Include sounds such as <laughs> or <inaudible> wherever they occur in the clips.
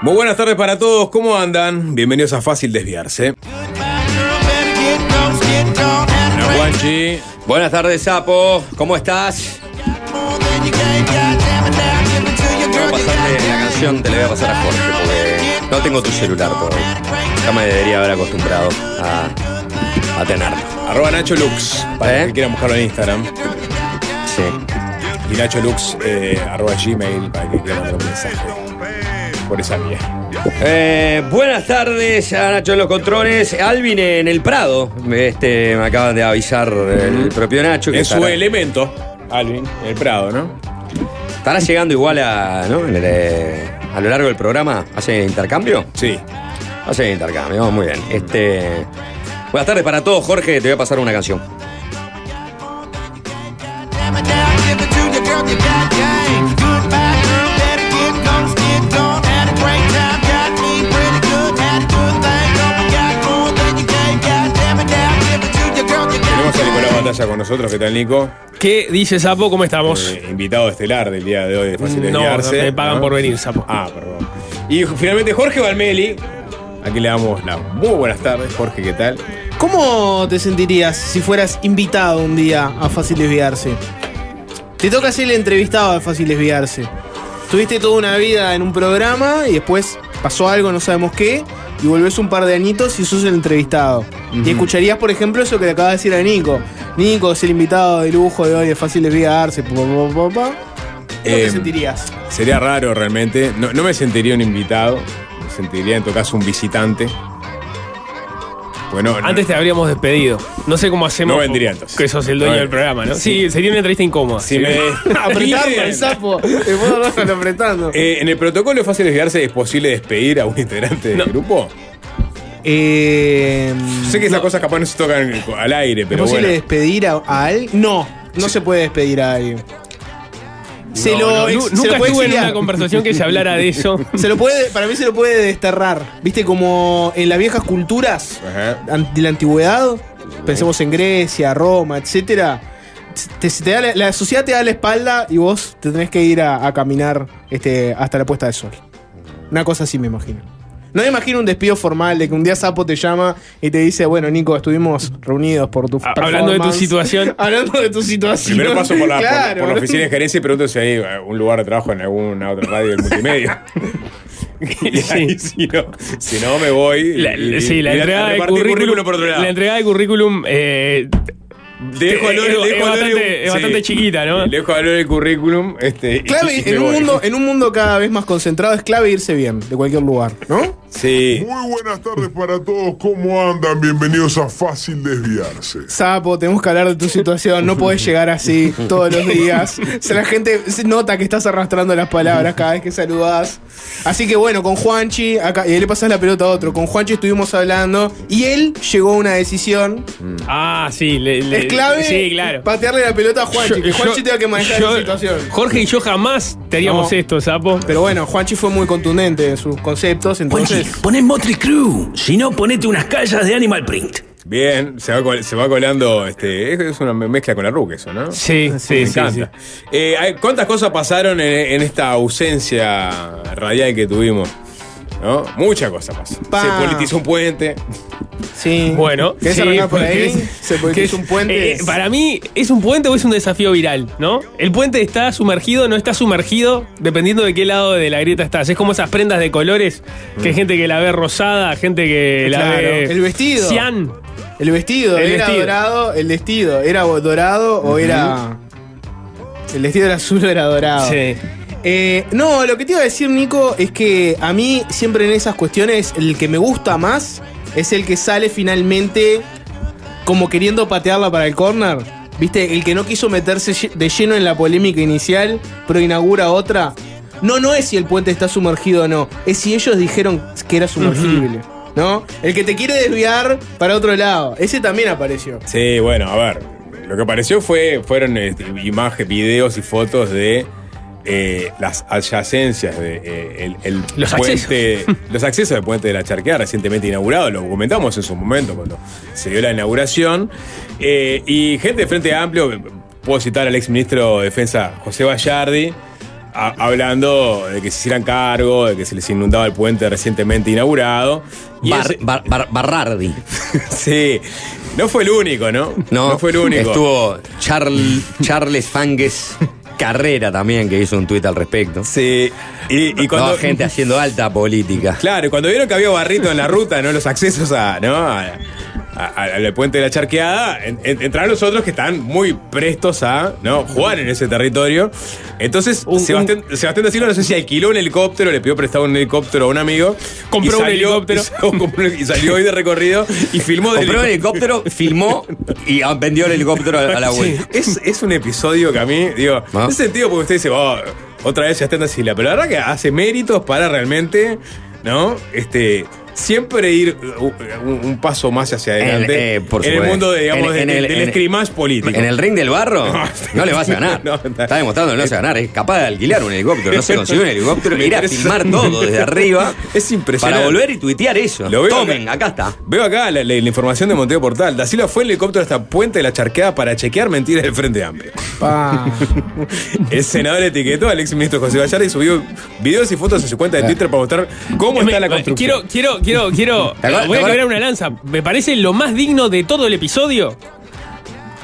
Muy buenas tardes para todos, ¿cómo andan? Bienvenidos a Fácil Desviarse. Juanchi. Buenas tardes, Sapo. ¿Cómo estás? Voy a pasarte la canción, te la voy a pasar a Jorge porque no tengo tu celular todavía. Ya me debería haber acostumbrado a, a tenerlo. Arroba Nacho Lux, para ¿Eh? que quieran buscarlo en Instagram. Sí. Y Nacho Lux, eh, arroba Gmail, para que quieran mandar un mensaje. Por esa vía. Eh, buenas tardes a Nacho en los controles. Alvin en el Prado. Este, me acaban de avisar el propio Nacho que En su estará, elemento, Alvin, el Prado, ¿no? estará llegando igual a, ¿no? En el, eh, a lo largo del programa. ¿Hace intercambio? Sí. Hace intercambio, muy bien. Este, buenas tardes para todos, Jorge. Te voy a pasar una canción. Con nosotros, ¿qué tal, Nico? ¿Qué dice Sapo? ¿Cómo estamos? Eh, invitado estelar del día de hoy de Fácil no, Desviarse. me pagan ¿no? por venir, Sapo. Ah, perdón. Y finalmente Jorge Valmeli. Aquí le damos las muy buenas tardes. Jorge, ¿qué tal? ¿Cómo te sentirías si fueras invitado un día a Fácil Desviarse? Te toca ser el entrevistado de Fácil Desviarse. Tuviste toda una vida en un programa y después pasó algo, no sabemos qué, y volvés un par de añitos y sos el entrevistado. Y escucharías, por ejemplo, eso que le acaba de decir a Nico. Nico es el invitado de lujo de hoy de Fácil Desviarse. ¿Cómo Eh, te sentirías? Sería raro realmente. No, no me sentiría un invitado. Me sentiría en todo caso un visitante. Bueno, Antes te habríamos despedido. No sé cómo hacemos. No vendría, entonces. Que sos el dueño No, del programa, ¿no? sí. Sí, sería una entrevista incómoda. si Sí. me. <laughs> Apretarlo el sapo. Te puedo darlo apretando. Eh, en el protocolo de fácil desviarse es posible despedir a un integrante del No. grupo. Eh, sé que esas cosas capaz no se tocan al aire, ¿Es pero posible bueno. despedir a, a alguien? No, no se puede despedir a alguien. Se No, lo, no, se nunca lo puede estuve en una conversación que se hablara de eso. <laughs> Se lo puede, para mí se lo puede desterrar. ¿Viste? Como en las viejas culturas Ajá. de la antigüedad, pensemos en Grecia, Roma, etcétera. te- te da la, la sociedad te da la espalda y vos te tenés que ir a, a caminar este, hasta la puesta de sol. Una cosa así me imagino. No me imagino un despido formal de que un día Sapo te llama y te dice, bueno, Nico, estuvimos reunidos por tu A- hablando de tu performance". situación. <laughs> hablando de tu situación. Primero paso por la, por- Claro. por la oficina de gerencia y pregunto si hay eh, un lugar de trabajo en alguna otra radio del multimedia. <laughs> y ahí, si, no, si no, me voy. La- y- sí, la y a entregada de currículum, por otro lado. La entregada de currículum eh, Dejo a Lore- es- es dejo a Lore- bastante- es sí. bastante chiquita, ¿no? Dejo a Lore el currículum. Este, Clave, y en un, mundo, en un mundo cada vez más concentrado es clave irse bien de cualquier lugar, ¿no? Sí. Muy buenas tardes para todos, ¿cómo andan? Bienvenidos a Fácil Desviarse. Sapo, tenemos que hablar de tu situación, no podés llegar así todos los días. O sea, la gente nota que estás arrastrando las palabras cada vez que saludás. Así que bueno, con Juanchi, acá, y ahí le pasás la pelota a otro, con Juanchi estuvimos hablando y él llegó a una decisión. Ah, sí. le- clave Sí, claro. patearle la pelota a Juanchi, Yo- que Juanchi yo- tenga que manejar yo- la situación. Jorge y yo jamás te haríamos No. esto, Sapo. Pero bueno, Juanchi fue muy contundente en sus conceptos, entonces... Juanchi, poné Motley Crue. Si no, ponete unas callas de Animal Print. Bien, se va, col- se va colando. Este, es- una mezcla con la RUC, eso, ¿no? Sí, sí, Me sí, encanta. Eh, ¿Cuántas cosas pasaron en, en esta ausencia radial que tuvimos? ¿No? Muchas cosas pasaron. Pa. Se politizó un puente. Sí. Bueno, ¿Querés sí, por ahí? Se un puente. eh, para mí, ¿es un puente o es un desafío viral? ¿No? El puente está sumergido, no está sumergido, dependiendo de qué lado de la grieta estás. Es como esas prendas de colores, que hay gente que la ve rosada, gente que la ve. el vestido. Cian. El vestido, El era vestido. dorado, el vestido, ¿era dorado o era. El vestido era azul o era dorado? Sí. Eh, no, lo que te iba a decir, Nico, es que a mí siempre en esas cuestiones el que me gusta más es el que sale finalmente como queriendo patearla para el corner. ¿Viste? El que no quiso meterse de lleno en la polémica inicial, pero inaugura otra. No, no es si el puente está sumergido o no, es si ellos dijeron que era sumergible. ¿No? El que te quiere desviar para otro lado. Ese también apareció. Sí, bueno, a ver. Lo que apareció fue, fueron este, imágenes, videos y fotos de eh, las adyacencias de eh, el, el Los puente, <laughs> los accesos del puente de la Charqueada recientemente inaugurado, lo comentamos en su momento cuando se dio la inauguración. Eh, y gente de Frente Amplio, puedo citar al ex ministro de Defensa José Vallardi, a- hablando de que se hicieran cargo, de que se les inundaba el puente recientemente inaugurado. Y Bar- ese- Bar- Bar- Barrardi. <laughs> sí, no fue el único, ¿no? No, fue el único. Estuvo Charl- Charles Fanges <laughs> Carrera también, que hizo un tuit al respecto. Sí, y, y cuando. Gente haciendo alta política. Claro, y cuando vieron que había barrito en la ruta, ¿no? Los accesos a, ¿no? Al puente de la charqueada, en- en- entraron los otros que están muy prestos a ¿no? jugar en ese territorio. Entonces, Un- Sebastián, Sebastián da Silva no sé si alquiló un helicóptero, le pidió prestado un helicóptero a un amigo. Compró un helicóptero. Y, salió <laughs> hoy de recorrido y filmó del Compró un helicóptero. helicóptero, filmó y ah, vendió el helicóptero a, la vuelta. Es, es un episodio que a mí, digo, ¿No? en ese sentido, porque usted dice, oh, otra vez Sebastián da Silva, pero la verdad que hace méritos para realmente, ¿no? Este. Siempre ir uh, un, un paso más hacia adelante eh, por en el supuesto. mundo de, digamos, En- de- en el- del escrimaje político. En el ring del barro <laughs> No, no, le vas a <laughs> ganar. no, está- está demostrando que no le vas a ganar. Es capaz de alquilar un helicóptero. No se <laughs> consiguió un helicóptero. Ir a filmar todo desde arriba. Es impresionante. Para volver y tuitear eso. Lo veo Tomen, acá. acá, está. Veo acá la, la- la información de Monteo Portal. Da Silva fue en helicóptero hasta Puente de la Charqueada para chequear mentiras del Frente Amplio. Pa. El senador etiquetó al exministro José Vallarta y subió videos y fotos en su cuenta de Twitter para mostrar cómo está la construcción. Quiero, quiero, quiero, quiero. ¿Te acuerdas- voy a quebrar una lanza. Me parece lo más digno de todo el episodio.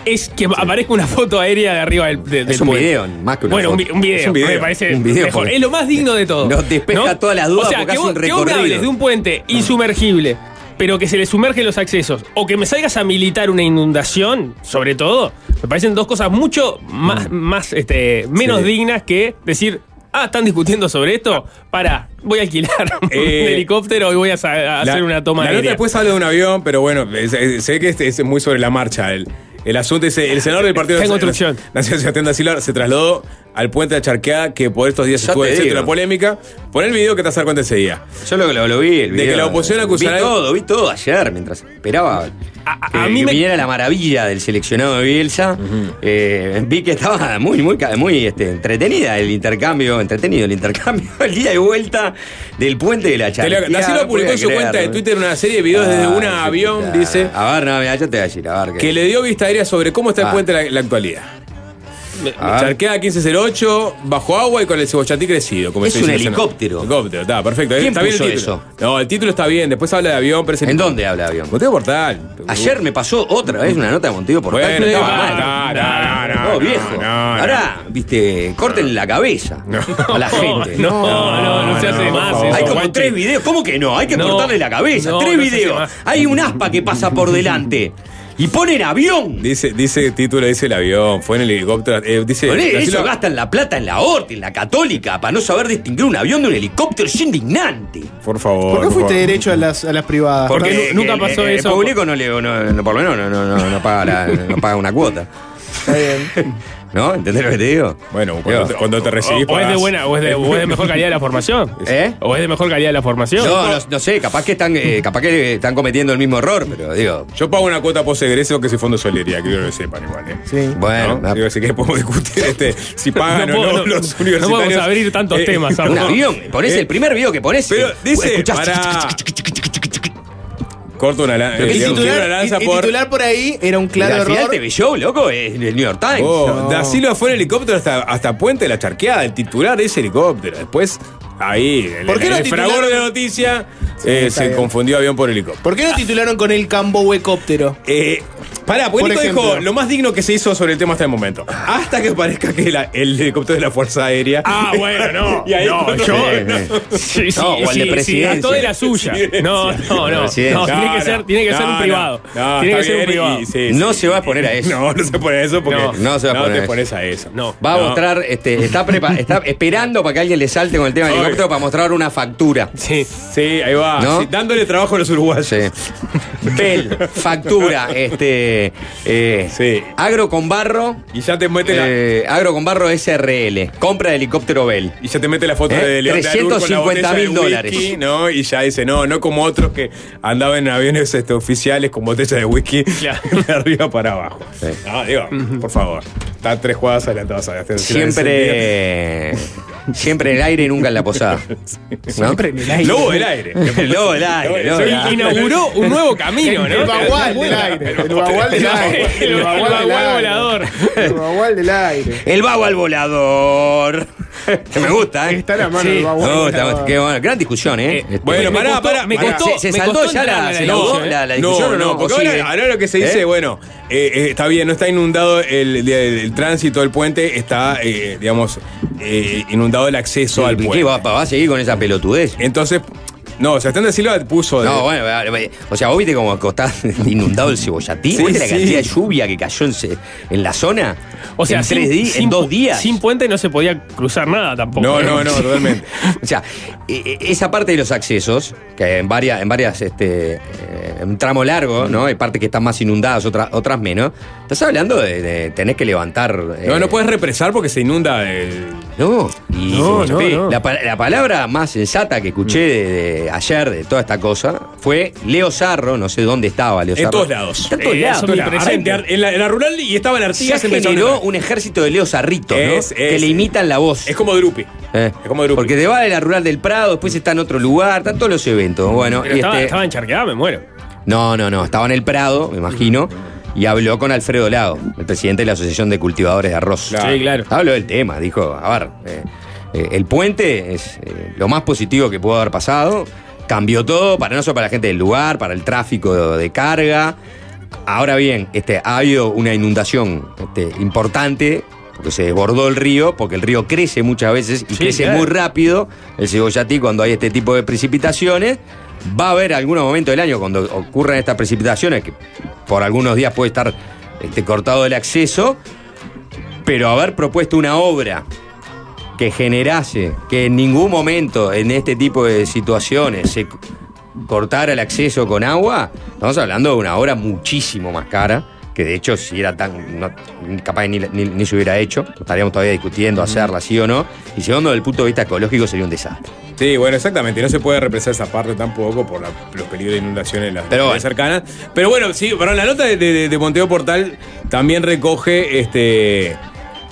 Es que aparezca una foto aérea de arriba del, de- del Es un puente. video, más que una Bueno, un, foto. vi- un video. Es un video. Me parece Un video, mejor. porque- Es lo más digno de todo. Nos despeja todas las dudas O sea, porque que hace vos, un que vos recorrido. de un puente insumergible, pero que se le sumergen los accesos, o que me salgas a militar una inundación, sobre todo, me parecen dos cosas mucho más, más este, menos Sí. dignas que decir. Ah, ¿están discutiendo sobre esto? Para, voy a alquilar Eh, un helicóptero y voy a, hacer una toma La nota después habla de un avión, pero bueno, es- es- sé que este es muy sobre la marcha. El, el asunto es el senador del Partido Está en construcción. Nacional Sebastián da Silva se trasladó al puente de la Charqueada, que por estos días Ya estuvo en el centro de digo. la polémica. Pon el video que te vas a dar cuenta ese día. Yo lo, lo, lo vi. El De video. que la oposición acusará- Vi todo, vi todo ayer mientras esperaba. A- a- que, a mí que me- viniera la maravilla del seleccionado de Bielsa. Eh, vi que estaba muy, muy, muy este, entretenida el intercambio, entretenido el intercambio, <laughs> el día de vuelta del puente de la lo-. Da Silva no publicó en su cuenta de. Twitter una serie de videos desde un avión, dice, A ver, no, mira, yo te voy a decir, a ver. que le dio vista aérea sobre cómo está el Ah. puente en la, la actualidad. A ver. Charqueada 1508, bajo agua y con el cebochatí crecido. Como Es un helicóptero. Helicóptero, está, perfecto. ¿Quién está bien puso el título. eso? No, el título está bien, después habla de avión, pero es ¿En dónde habla avión? Monteo Portal. Ayer me pasó otra vez una nota de Montevideo por Bueno, tal que no, no, no, no, viejo. no, no. Ahora, viste, corten la cabeza a la gente. No, no, no, se hace no, más eso. Hay como Juanchi. tres videos. ¿Cómo que no? Hay que No. cortarle la cabeza. No, tres videos. Hay un aspa que pasa por delante. Y ponen avión. Dice, dice el título, dice el avión, fue en el helicóptero. eh, dice, da eso gastan la plata en la Horta, en la Católica, para no saber distinguir un avión de un helicóptero. Es indignante. Por favor. ¿Por qué fuiste favor. derecho a las, a las privadas? Porque Porque nu- nunca el- pasó el, eso. El público no le, no, no, por lo menos no, no, no, no paga la- no paga una cuota. Está bien. <laughs> ¿No? ¿Entendés lo que te digo? Bueno, cuando te, cuando te recibís O, o es de buena, o es de, <laughs> o es de mejor calidad de la formación. <laughs> ¿Eh? O es de mejor calidad de la formación. No, no, no sé, capaz que están, eh, capaz que están cometiendo el mismo error, pero digo. Yo pago una cuota post egreso que es el fondo de solidaridad, que lo sepan igual, ¿eh? Sí. Bueno, ¿No? Digo, así que podemos discutir <laughs> este, si pagan No o puedo- no, no- los no universitarios. podemos abrir tantos Eh, temas, Un No. avión, ponés Eh, el primer video que ponés. Pero eh, dice, escuchás para... Corto una, El eh, titular, una lanza el- el por... titular por ahí era un claro al final error. TV Show, loco, es el New York Times. Oh, No. Da Silva fue en helicóptero hasta, hasta Puente de la Charqueada, el titular de ese helicóptero. Después, ahí, en ¿Por qué no el fragor de noticia, eh, se bien. confundió avión por helicóptero. ¿Por qué no titularon con el cambo huecóptero? Eh, pará, porque Por Nico dijo ejemplo. lo más digno que se hizo sobre el tema hasta el momento. Hasta que parezca que la- el helicóptero de la Fuerza Aérea. Ah, <laughs> bueno, no. Y ahí no, cuando- yo. Sí, <laughs> Sí, sí, No, o el de sí, sí, presidencia. de la suya. No, no, no. No, tiene que ser, tiene que ser un privado. no, tiene que ser un privado. sí, No sí. se va a poner a eso. No, no se pone a eso porque No, no se va a poner a te eso. pones a eso. No. Va a No. mostrar, este, está, está esperando para que alguien le salte con el tema del. Helicóptero para mostrar una factura. Sí. Sí, ahí va. ¿No? Sí, dándole trabajo a los uruguayos. Sí. <laughs> Bell, factura, <laughs> este. eh, Sí. Agro con barro. Y ya te mete la. eh, agro con barro SRL. Compra de helicóptero Bell. Y ya te mete la foto ¿Eh? de León de Alur con la 350 botella de mil whisky, dólares. ¿no? Y ya dice, no, no como otros que andaban en aviones este, oficiales con botella de whisky <laughs> Claro. de arriba para abajo. Sí. No, digo, por favor. Está tres jugadas adelantadas a Siempre. Siempre en el aire y nunca en la posada. <laughs> ¿No? Siempre en el aire. Lobo del aire. <laughs> Lobo del aire, lobo del aire. Inauguró un nuevo camino, ¿no? El bagual del aire. El bagual del aire. El bagual bagual volador. El bagual del aire. El vago al <laughs> volador. Me gusta, ¿eh? Está la mano, Sí. No, está- está- qué bueno. Gran discusión, ¿eh? Eh, Este, bueno, pará, pará, me costó- ¿Se, se costó ya la, la la, discusión, la, la No, discusión o no, ¿O porque ahora, ahora lo que se dice, ¿Eh? bueno, eh, eh, está bien, no está inundado el, el- el tránsito del puente, está, eh, digamos, eh, inundado el acceso al ¿Y puente. qué va, va a seguir con esa pelotudez? Entonces, no, Sebastián de Silva puso de- No, bueno, eh, o sea, vos viste cómo está <laughs> inundado el cebollatín. Sí, ¿Viste la sí. cantidad de lluvia que cayó en, se- en la zona? O sea, en, sin- tres di- sin en dos días. Sin puente no se podía cruzar nada tampoco. No, no, no, <laughs> totalmente. O sea, e- e- esa parte de los accesos, que en varias, en varias, este, eh, un tramo largo, ¿no? Hay partes que están más inundadas, otras, otras menos. Estás hablando de, de tenés que levantar. eh, No, no puedes represar porque se inunda el. No, y No, no, no. La, pa- la palabra más sensata que escuché de, de ayer de toda esta cosa fue Leo Zarro, no sé dónde estaba Leo En todos lados. Está en todos Eh, lados. eso presente. En, la, en la rural y estaba en Se Artigas generó empezó a un ejército de Leo Zarritos, ¿no? Es- que le imitan la voz. Es como Drupi. Eh, Es como Drupi. Porque te va de la rural del Prado, después está en otro lugar, están todos los eventos. Bueno, Pero y estaba, este- estaba encharqueada, me muero. no, no, no, estaba en el Prado, me imagino, y habló con Alfredo Lago, el presidente de la Asociación de Cultivadores de Arroz. Claro. Sí, claro. Habló del tema, dijo, a ver, eh, eh, el puente es eh, lo más positivo que pudo haber pasado, cambió todo, para no solo para la gente del lugar, para el tráfico de, de carga. Ahora bien, este, ha habido una inundación este, importante, porque se desbordó el río, porque el río crece muchas veces y Sí, crece claro. muy rápido, el cebollatí cuando hay este tipo de precipitaciones. Va a haber algunos momentos del año cuando ocurran estas precipitaciones, que por algunos días puede estar este, cortado el acceso, pero haber propuesto una obra que generase que en ningún momento en este tipo de situaciones se cortara el acceso con agua, estamos hablando de una obra muchísimo más cara, que de hecho si era tan, no- capaz ni, ni- ni se hubiera hecho, estaríamos todavía discutiendo hacerla sí o no, y segundo desde el punto de vista ecológico sería un desastre. Sí, bueno, exactamente. No se puede represar esa parte tampoco por la- los peligros de inundación en las Pero ciudades bueno. cercanas. Pero bueno, sí, pero la nota de, de- de Monteo Portal también recoge este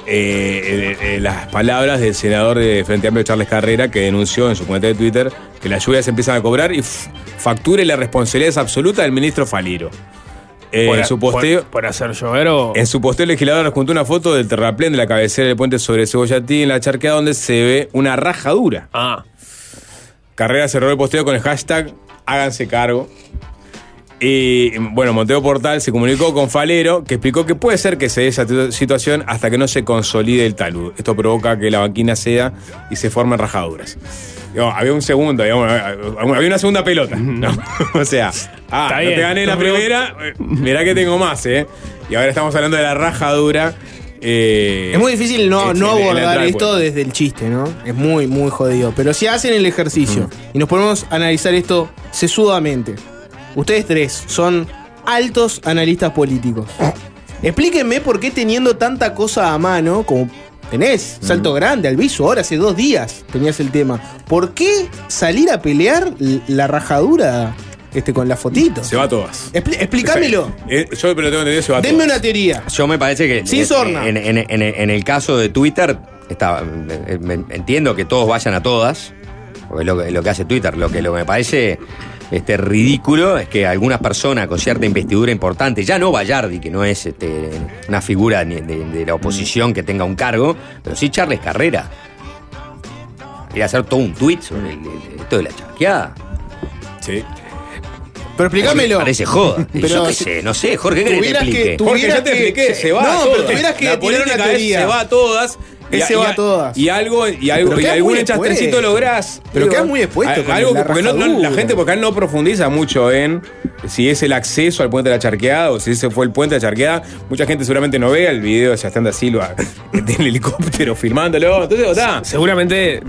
eh, eh, eh, las palabras del senador de Frente Amplio Charles Carrera que denunció en su cuenta de Twitter que las lluvias empiezan a cobrar y facture la responsabilidad es absoluta del ministro Faliro. Eh, Por- en su posteo. Por, por hacer llover o. En su posteo, el legislador adjuntó una foto del terraplén de la cabecera del puente sobre Cebollatí en la charqueada donde se ve una rajadura. Ah. Carrera cerró el posteo con el hashtag háganse cargo. Y bueno, Monteo Portal se comunicó con Falero, que explicó que puede ser que se dé esa tu- situación hasta que no se consolide el talud. Esto provoca que la banquina ceda y se formen rajaduras. Digo, había un segundo, digamos, había una segunda pelota. ¿no? <laughs> o sea, ah, no te gané la primera, eh, mirá que tengo más, ¿eh? Y ahora estamos hablando de la rajadura. eh, Es muy difícil no, no abordar esto desde el chiste, ¿no? Es muy, muy jodido. Pero si hacen el ejercicio y nos ponemos a analizar esto sesudamente, ustedes tres son altos analistas políticos. Explíquenme por qué teniendo tanta cosa a mano, como tenés, Salto Grande, Alviso, ahora hace dos días tenías el tema, ¿por qué salir a pelear la rajadura este, con la fotito? Se va a todas. Expli- explícamelo. Eh, yo pero tengo entendido se va a Denme todas. una teoría. Yo me parece que Sin sorna. En, en- en- en el caso de Twitter, está, eh, me- entiendo que todos vayan a todas, porque es lo, que- lo que hace Twitter. Lo que, lo que me parece este, ridículo es que algunas personas con cierta investidura importante, ya no Bayardi, que no es este, una figura de, de la oposición que tenga un cargo, pero sí Charles Carrera. Ir a hacer todo un tweet sobre el- el- esto de la charqueada. Sí. Pero explícamelo. Parece joda. <laughs> Pero Yo qué sé, no sé, Jorge, ¿qué que te que- Jorge, ya te expliqué, se va No, a pero todas. tuvieras que La tirar una teoría. se va a todas. Él y- va a todas. Y algo, y algo, y algún expuesto. lográs. Pero queda muy expuesto a- con Algo, la porque no- no- la gente porque acá no profundiza mucho en si es el acceso al puente de la charqueada o si ese fue el puente de la charqueada. Mucha gente seguramente no vea el video de Sebastián da Silva <laughs> del helicóptero filmándolo. Entonces, está. Seguramente.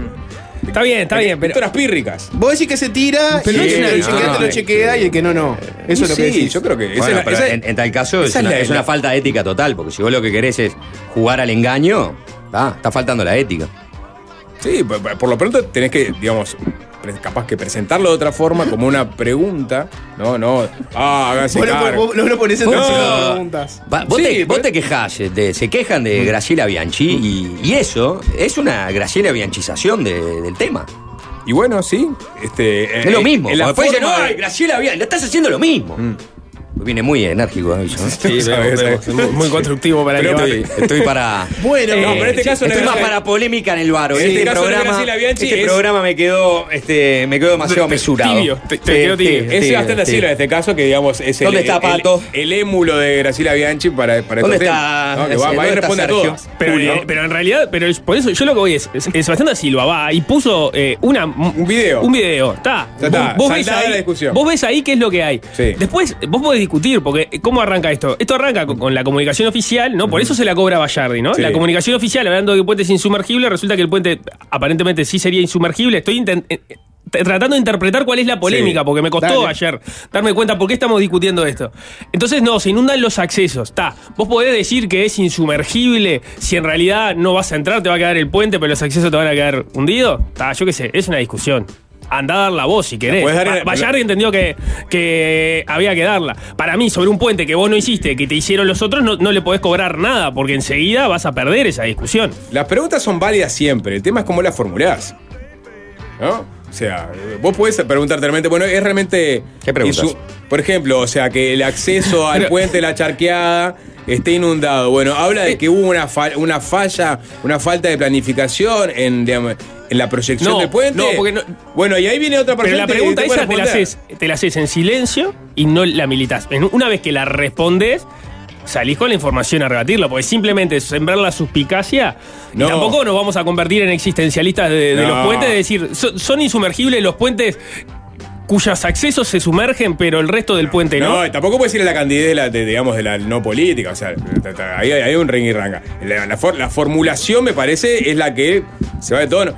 Está bien, está bien, pero. Pistolas pírricas. Vos decís que se tira Pero y no el es que lo no. chequea y el que no, no. Eso es lo que Sí, decís. yo creo que esa Bueno, es la- esa- en, en tal caso es esa es una, la- es una falta de ética total, porque si vos lo que querés es jugar al engaño, ah, está faltando la ética. Sí, por, por lo pronto tenés que, digamos, capaz que presentarlo de otra forma, como una pregunta, ¿no? No, ah, háganse Vos lo, cargo. vos- vos lo pones en No. las preguntas. Va, vos, Sí, te, vos te quejás, eh, de- se quejan de Graciela Bianchi y, y eso es una Graciela Bianchización de- del tema. Y bueno, sí, este... Es lo mismo. En la Después forma ay, Graciela Bianchi, le estás haciendo lo mismo. Viene muy enérgico. ¿no? Sí, Sabes, <laughs> vemos, sabes. vemos. Muy, constructivo para el Pero. Estoy, estoy para. <laughs> Bueno, No, pero en este caso no estoy es más para polémica en el bar. En Este, este caso programa, este es- programa me quedó, este, me quedó demasiado mesurado. Tibio, te- te quedó tibio. Es sí, Sebastián da sí. Silva en este caso, que digamos es el, ¿Dónde está Pato? El, el émulo de Graciela Bianchi para, para ¿Dónde está-. No, que va, ¿dónde está a todos. Pero, eh, pero en realidad, pero es- por eso yo lo que voy es, es- es Sebastián da Silva va y puso eh, una, un video. Un video, está. Vos, ves ahí, la discusión. vos ves ahí qué es lo que hay. Sí. Después, vos podés discutir, porque eh, ¿cómo arranca esto? Esto arranca con, con la comunicación oficial, ¿no? Por eso se la cobra Bayardi, ¿no? Sí. La comunicación oficial, hablando de que el puente es insumergible, resulta que el puente aparentemente sí sería insumergible. Estoy eh, eh, tratando de interpretar cuál es la polémica, Sí. porque me costó Dale. ayer darme cuenta por qué estamos discutiendo esto. Entonces, no, se inundan los accesos. Está. Vos podés decir que es insumergible si en realidad no vas a entrar, te va a quedar el puente, pero los accesos te van a quedar hundidos. Está, yo qué sé, es una discusión. Andá a dar la voz si querés. Bayardi entendió que, que había que darla. Para mí, sobre un puente que vos no hiciste, que te hicieron los otros, no, no le podés cobrar nada, porque enseguida vas a perder esa discusión. Las preguntas son válidas siempre. El tema es cómo las formulás. ¿No? O sea, vos podés preguntarte realmente, bueno, es realmente. ¿Qué preguntas? Por ejemplo, o sea, que el acceso al Pero- puente de la charqueada esté inundado. Bueno, habla de que hubo una, fa- una falla, una falta de planificación en, digamos, en la proyección No, del puente. no, porque no- Bueno, y ahí viene otra Pero persona. la que pregunta te puede esa te la, haces, te la haces en silencio y no la militas. En- Una vez que la respondes, salís con la información a rebatirla, porque simplemente sembrar la suspicacia. y tampoco nos vamos a convertir en existencialistas de, de No. los puentes, de decir, so- son insumergibles los puentes cuyos accesos se sumergen, pero el resto del puente no. No, tampoco puedes ir a la candidez de la, de, digamos, de la no política. O sea, ahí hay, hay un ring y ranga. La, la for- la formulación, me parece, es la que se va de tono.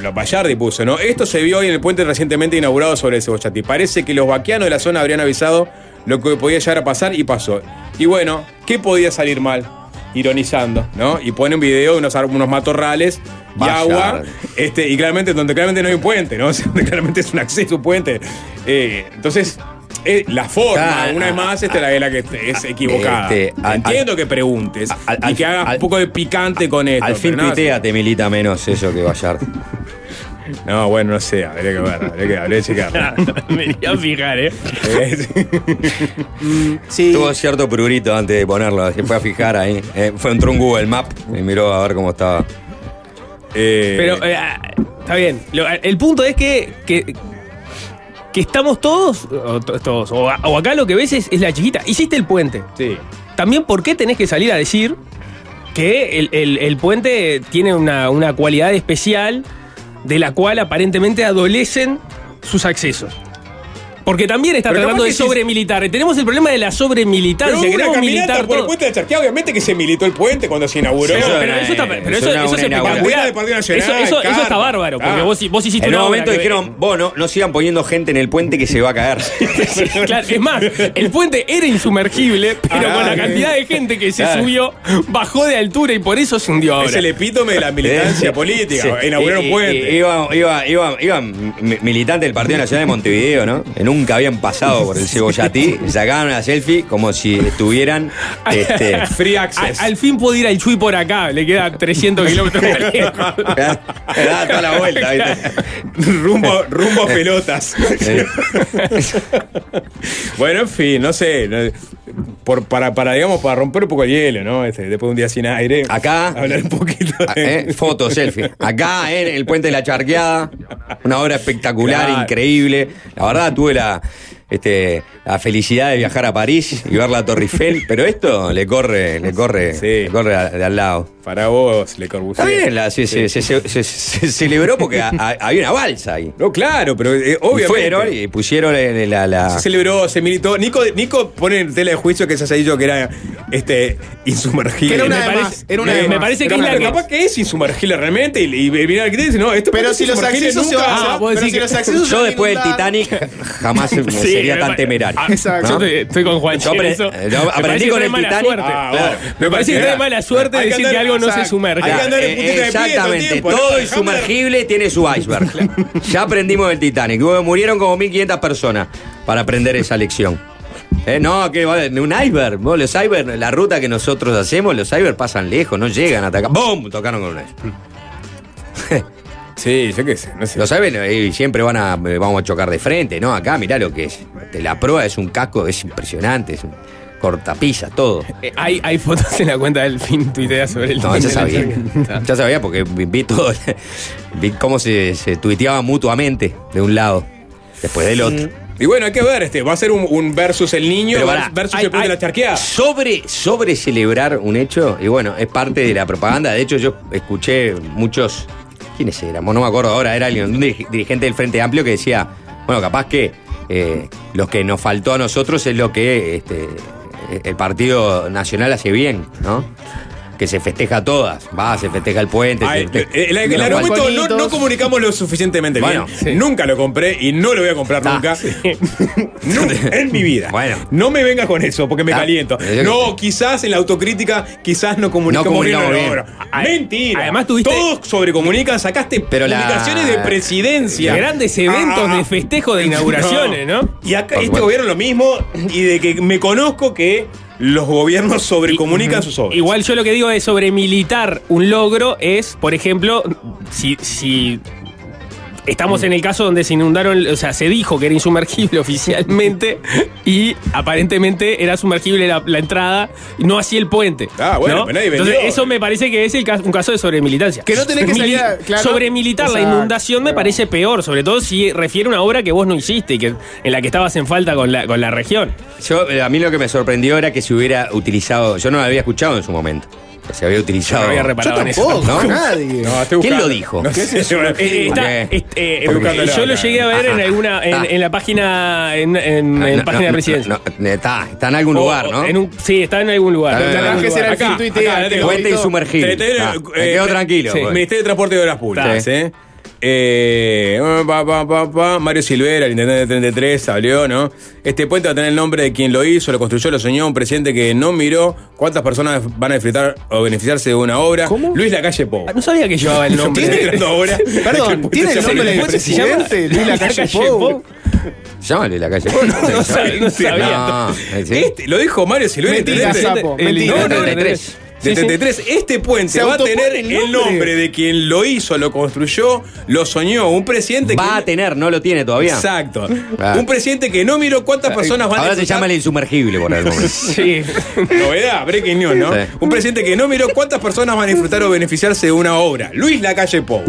Lo Bayardi puso, ¿no? Esto se vio hoy en el puente recientemente inaugurado sobre el Cebollati. Parece que los vaquianos de la zona habrían avisado lo que podía llegar a pasar y pasó. Y bueno, ¿qué podía salir mal? Ironizando, ¿no? Y pone un video de unos, unos matorrales y agua este, y claramente, donde claramente no hay un puente, ¿no? O <laughs> sea, donde claramente es un acceso a un puente. Eh, entonces, eh, la forma, una vez más, esta es la, la que es equivocada. Este, al- Entiendo que preguntes al- y que hagas al- un poco de picante con esto. Al fin tuitea te milita menos eso que Bayard. <laughs> No, bueno, no sé, habría que ver, habría que, habría que checarlo. <laughs> Me iría a fijar, ¿eh? <laughs> Sí. Tuvo cierto prurito antes de ponerlo, se fue a fijar ahí. Eh, fue entró un Google Map y miró a ver cómo estaba. Eh, Pero eh, ah, está bien. Lo- el punto es que, que, que estamos todos, o todos, o, acá lo que ves es, es la chiquita. Hiciste el puente. sí. También, ¿por qué tenés que salir a decir que el, el- el puente tiene una, una cualidad especial de la cual aparentemente adolecen sus accesos? Porque también está Pero tratando de sobremilitar. Tenemos el problema de la Pero sobremilitancia. hubo una Queremos caminata militar por el puente de la Charqueada, obviamente que se militó el puente cuando se inauguró. Sí, Eso pero eso, está, pero eso es espectacular. Nacional, Eso, eso- eso está bárbaro, porque Ah. vos, vos hiciste En un momento que- dijeron, vos no, no sigan poniendo gente en el puente que se va a caer. <laughs> Claro, es más, el puente era insumergible, pero Ah, con la eh. cantidad de gente que se Claro. subió, bajó de altura y por eso se hundió ahora. Es el epítome de la militancia <laughs> política. Sí. Inaugurar un Y- y- puente. Iba, iba, iba, iban mi- militantes del Partido Nacional de Montevideo, ¿no? Nunca habían pasado por el Cebollatí, <laughs> sacaban una selfie como si estuvieran. Este, Free access. A- al fin puedo ir al Chuy por acá, le queda 300 kilómetros da <laughs> toda la vuelta, ¿viste? rumbo, rumbo a pelotas. Eh, <laughs> bueno, en fin, no sé. no- por, para, para, digamos, para romper un poco el hielo, ¿no? Este, después de un día sin aire. Acá. Hablar un poquito de. eh, foto, selfie. Acá en el puente de la Charqueada, una obra espectacular, Claro. increíble. La verdad, tuve la, este, la felicidad de viajar a París y ver la Torre Eiffel, pero esto le corre, le corre, Sí. le corre a- de al lado. Para vos, Le Corbusier. Está bien, la- se, Sí. se- se- se- se celebró porque a- a- había una balsa ahí. No, claro, pero eh, Y obviamente. fueron y pusieron la. la- la- Se celebró, se militó. Nico, Nico pone en tela de juicio que se haya dicho que era este, insumergible. Que era una Me de parece- más. Era una me- de me más. parece que Pero es capaz que es insumergible realmente. Y, y viene el y dice, no, esto Pero es si los accesos se nunca. van Ah, a vos pero decís si que- los accesos se Yo van a después del Titanic jamás <laughs> Sí, sería tan temerario. Ah, Exacto. Yo te- estoy con Juan. Yo apre- yo parece con que el Titanic. suerte. Ah, Claro. Me parece que es mala suerte decir que algo no se sumerge. Hay que andar en puntita de pie todo el Exactamente, todo insumergible tiene su iceberg. <laughs> ya aprendimos del Titanic. Murieron como 1500 personas para aprender esa lección. Eh, no, que va, un iceberg. Vos, los iceberg, la ruta que nosotros hacemos, los iceberg pasan lejos, no llegan hasta acá. ¡Bum! Tocaron con un iceberg. Sí, yo qué sé, no sé. Lo saben, eh, siempre van a, eh, vamos a chocar de frente, ¿no? Acá, mirá lo que es. Este, La proa es un casco, es impresionante, es un cortapisa, todo. Eh, hay, hay fotos en la cuenta del fin tuitea sobre el No, ya sabía. <laughs> Ya sabía porque vi todo. <laughs> Vi cómo se, se tuiteaban mutuamente de un lado, después del otro. Y bueno, hay que ver, este, va a ser un, un versus el niño Pero vers- pará, versus hay- el puente de hay- la charqueada. Sobre, sobre celebrar un hecho, y bueno, es parte de la propaganda. De hecho, yo escuché muchos. ¿Quiénes eran? No me acuerdo ahora, era alguien, un dirig- dirigente del Frente Amplio que decía, bueno, capaz que eh, lo que nos faltó a nosotros es lo que este, el Partido Nacional hace bien, ¿no? Que se festeja todas. Va, se festeja el puente. Ay, se festeja- el, el- el Los argumento no, comunicamos lo suficientemente Bueno, bien. sí. Nunca lo compré y no lo voy a comprar Ah, nunca. sí. <laughs> Nunca en mi vida. Bueno. No me vengas con eso porque me Ah, caliento. No, quizás en la autocrítica, quizás no comunicamos, No comunicamos bien. Mentira. además tuviste- Todos sobrecomunican, sacaste Pero la- publicaciones de presidencia. Grandes eventos Ah, de festejo de <laughs> inauguraciones, ¿no? Y acá Por este supuesto. gobierno lo mismo y de que me conozco que los gobiernos <laughs> sobrecomunican sus obras. Igual yo lo que digo de sobre militar un logro es, por ejemplo, si, si estamos en el caso donde se inundaron, o sea, se dijo que era insumergible <laughs> oficialmente y aparentemente era sumergible la, la entrada, no así el puente. Ah, bueno, ¿no? pero nadie vendió. Entonces eso me parece que es el caso- un caso de sobremilitancia. Que no tenés que salir a- claro. Sobremilitar la Exacto. inundación me parece peor, sobre todo si refiere a una obra que vos no hiciste y que, en la que estabas en falta con la, con la región. Yo, eh, a mí lo que me sorprendió era que se hubiera utilizado. Yo no lo había escuchado en su momento. Se había utilizado. No había Yo reparado en eso. tampoco, ¿no? nadie. No, estoy ¿Quién lo dijo? No sé, <laughs> está- eh, eh, yo lo llegué a ver en Ajá. alguna en, Ah. en la página en, en- en No, página de presidencia. está, está en algún O- lugar, ¿no? en un- sí, está en algún lugar. Te- te- Ah, eh, quedo tranquilo. Ministerio de Transporte y Obras Públicas. ¿eh? Eh, pa, pa, pa, pa, Mario Silvera, el intendente de 33, salió, ¿no? Este puente va a tener el nombre de quien lo hizo, lo construyó, lo soñó, un presidente que no miró cuántas personas van a disfrutar o beneficiarse de una obra. ¿Cómo? Luis Lacalle Pou. Ah, No sabía que llevaba el nombre. <laughs> ¿Tiene ahora? Perdón, ¿tiene el nombre del. Luis Lacalle Pou. Llámale la calle. No sabía. no sabía. No, sí. Este, lo dijo Mario Silvera. Mentira, intendente sapo, El- mentira. no, no, 33. De Sí, sí. 33, este puente va a tener el el nombre. de quien lo hizo, lo construyó, lo soñó. Un presidente Va que. a tener, no lo tiene todavía. Exacto. Ah. Un presidente que no miró cuántas personas van a Ahora se llama el insumergible por el <laughs> momento. Sí. Novedad, breaking news, ¿no? Un presidente que no miró cuántas personas van a disfrutar o beneficiarse de una obra. Luis Lacalle Pou.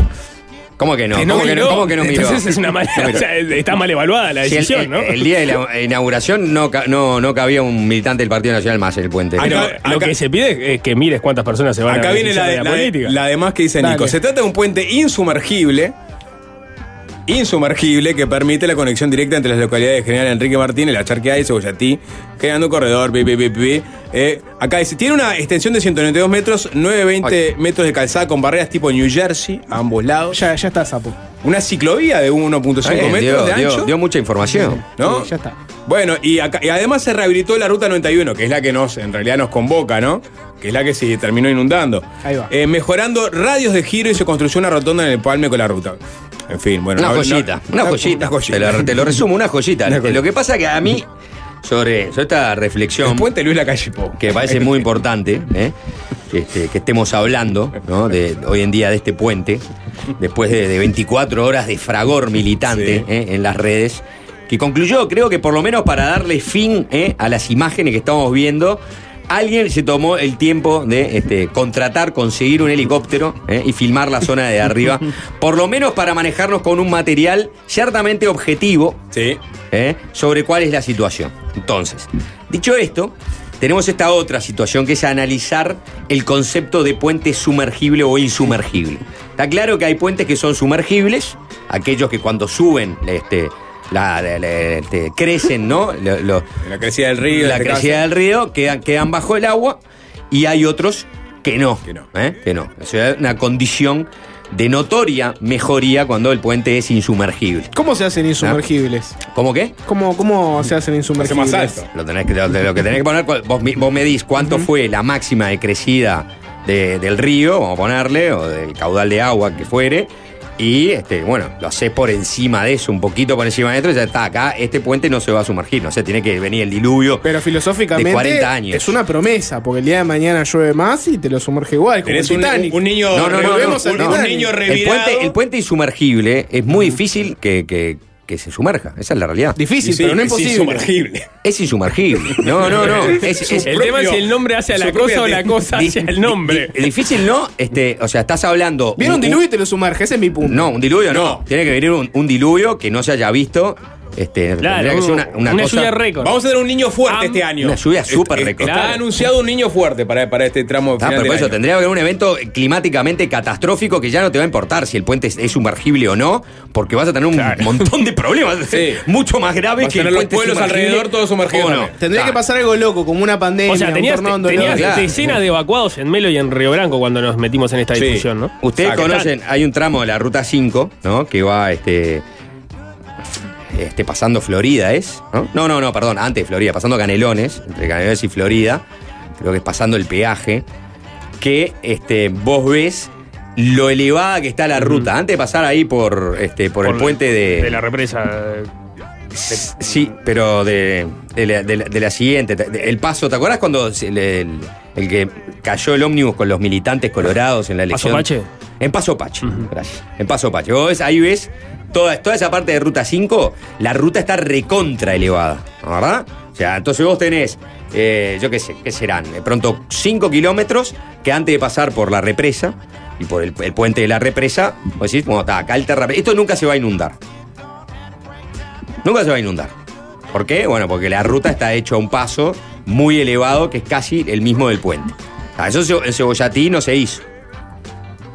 ¿Cómo que no? Que no ¿Cómo, que no miró. ¿Cómo que no miró? Entonces es una mala, No miró. <laughs> o sea, está mal evaluada la Si el, decisión, el- ¿no? el día de la inauguración no, ca- no, no cabía un militante del Partido Nacional más en el puente. Pero Acá- lo acá- que se pide es que mires cuántas personas se van Acá a viene la, de, de la, de- política. la demás que dice Dale. Nico. Se trata de un puente insumergible. Insumergible que permite la conexión directa entre las localidades de General Enrique Martínez, La Charqueada y Cebollatí, generando un corredor. pi, pi, pi. Eh, acá dice: tiene una extensión de 192 metros, 920 metros de calzada con barreras tipo New Jersey a ambos lados. Ya, ya está, sapo. Una ciclovía de 1.5 Está bien, metros dio, de dio- ancho. dio mucha información. ¿no? Sí, ya está. Bueno, y, acá- y además se rehabilitó la ruta 91, que es la que nos, en realidad nos convoca, ¿no? Que es la que se terminó inundando. Ahí va. Eh, mejorando radios de giro y se construyó una rotonda en el palme con la ruta. En fin, bueno. Una no- joyita, no- una joyita. Una joyita. Te, lo, te lo resumo, una joyita. Una. Lo que pasa que a mí, sobre, sobre esta reflexión, El puente Luis Lacalle Pou. que parece muy importante, ¿eh? Este, que estemos hablando ¿no? de, hoy en día de este puente, después de, de 24 horas de fragor militante Sí. ¿eh? en las redes, que concluyó, creo que por lo menos para darle fin ¿eh? a las imágenes que estamos viendo, alguien se tomó el tiempo de este, contratar, conseguir un helicóptero ¿eh? y filmar la zona de arriba, <laughs> por lo menos para manejarnos con un material ciertamente objetivo, Sí. ¿eh? sobre cuál es la situación. Entonces, dicho esto, tenemos esta otra situación que es analizar el concepto de puente sumergible o insumergible. Está claro que hay puentes que son sumergibles, aquellos que cuando suben este, la- la- la- este, crecen, ¿no? Lo- lo- La crecida del río. en la este crecida caso. del río quedan, quedan bajo el agua y hay otros que no. Que no. ¿eh? Que no. Eso es una condición de notoria mejoría cuando el puente es insumergible. ¿Cómo se hacen insumergibles? ¿Cómo qué? ¿Cómo, cómo se hacen Hace insumergibles? más alto. Lo, tenés que, lo, lo que tenés que poner, vos, vos medís cuánto fue la máxima de crecida de- del río, vamos a ponerle, o del caudal de agua que fuere, Y este, bueno, lo haces por encima de eso, un poquito por encima de eso, y ya está, acá este puente no se va a sumergir, no sé, tiene que venir el diluvio. Pero filosóficamente De 40 años. es una promesa, porque el día de mañana llueve más y te lo sumerge igual, como el un, Titanic. un niño, No, no, no, volvemos no, al no. un Titanic. niño El puente, el puente insumergible es muy difícil que, que- que se sumerja, esa es la realidad. Difícil, Sí, pero no es imposible. insumergible. Es insumergible. No, no, no. <laughs> Es, es- El tema es si el nombre hace a la cosa o la cosa hacia el nombre. di- difícil no, este, o sea, estás hablando. Viene un diluvio y te lo sumerge, ese es mi punto. No, un diluvio no. No. Tiene que venir un, un diluvio que no se haya visto. Este, Claro, tendría que ser una, una cosa- lluvia récord. Vamos a tener un niño fuerte este año. una lluvia súper Est- récord. Está Claro. anunciado un niño fuerte para, para este tramo Ah, final pero del por eso año. tendría que haber un evento climáticamente catastrófico que ya no te va a importar si el puente es, es sumergible o no, porque vas a tener un Claro. montón de problemas. Sí. <laughs> Mucho más graves que el los pueblos alrededor todos sumergidos no. Tendría Claro. que pasar algo loco, como una pandemia, O sea, tenías, un tornado en tenías dolor. claro. decenas de evacuados en Melo y en Río Branco cuando nos metimos en esta Sí. discusión, ¿no? Ustedes conocen, hay un tramo de la ruta 5, ¿no? Que va este. Este, pasando Florida, ¿es? ¿No? no, no, no, perdón, antes de Florida, pasando Canelones, entre Canelones y Florida, creo que es pasando el peaje, que este, vos ves lo elevada que está la ruta. Antes de pasar ahí por, este, por, el puente de. De la represa. eh, Sí, pero de, de la, de siguiente. El paso, ¿te acuerdas cuando el, el- el que cayó el ómnibus con los militantes colorados en la ¿Paso elección? Pache? En Paso Pache, gracias. En Paso Pache. Vos ves, ahí ves toda, toda esa parte de Ruta 5, la ruta está recontra elevada, ¿no ¿verdad? O sea, entonces vos tenés, eh, yo qué sé, ¿qué serán? De pronto 5 kilómetros que antes de pasar por la represa y por el, el puente de la represa, vos decís, bueno, está, acá el terraplén. Esto nunca se va a inundar. Nunca se va a inundar. ¿Por qué? Bueno, porque la ruta está hecha a un paso muy elevado que es casi el mismo del puente. Ah, eso en Cebollatí no se hizo.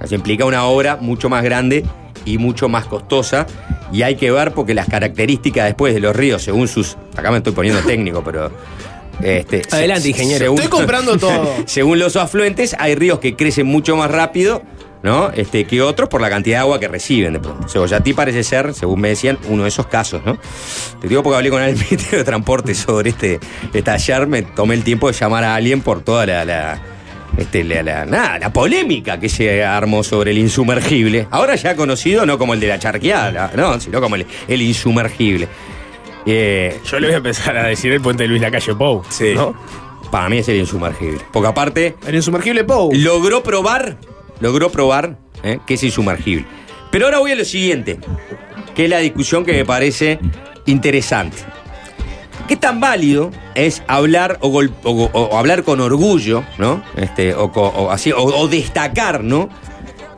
Eso implica una obra mucho más grande y mucho más costosa. Y hay que ver porque las características después de los ríos, según sus. Acá me estoy poniendo técnico, pero. Este, Adelante, se- ingeniero. según- Estoy comprando todo. <laughs> según los afluentes, hay ríos que crecen mucho más rápido, ¿no? Este, que otros por la cantidad de agua que reciben de pronto. Cebollatí parece ser, según me decían, uno de esos casos, ¿no? Te digo porque hablé con el <laughs> Ministerio de Transporte sobre este, este ayer, me tomé el tiempo de llamar a alguien por toda la. la- este, la, la- nada, la polémica que se armó sobre el insumergible. Ahora ya conocido no como el de la charqueada, no, sino como el, el insumergible. Eh, Yo le voy a empezar a decir el puente de Luis Lacalle Pou. Sí. ¿no? para mí es el insumergible. Porque aparte, El insumergible Pou. logró probar, logró probar ¿eh? que es insumergible. Pero ahora voy a lo siguiente, que es la discusión que me parece interesante. ¿Qué tan válido es hablar o, hablar con orgullo, ¿no? Este, o, o así, o destacar, ¿no?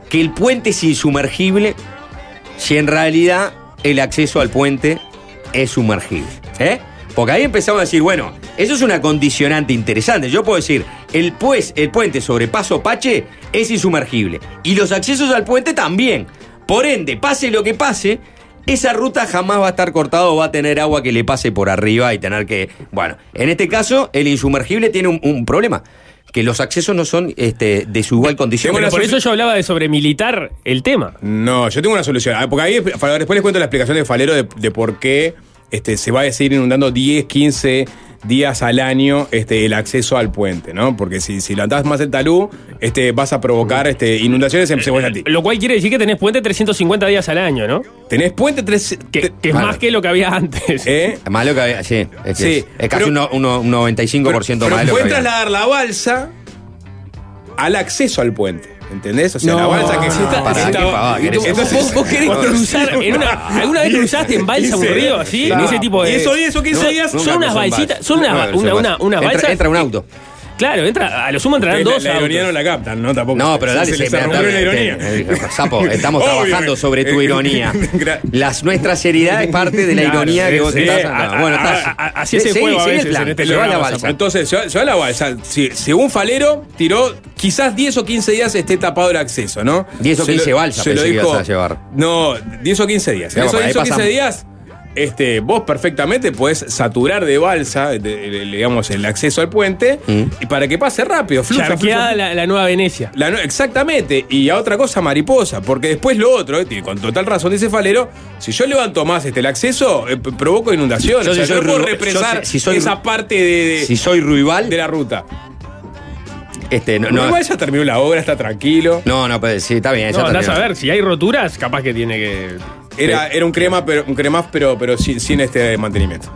Que el puente es insumergible si en realidad el acceso al puente es sumergible. ¿eh? Porque ahí empezamos a decir, bueno, eso es una condicionante interesante. Yo puedo decir, el, pues, el puente sobre Paso Pache es insumergible. Y los accesos al puente también. Por ende, pase lo que pase, esa ruta jamás va a estar cortada o va a tener agua que le pase por arriba y tener que. Bueno, en este caso, el insumergible tiene un, un problema. Que los accesos no son este, de su igual condición. Una por eso yo hablaba de sobremilitar el tema. No, yo tengo una solución. Ah, Porque ahí después les cuento la explicación de Falero de, de por qué este, se va a seguir inundando 10, 15 días al año este, el acceso al puente, ¿no? Porque si, si levantás más el talú, este, vas a provocar este, inundaciones en Cebollatí. Lo cual quiere decir que tenés puente 350 días al año, ¿no? Tenés puente tres, Que, es Claro. más que lo que había antes. ¿eh? Más lo que había, sí. Es, que Sí, es- es casi pero- un, no- un 95% Pero, más de pero lo que pueden había. trasladar la balsa al acceso al puente. ¿Entendés? O sea, No. la balsa que para, qué pavada, querés Entonces- ¿Vos, vos querés cruzar <laughs> en una, ¿Alguna vez cruzaste en balsa un río así? Claro. En ese tipo de. Y eso 10 o 15 días Son unas balsitas. Son una, una, una, balsa. unas Entra- balsas. Entra un auto. Claro, entra, a lo sumo entrarán dos la ironía no la captan, ¿no? Tampoco. No, pero dale, se, se me rompió la ironía. Eh, Sapo, <laughs> estamos trabajando sobre tu ironía. <laughs> Las, nuestra seriedad es parte de la Claro, ironía que vos sí. estás A- sacando. a- Bueno, estás. así es el Sí, juego a veces plan. en este Lleva la balsa. Entonces, se va, se va la balsa. Según Falero, tiró quizás 10 o 15 días esté tapado el acceso, ¿no? 10 o Se 15 lo- balsas se lo dijo- a llevar. No, 10 o 15 días. En Claro, esos por ahí 10 o 15 pasan- días, este, vos perfectamente podés saturar de balsa, de- de- digamos, el acceso al puente, Mm. y para que pase rápido, fluya, la, la nueva Venecia. la exactamente, y a otra cosa mariposa, porque después lo otro, eh, con total razón dice Falero, si yo levanto más este, el acceso, eh, provoco inundaciones. Yo o sea, si soy no puedo represar yo si- si soy esa parte de, de- Si soy Ruibal, de la ruta. Este, no, No, igual ya terminó la obra, está tranquilo. no, no, pues, sí, está bien. ya No, andás terminó. a ver, si hay roturas, capaz que tiene que. Era, era un crema, pero un cremaf, pero, pero sin, sin este mantenimiento.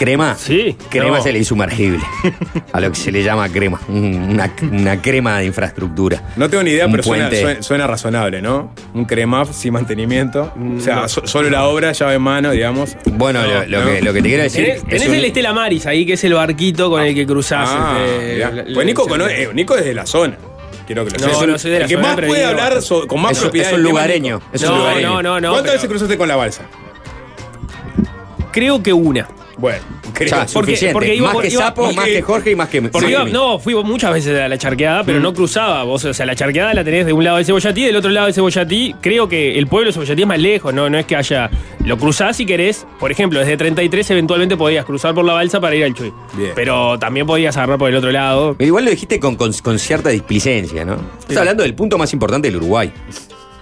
¿Crema? Sí, Crema no. es el insumergible. a lo que se le llama crema. Un- Una, una crema de infraestructura. No tengo ni idea, Un pero suena, suena- suena razonable, ¿no? Un cremaf sin mantenimiento. O sea, No. so- solo la obra, llave en mano, digamos. Bueno, lo, lo no. que, lo que te quiero decir. Tenés, es tenés un- el Estela Maris ahí, que es el barquito con el que cruzás. Ah, este, pues Nico, cono- eh, Nico es de la zona. Quiero que lo No, no soy de la El que zona, más puede hablar so- con más Es propiedad. es un lugareño, es un lugareño. no, no, no. ¿Cuántas pero veces cruzaste con la balsa? Creo que una. Bueno, creo. Ya, Porque- suficiente. porque iba más que iba- Sapo, y- más que Jorge y más que. Porque iba- no, fui muchas veces a la charqueada, pero no cruzaba. Vos, o sea, la charqueada la tenés de un lado de Cebollatí, del otro lado de Cebollatí. Creo que el pueblo de Cebollatí es más lejos, no, no es que haya. Lo cruzás si querés. Por ejemplo, desde 33 eventualmente podías cruzar por la balsa para ir al Chuy. Bien. Pero también podías agarrar por el otro lado. Pero igual lo dijiste con, con- con cierta displicencia, ¿no? Estás hablando del punto más importante del Uruguay.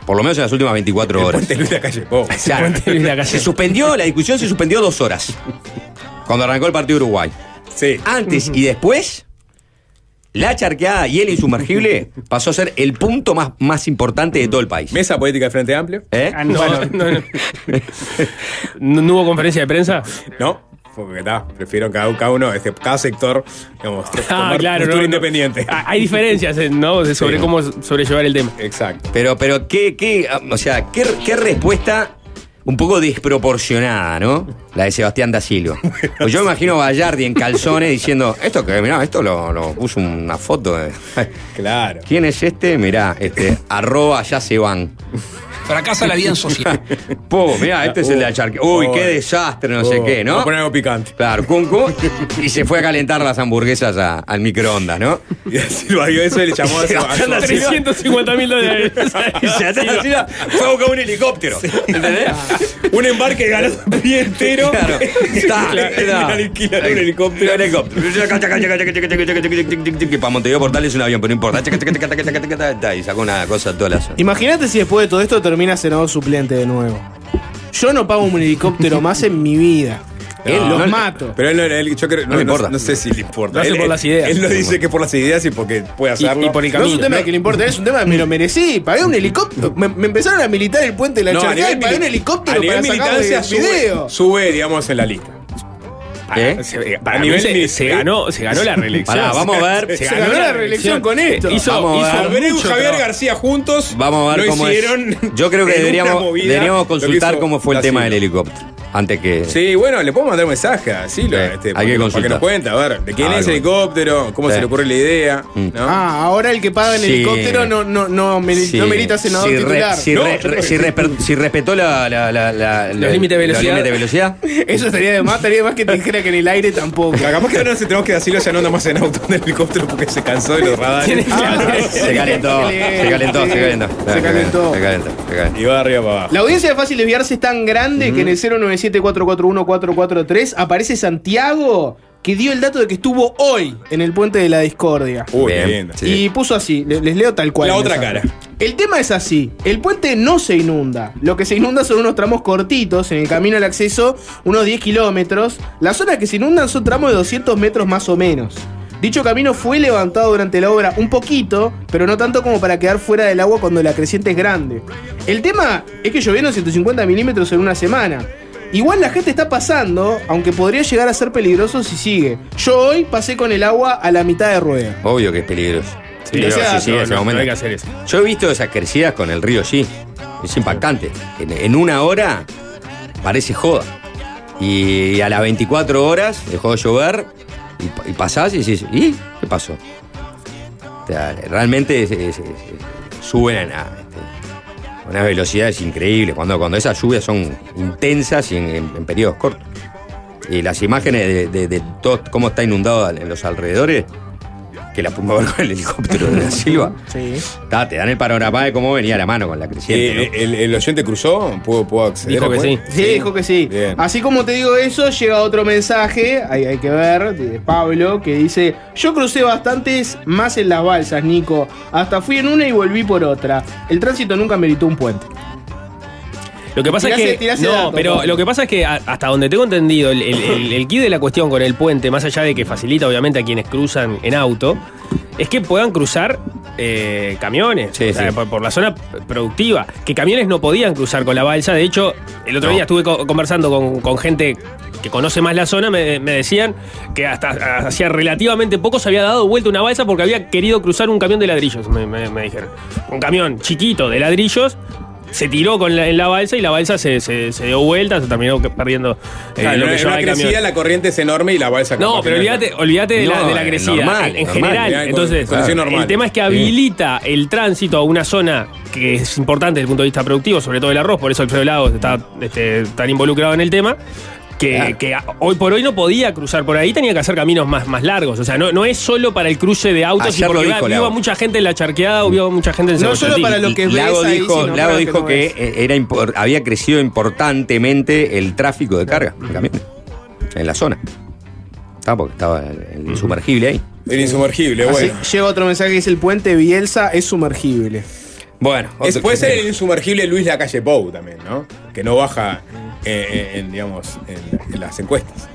Por lo menos en las últimas 24 El horas. puente Luis de la calle Pou. <laughs> Claro. Puente Luis de la Calle. Se suspendió, la discusión se suspendió dos horas. Cuando arrancó el partido de Uruguay. Sí. Antes y después, la charqueada y el insumergible pasó a ser el punto más, más importante de todo el país. Mesa política de Frente Amplio. ¿Eh? No, no, no. <laughs> <laughs> ¿No- no hubo conferencia de prensa? No, porque está, prefiero cada, cada uno, este, cada sector, digamos, <laughs> Ah, tomar claro. no, independiente. Ah, Hay diferencias ¿no? <laughs> Sobre Sí. cómo sobrellevar el tema. Exacto. Pero, pero, ¿qué, qué, o sea, qué, qué respuesta un poco desproporcionada, ¿no? La de Sebastián da Silva. <laughs> Pues yo me imagino a Gallardi en calzones diciendo, esto que, mirá, esto lo, lo puso una foto de. Claro. ¿Quién es este? Mirá, este, arroba ya se van. Fracasa la vida en sociedad. Po, mirá, este es el de la charque. Uy, Oh. qué desastre, no sé Oh, qué, ¿no? Vamos a poner algo picante. Claro, cum, y se fue a calentar las hamburguesas a- al microondas, ¿no? Y Silva vio eso y le llamó a su- a su- Sebastián da Silva. 350 mil dólares. Y Silva fue a buscar un helicóptero. ¿Entendés? un embarque ganó un pie entero. Claro. Está, un helicóptero. Un helicóptero. Que para Montevideo Portal es un avión, pero no importa. Y sacó una cosa toda la zona. Imagínate si después de todo esto termina senador suplente de nuevo. Yo no pago un helicóptero <laughs> más en mi vida. Él Los no- mato. Pero él, no- él- yo creo, No no, importa. no sé si le importa. Lo hace Él- por las ideas. Él lo dice que por las ideas y porque puede Y- hacerlo. y por el No es un tema ¿no? que le importa, es un tema que me lo merecí. Pagué un helicóptero. Me, me empezaron a militar el puente de la charqueada y pagué un helicóptero a nivel para sacar militancia el sube, video. sube, digamos, en la lista. ¿Qué? Se- Para a nivel se, se ganó, se ganó la <laughs> reelección. Pará, vamos a <laughs> ver. Se ganó la reelección con esto. Hizo, Vamos a hizo ver. Abreu y mucho Javier. García juntos Vamos a ver lo cómo hicieron. es. Yo creo que deberíamos, deberíamos consultar cómo fue el tema del helicóptero. Antes que. Sí, bueno, le podemos mandar un mensaje Sí, este, hay para que para consultar. que nos cuente, a ver, de quién Ah, es el helicóptero, cómo Sí. se le ocurre la idea, Mm. ¿no? Ah, ahora el que paga el Sí. helicóptero no, no, no, meri- Sí. no merita senador si re- titular. si, No, re- si respe- si respetó la, la- la- la- la- límites de velocidad. los límites de velocidad. <laughs> Eso estaría de más, estaría de más que te dijera que en el aire tampoco. Capaz que ahora se tenemos que decirlo, ya no anda más en auto en el helicóptero porque se cansó de los <laughs> radares. Ah, Se calentó, se calentó, se calentó. Se calentó. Se calentó, se calentó. Y va arriba para abajo. La audiencia de Fácil Desviarse es tan grande que en el 097-441-443 aparece Santiago que dio el dato de que estuvo hoy en el Puente de la Discordia. Uy, qué Bien. Sí. Y puso así, le- les leo tal cual. La otra cara. El tema es así, el puente no se inunda, lo que se inunda son unos tramos cortitos, en el camino al acceso unos 10 kilómetros, las zonas que se inundan son tramos de 200 metros más o menos. Dicho camino fue levantado durante la obra un poquito, pero no tanto como para quedar fuera del agua cuando la creciente es grande. El tema es que llovieron 150 milímetros en una semana. Igual la gente está pasando, aunque podría llegar a ser peligroso si sigue. Yo hoy pasé con el agua a la mitad de rueda. Obvio que es peligroso. Sí, Pero o sea, sí, sí, no, en ese no, no momento. hay que hacer eso. Yo he visto esas crecidas con el río G. Es impactante. En, en una hora parece joda. Y a las 24 horas dejó de llover y, y pasás y decís, ¿y qué pasó? O sea, realmente es- es- es- suben a, a unas velocidades increíbles cuando, cuando esas lluvias son intensas y en, periodos cortos. Y las imágenes de, de- de todo cómo está inundado en los alrededores, que la pudimos <laughs> ver con el helicóptero de la Silva. Sí. Ta, te dan el panorama de cómo venía la mano con la creciente. Eh, ¿no? el, el oyente cruzó? ¿Puedo, puedo acceder? Dijo que sí. Sí, dijo que sí. Bien. Así como te digo eso, llega otro mensaje, hay, hay que ver, de Pablo, que dice, yo crucé bastantes más en las balsas, Nico. Hasta fui en una y volví por otra. El tránsito nunca meritó un puente. Lo que pasa Tirase- es que. tirase No, pero lo que pasa es que a- hasta donde tengo entendido, el, el, el- el key de la cuestión con el puente, más allá de que facilita obviamente a quienes cruzan en auto, es que puedan cruzar eh, camiones Sí, o sea, sí. por, por la zona productiva. Que camiones no podían cruzar con la balsa. De hecho, el otro No. día estuve co- conversando con, con gente que conoce más la zona, me, me decían que hasta hacía relativamente poco se había dado vuelta una balsa porque había querido cruzar un camión de ladrillos, me, me- me dijeron. Un camión chiquito de ladrillos. Se tiró con la, en la balsa y la balsa se, se- se dio vuelta, se terminó perdiendo eh, Claro, lo en que una camión. crecida la corriente es enorme y la balsa No, pero olvídate, olvídate de, la, de crecida. normal, en, normal. general, entonces, normal. el tema es que habilita el tránsito a una zona que es importante desde el punto de vista productivo, sobre todo el arroz, por eso Alfredo Lagos está este, tan involucrado en el tema. Que, Claro. que a- hoy por hoy no podía cruzar por ahí, tenía que hacer caminos más, más largos. O sea, no, no es solo para el cruce de autos Ayer y porque dijo vio a mucha gente en la charqueada o vio a mucha gente en No solo para lo que ves Lago ahí, dijo, sino Lago dijo que no que, ves. eh, era impor- había crecido importantemente el tráfico de carga en camiones en la zona. Estaba porque estaba el insumergible ahí. El insumergible, Así, bueno. llega otro mensaje que dice el puente Bielsa es sumergible. Bueno, Es- puede ser el insumergible Luis Lacalle Pou también, ¿no? Que no baja, eh, en, digamos, en, en las encuestas.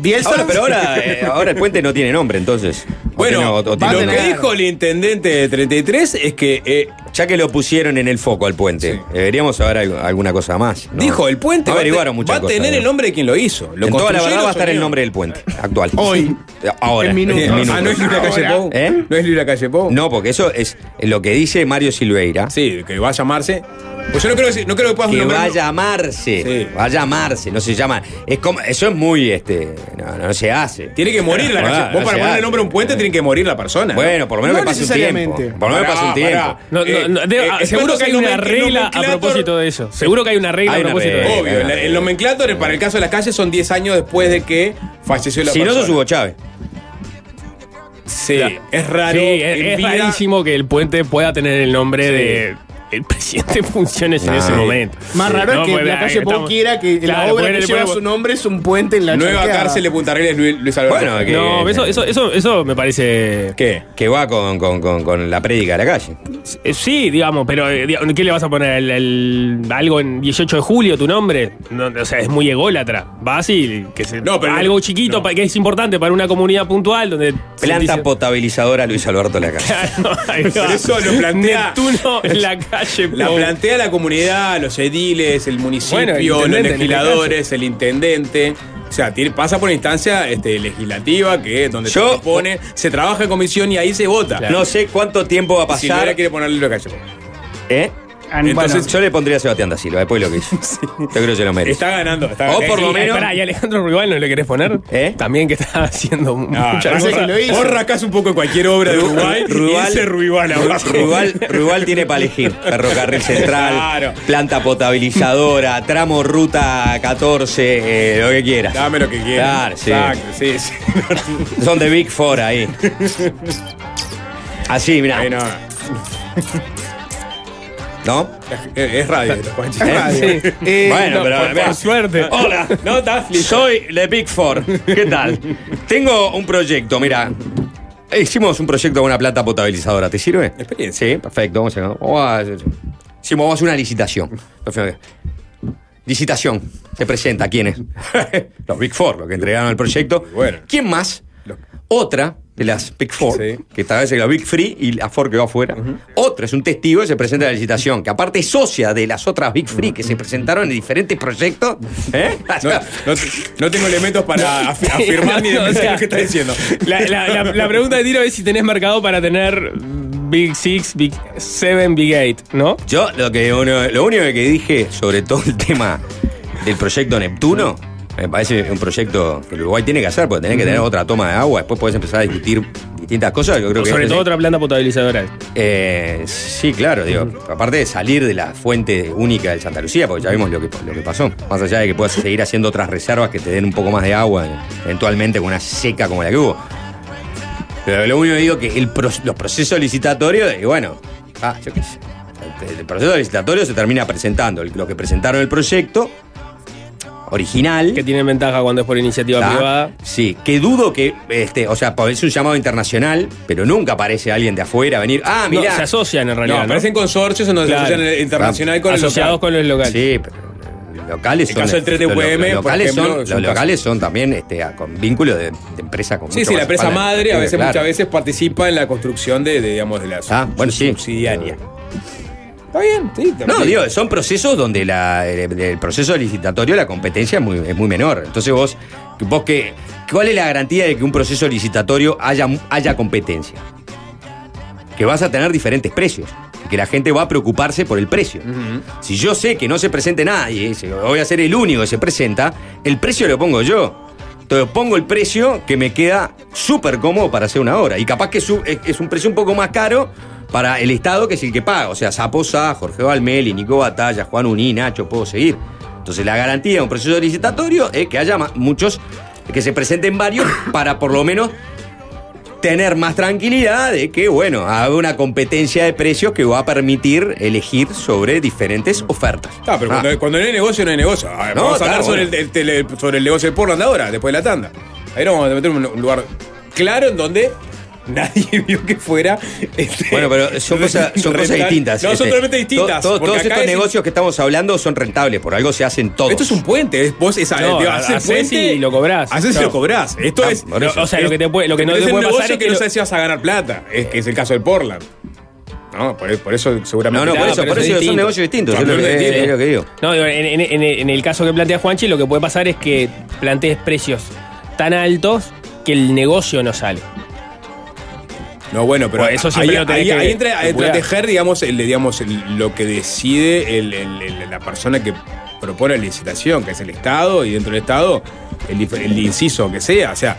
Bielsa. Ahora, pero ahora, <laughs> eh, ahora el puente no tiene nombre, entonces. O Bueno, tiene- o- o va a tiene- lo que dijo el intendente de 33 es que eh, ya que lo pusieron en el foco al puente, Sí. deberíamos saber algo- alguna cosa más. ¿no? dijo el puente va, te- averiguaron muchas va a cosas, tener ¿no? el nombre de quien lo hizo. Lo en toda la verdad va a estar el nombre del puente actual. Hoy. Ahora. En minutos. en Ah, no es Luis Lacalle Ahora. Pou. ¿Eh? No es Luis Lacalle Pou. No, porque eso es lo que dice Mario Silveira. Sí, que va a llamarse. Pues yo no creo que, no creo que puedas Que nombrar- va a llamarse. Sí. Va a llamarse, no se llama. Es como, eso es muy, este. No, no se hace. Tiene que morir la calle. no Vos para ponerle hace. nombre a un puente tiene que morir la persona. ¿no? Bueno, por lo menos No que pase un tiempo. Por lo menos Pará, pase un tiempo. pará. No, no, no, de- Eh, ah, eh, seguro ¿cuántos que hay el una regla a propósito de eso. Seguro que hay una regla Hay a propósito de eso. Obvio, la- el nomenclator para el caso de las calles son 10 años después de que falleció la Si no, persona. sos Hugo Chávez. Sí, es raro. Sí, es, rarísimo que el puente pueda tener el nombre Sí. de el presidente en funciones en ese Sí. momento. Más raro No, es que pues, la calle Pou estamos- quiera que Claro, la obra ponele- que lleva ponele- su nombre es un puente en la Nueva cárcel de Punta Arenas, Luis, Luis Alberto. Bueno, que- No, eso, eso, eso, eso me parece. ¿Qué? Que va con, con, con, con la prédica de la calle. Eh, Sí, digamos, pero eh, digamos, ¿qué le vas a poner? El, el- algo en 18 de julio, tu nombre. No, o sea, es muy ególatra. Vas y que se, No, pero- algo chiquito no. pa- que es importante para una comunidad puntual donde. se Planta dice- potabilizadora Luis Alberto de la calle. <laughs> Claro, ahí va. Pero eso lo plantea- Neptuno en la <laughs> calle. La plantea la comunidad, los ediles, el municipio, Bueno, el los este legisladores, el intendente. O sea, pasa por una instancia este, legislativa que es donde Yo- se pone, se trabaja en comisión y ahí se vota. No sé cuánto tiempo va a Si pasar. Silvera quiere ponerle lo calle. ¿Eh? Entonces, Yo le pondría a Sebastián da Silva, después de lo que hizo. <laughs> Yo creo que se lo merece. Está ganando. Está O por eh, lo y- menos- Pará, ¿y Alejandro Ruibal no le querés poner? ¿Eh? También que está haciendo No, muchas no sé cosas. Vos rascás un poco cualquier obra de Uruguay Ruibal- y ese Ruibal abajo. Ruibal, Ruibal tiene para elegir. <laughs> Ferrocarril Central, Claro. planta potabilizadora, tramo ruta 14, eh, lo que quiera. Dame lo que quieras. Claro, sí. Exacto, sí, sí. <laughs> Son de Big Four ahí. Así, mira. No. Es, es radio, esto, <laughs> Juanchi. Sí. Eh, Bueno, no, pero por- suerte. Hola, No, <laughs> soy de Big Four. ¿Qué tal? Tengo un proyecto, mira. Hicimos un proyecto con una planta potabilizadora, ¿te sirve? Experiencia. Sí, perfecto. Vamos a, vamos a- hicimos, vamos a hacer una licitación. Licitación. Se presenta. ¿Quiénes? <laughs> los Big Four, los que entregaron el proyecto. Bueno. ¿Quién más? Otra de las Big Four, Sí. que tal vez es la Big Free y la Four que va afuera. Otra es un testigo que se presenta en la licitación, que aparte es socia de las otras Big Free que se presentaron en diferentes proyectos. ¿Eh? <laughs> No, no- no tengo elementos para afi- afirmar ni <laughs> No, o desmentir sea, lo que está diciendo. La, la- la- la pregunta de tiro es si tenés mercado para tener Big Six, Big Seven, Big Eight, ¿no? Yo lo que uno- lo único que dije sobre todo el tema del proyecto Neptuno, me parece un proyecto que el Uruguay tiene que hacer, porque tenés que tener otra toma de agua, después podés empezar a discutir distintas cosas. Yo creo que Sobre todo otra planta potabilizadora. Eh, sí, claro, digo, aparte de salir de la fuente única del Santa Lucía, porque ya vimos lo que, lo que pasó. Más allá de que puedas seguir haciendo otras reservas que te den un poco más de agua, eventualmente con una seca como la que hubo. Pero lo único que digo que el pro- los procesos licitatorios, y bueno, ah, yo qué sé. El, proceso licitatorio se termina presentando. Los que presentaron el proyecto original. Que tienen ventaja cuando es por iniciativa ¿tá? privada. Sí, que dudo que, este, o sea, es un llamado internacional, pero nunca aparece alguien de afuera a venir. Ah, No, mira. se asocian en realidad. No, ¿no? aparecen consorcios en donde Claro. se asocian internacional con Asociados con el local. Sí, pero locales El son. caso del 3 de los- UPM, los locales ejemplo, son, los locales también este, con vínculos de, de empresa con Sí, sí, la empresa madre a veces, Claro. muchas veces participa en la construcción de, de, digamos, de la Ah, bueno, sí. Está bien, sí. No, digo, son procesos donde la- el, el proceso licitatorio, la competencia es muy, es muy menor. Entonces vos, vos que, ¿cuál es la garantía de que un proceso licitatorio haya, haya competencia? Que vas a tener diferentes precios. Que la gente va a preocuparse por el precio. Si yo sé que no se presente nadie, voy a ser el único que se presenta, el precio lo pongo yo. Entonces pongo el precio que me queda súper cómodo para hacer una obra. Y capaz que es un precio un poco más caro para el Estado, que es el que paga. O sea, Zaposa, Jorge Valmeli, Nico Batalla, Juan Uní, Nacho, puedo seguir. Entonces la garantía de un proceso licitatorio es que haya muchos, que se presenten varios para por lo menos tener más tranquilidad de que, bueno, habrá una competencia de precios que va a permitir elegir sobre diferentes ofertas. Ah, pero Ah. cuando, cuando no hay negocio, no hay negocio. A ver, No, vamos a hablar sobre, bueno. el, el tele- sobre el negocio de Portland ahora, después de la tanda. Ahí nos vamos a meter un lugar claro en donde <laughs> nadie vio que fuera. este, Bueno, pero son <laughs> cosas, son cosas rentar- distintas. No, son este. totalmente distintas. To- to- porque todos estos es- negocios que estamos hablando son rentables, por algo se hacen todos. Esto es un puente. es- Vos No, digo, haces puente y lo cobrás. Haces y Claro. lo cobrás. Esto Ah, es. O sea, lo que te puede- lo que no es te un puede pasar negocio es que, que no sabes si vas a ganar plata. Es, que es el caso del Portland. No, por, por eso seguramente. No, no, por No, eso, por eso eso es son negocios distintos. Claro, es lo que- es distinto. es lo que digo. No, digo, en, en- en- en el caso que plantea Juanchi, lo que puede pasar es que plantees precios tan altos que el negocio no sale. No, bueno, pero Bueno, eso siempre ahí, lo tenés ahí- que- ahí entra, a tejer, digamos, el, digamos el- lo que decide el- el- el- la persona que propone la licitación, que es el Estado, y dentro del Estado, el, inciso que sea. O sea,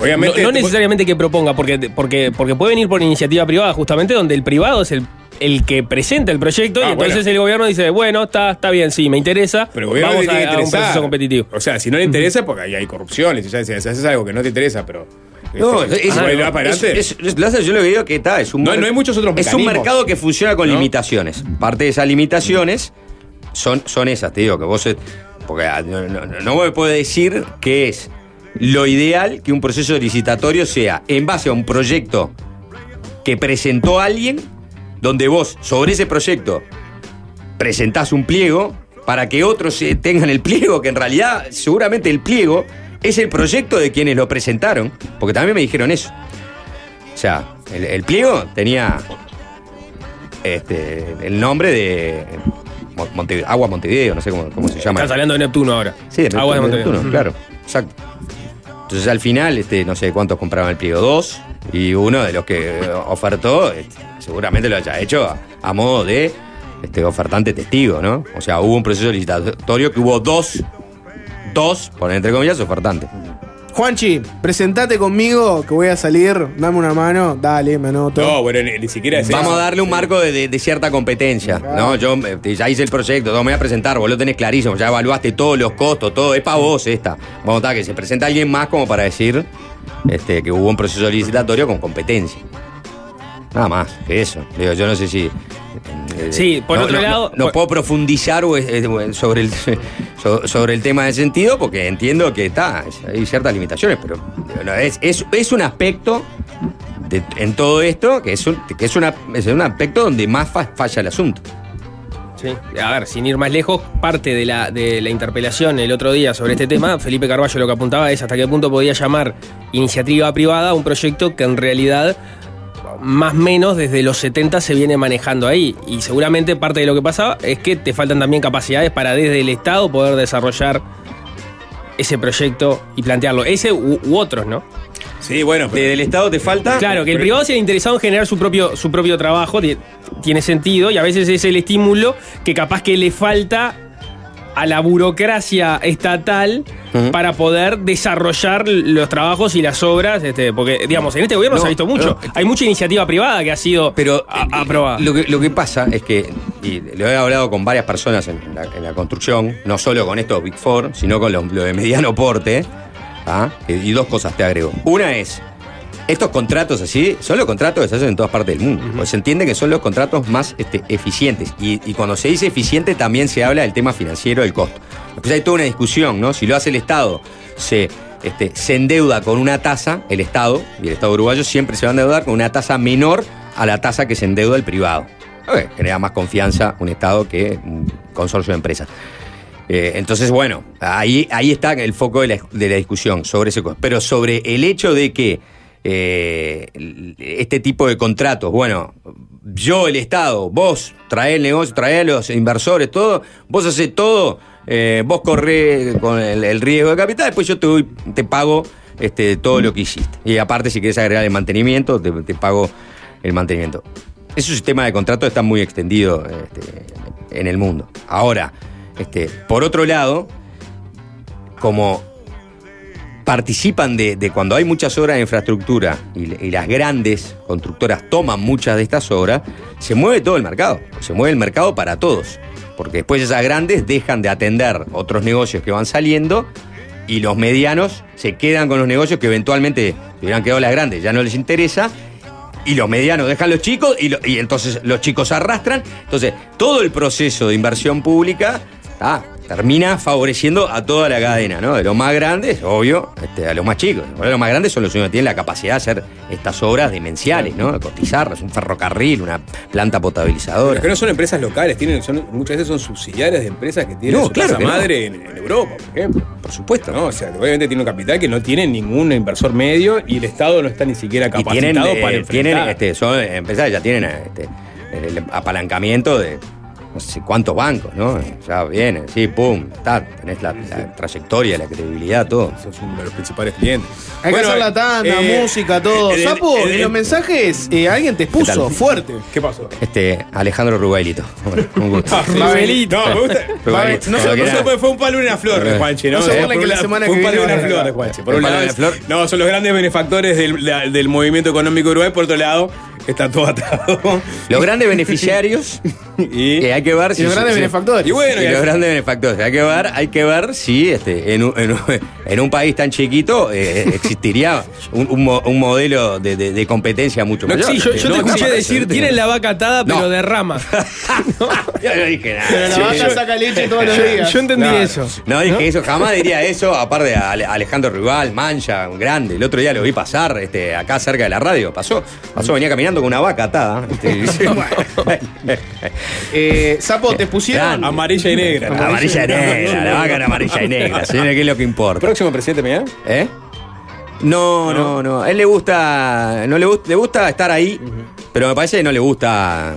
obviamente. no necesariamente que proponga, porque, porque, porque puede venir por iniciativa privada, justamente donde el privado es el, el que presenta el proyecto Ah, y entonces bueno. el gobierno dice, bueno, está, está bien, sí, me interesa, Pero el vamos a, a un proceso competitivo. O sea, si no le interesa, porque ahí hay corrupción. Si haces algo que no te interesa, pero. No, este, es, ah, es- va para es- adelante. es- es- Lázaro, yo lo que digo que está, es un No, no hay muchos otros Es un mercado que funciona con ¿No? limitaciones. Parte de esas limitaciones son, son esas, te digo, que vos. eh, Porque ah, no, me puede decir que es lo ideal que un proceso licitatorio sea en base a un proyecto que presentó alguien, donde vos, sobre ese proyecto, presentás un pliego para que otros eh, tengan el pliego, que en realidad seguramente el pliego es el proyecto de quienes lo presentaron, porque también me dijeron eso. O sea, el, el pliego tenía este, el nombre de Agua Montevideo, no sé cómo, cómo se llama. Estás hablando de Neptuno ahora. Sí, de Aguas de Neptuno, Montevideo. claro, exacto. Entonces al final, este, no sé cuántos compraron el pliego, dos, y uno de los que ofertó, este, seguramente lo haya hecho a, a modo de este, ofertante testigo, ¿no? O sea, hubo un proceso licitatorio que hubo dos, dos, poner entre comillas, ofertantes. Juanchi, presentate conmigo que voy a salir, dame una mano, dale, me anoto. No, bueno, ni, ni siquiera es Vamos eso. a darle un marco de, de- de cierta competencia. No, yo eh, ya hice el proyecto, no me voy a presentar, vos lo tenés clarísimo, ya evaluaste todos los costos, todo, es para vos esta. Vamos a estar que se presenta alguien más como para decir este, que hubo un proceso licitatorio con competencia. Nada más que eso. Digo, yo no sé si. eh, Sí, por no- otro no- lado- No, no puedo profundizar o, sobre, el, so- sobre el tema de sentido porque entiendo que está, hay ciertas limitaciones, pero es, un aspecto en todo esto que es un, que es, un aspecto donde más fa- falla el asunto. Sí. A ver, sin ir más lejos, parte de la, de la interpelación el otro día sobre este tema, Felipe Carballo lo que apuntaba es hasta qué punto podía llamar iniciativa privada un proyecto que en realidad más o menos desde los 70 se viene manejando ahí. Y seguramente parte de lo que pasaba es que te faltan también capacidades para desde el Estado poder desarrollar ese proyecto y plantearlo. Ese u, u otros, ¿no? Sí, bueno, pero- Desde el Estado te falta. Claro, que el privado se ha interesado en generar su propio, su propio trabajo, ti- tiene sentido, y a veces es el estímulo que capaz que le falta a la burocracia estatal para poder desarrollar los trabajos y las obras, este, porque, digamos, en este gobierno No, se ha visto mucho. no. Hay mucha iniciativa privada que ha sido Pero a- eh, aprobada. Lo que, lo que pasa es que, y lo he hablado con varias personas en, en la, en la construcción, no solo con estos Big Four, sino con lo, lo de mediano porte, ¿ah? Y dos cosas te agrego. Una es, estos contratos así son los contratos que se hacen en todas partes del mundo. Pues se entiende que son los contratos más este, eficientes. Y, y cuando se dice eficiente también se habla del tema financiero, del costo. Después hay toda una discusión, ¿no? Si lo hace el Estado, se, este, se endeuda con una tasa, el Estado, y el Estado uruguayo siempre se va a endeudar con una tasa menor a la tasa que se endeuda el privado. Ok, genera más confianza un Estado que un consorcio de empresas. Eh, entonces, bueno, ahí, ahí está el foco de la, de la discusión sobre ese co- Pero sobre el hecho de que eh, este tipo de contratos, bueno, yo, el Estado, vos trae el negocio, trae a los inversores, todo, vos haces todo, eh, vos corres con el, riesgo de capital, después yo te, doy, te pago este, todo lo que hiciste. Y aparte, si querés agregar el mantenimiento, te, pago el mantenimiento. Ese sistema de contrato está muy extendido este, en el mundo. Ahora, este, por otro lado, como participan de, de cuando hay muchas obras de infraestructura y, las grandes constructoras toman muchas de estas obras, se mueve todo el mercado. Se mueve el mercado para todos. Porque después esas grandes dejan de atender otros negocios que van saliendo y los medianos se quedan con los negocios que eventualmente hubieran quedado las grandes, ya no les interesa. Y los medianos dejan los chicos y, lo- y entonces los chicos arrastran. Entonces, todo el proceso de inversión pública ah, termina favoreciendo a toda la cadena, ¿no? De los más grandes, obvio, este, a los más chicos. Ahora los más grandes son los únicos que tienen la capacidad de hacer estas obras demenciales, ¿no? De cotizarlas, un ferrocarril, una planta potabilizadora. Pero que no son empresas locales, tienen, son, muchas veces son subsidiarias de empresas que tienen No, su claro casa no. madre en, en Europa, por ejemplo. Por supuesto. ¿no? O sea, obviamente tiene un capital que no tiene ningún inversor medio y el Estado no está ni siquiera Y capacitado tienen, eh, para enfrentar. tienen este, son empresas que ya tienen este, el apalancamiento de no sé cuántos bancos, ¿no? Ya vienen, sí, pum, está, tenés la, la trayectoria, la credibilidad, todo. Son uno de los principales clientes. Hay Bueno, que hacer la tanda, eh, música, todo. el- el- Sapo, el- en los mensajes eh, alguien te expuso fuerte. ¿Qué pasó? Este, Alejandro Rubailito. Bueno, un gusto. <laughs> Rubelito. No, me gusta. <laughs> Rubailito. No, quiera. no sé, fue un palo y una flor de Juanchi, ¿no? No se que la semana fue que un palo y una flor de. Juanchi. Por ¿Un lado? No, son los grandes benefactores del, del movimiento económico uruguayo. Por otro lado, está todo atado. Los grandes beneficiarios, <laughs> y, eh, hay que ver si. Y los grandes si- benefactores. y bueno, y los grandes benefactores. Hay que ver, hay que ver si este, en, un, en un- <laughs> en un país tan chiquito eh, existiría un, un mo- un modelo de, de- de competencia mucho No mayor. Sí, yo, yo No, te escuché no, decir, tienen la vaca atada, pero No. de rama. <laughs> Yo no dije nada. Pero la Sí, vaca yo- saca leche todos los días. yo entendí eso. No dije eso, jamás diría eso, aparte de Ale- Alejandro Rival, Mancha, un grande. El otro día lo vi pasar este, acá cerca de la radio. Pasó, pasó, venía caminando con una vaca atada. <laughs> <laughs> Eh, Sapo, te pusieron. Amarilla y negra. amarilla y negra, la vaca era amarilla y negra. <laughs> señores, ¿Qué es lo que importa? ¿Próximo presidente mañana? ¿Eh? No, no, no. A él le gusta, no le gusta, le gusta estar ahí, pero me parece que no le gusta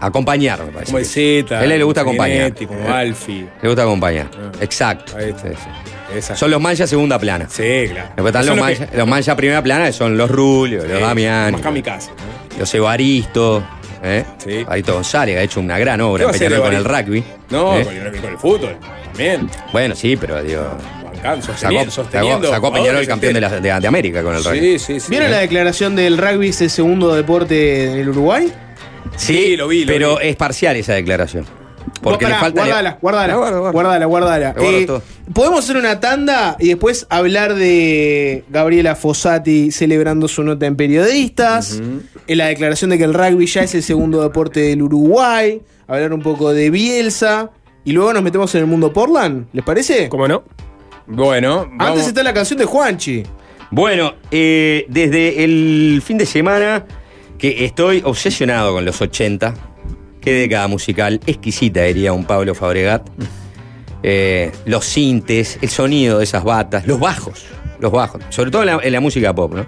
acompañar, me parece. Como el Z. A él le gusta acompañar. Como Alfi. Le gusta acompañar. Ah. Exacto. Ahí está. Sí, sí. Esa. Son los manchas segunda plana. Sí, claro. Después están los que- manchas, los manchas primera plana, que son los Rulio, los Damián, Más kamikaze. los Evaristo, ¿eh? Sí. Evaristo González, que ha hecho una gran ¿Qué obra en Peñarol con el rugby. No, ¿eh? con, el, con el fútbol también. Bueno, sí, pero digo. Sacó, sosteniendo. sacó, sacó a Peñarol campeón de, la- de- de América con el rugby. Sí, sí, sí. ¿Vieron la declaración del rugby es el segundo deporte del Uruguay? Sí, lo vi, lo pero vi. es parcial esa declaración. Porque le pará, falta. Guardala, guardala. Guardo. Guardala, guardala. Eh. Podemos hacer una tanda y después hablar de Gabriela Fossati celebrando su nota en periodistas. En la declaración de que el rugby ya es el segundo deporte del Uruguay. Hablar un poco de Bielsa. Y luego nos metemos en el mundo Portland. ¿Les parece? ¿Cómo no? Bueno, Antes vamos. está la canción de Juanchi. Bueno, eh, desde el fin de semana que estoy obsesionado con los 80. Qué década musical exquisita, diría un Pablo Fabregat. Eh, los sintes, el sonido de esas batas, los bajos, los bajos, sobre todo en la, en la música pop, ¿no?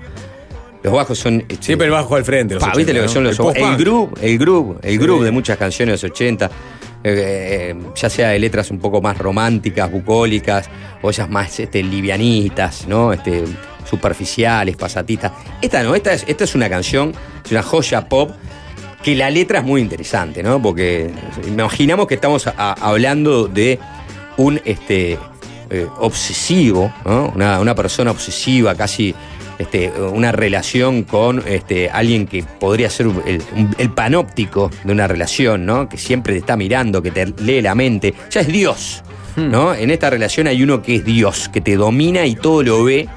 Los bajos son. este, Siempre el bajo al frente. los Pa, ¿Viste 80, lo que ¿no? son los El El, groove, el groove, el Sí. groove de muchas canciones de los 80. eh, eh, ya sea de letras un poco más románticas, bucólicas, o esas más este, livianitas, ¿no? Este, superficiales, pasatistas. Esta no, esta es, esta es una canción, es una joya pop, que la letra es muy interesante, ¿no? Porque imaginamos que estamos a- hablando de un este, eh, obsesivo, ¿no? Una, una persona obsesiva, casi este, una relación con este, alguien que podría ser el, el panóptico de una relación, ¿no? Que siempre te está mirando, que te lee la mente. Ya es Dios, ¿no? En esta relación hay uno que es Dios, que te domina y todo lo ve.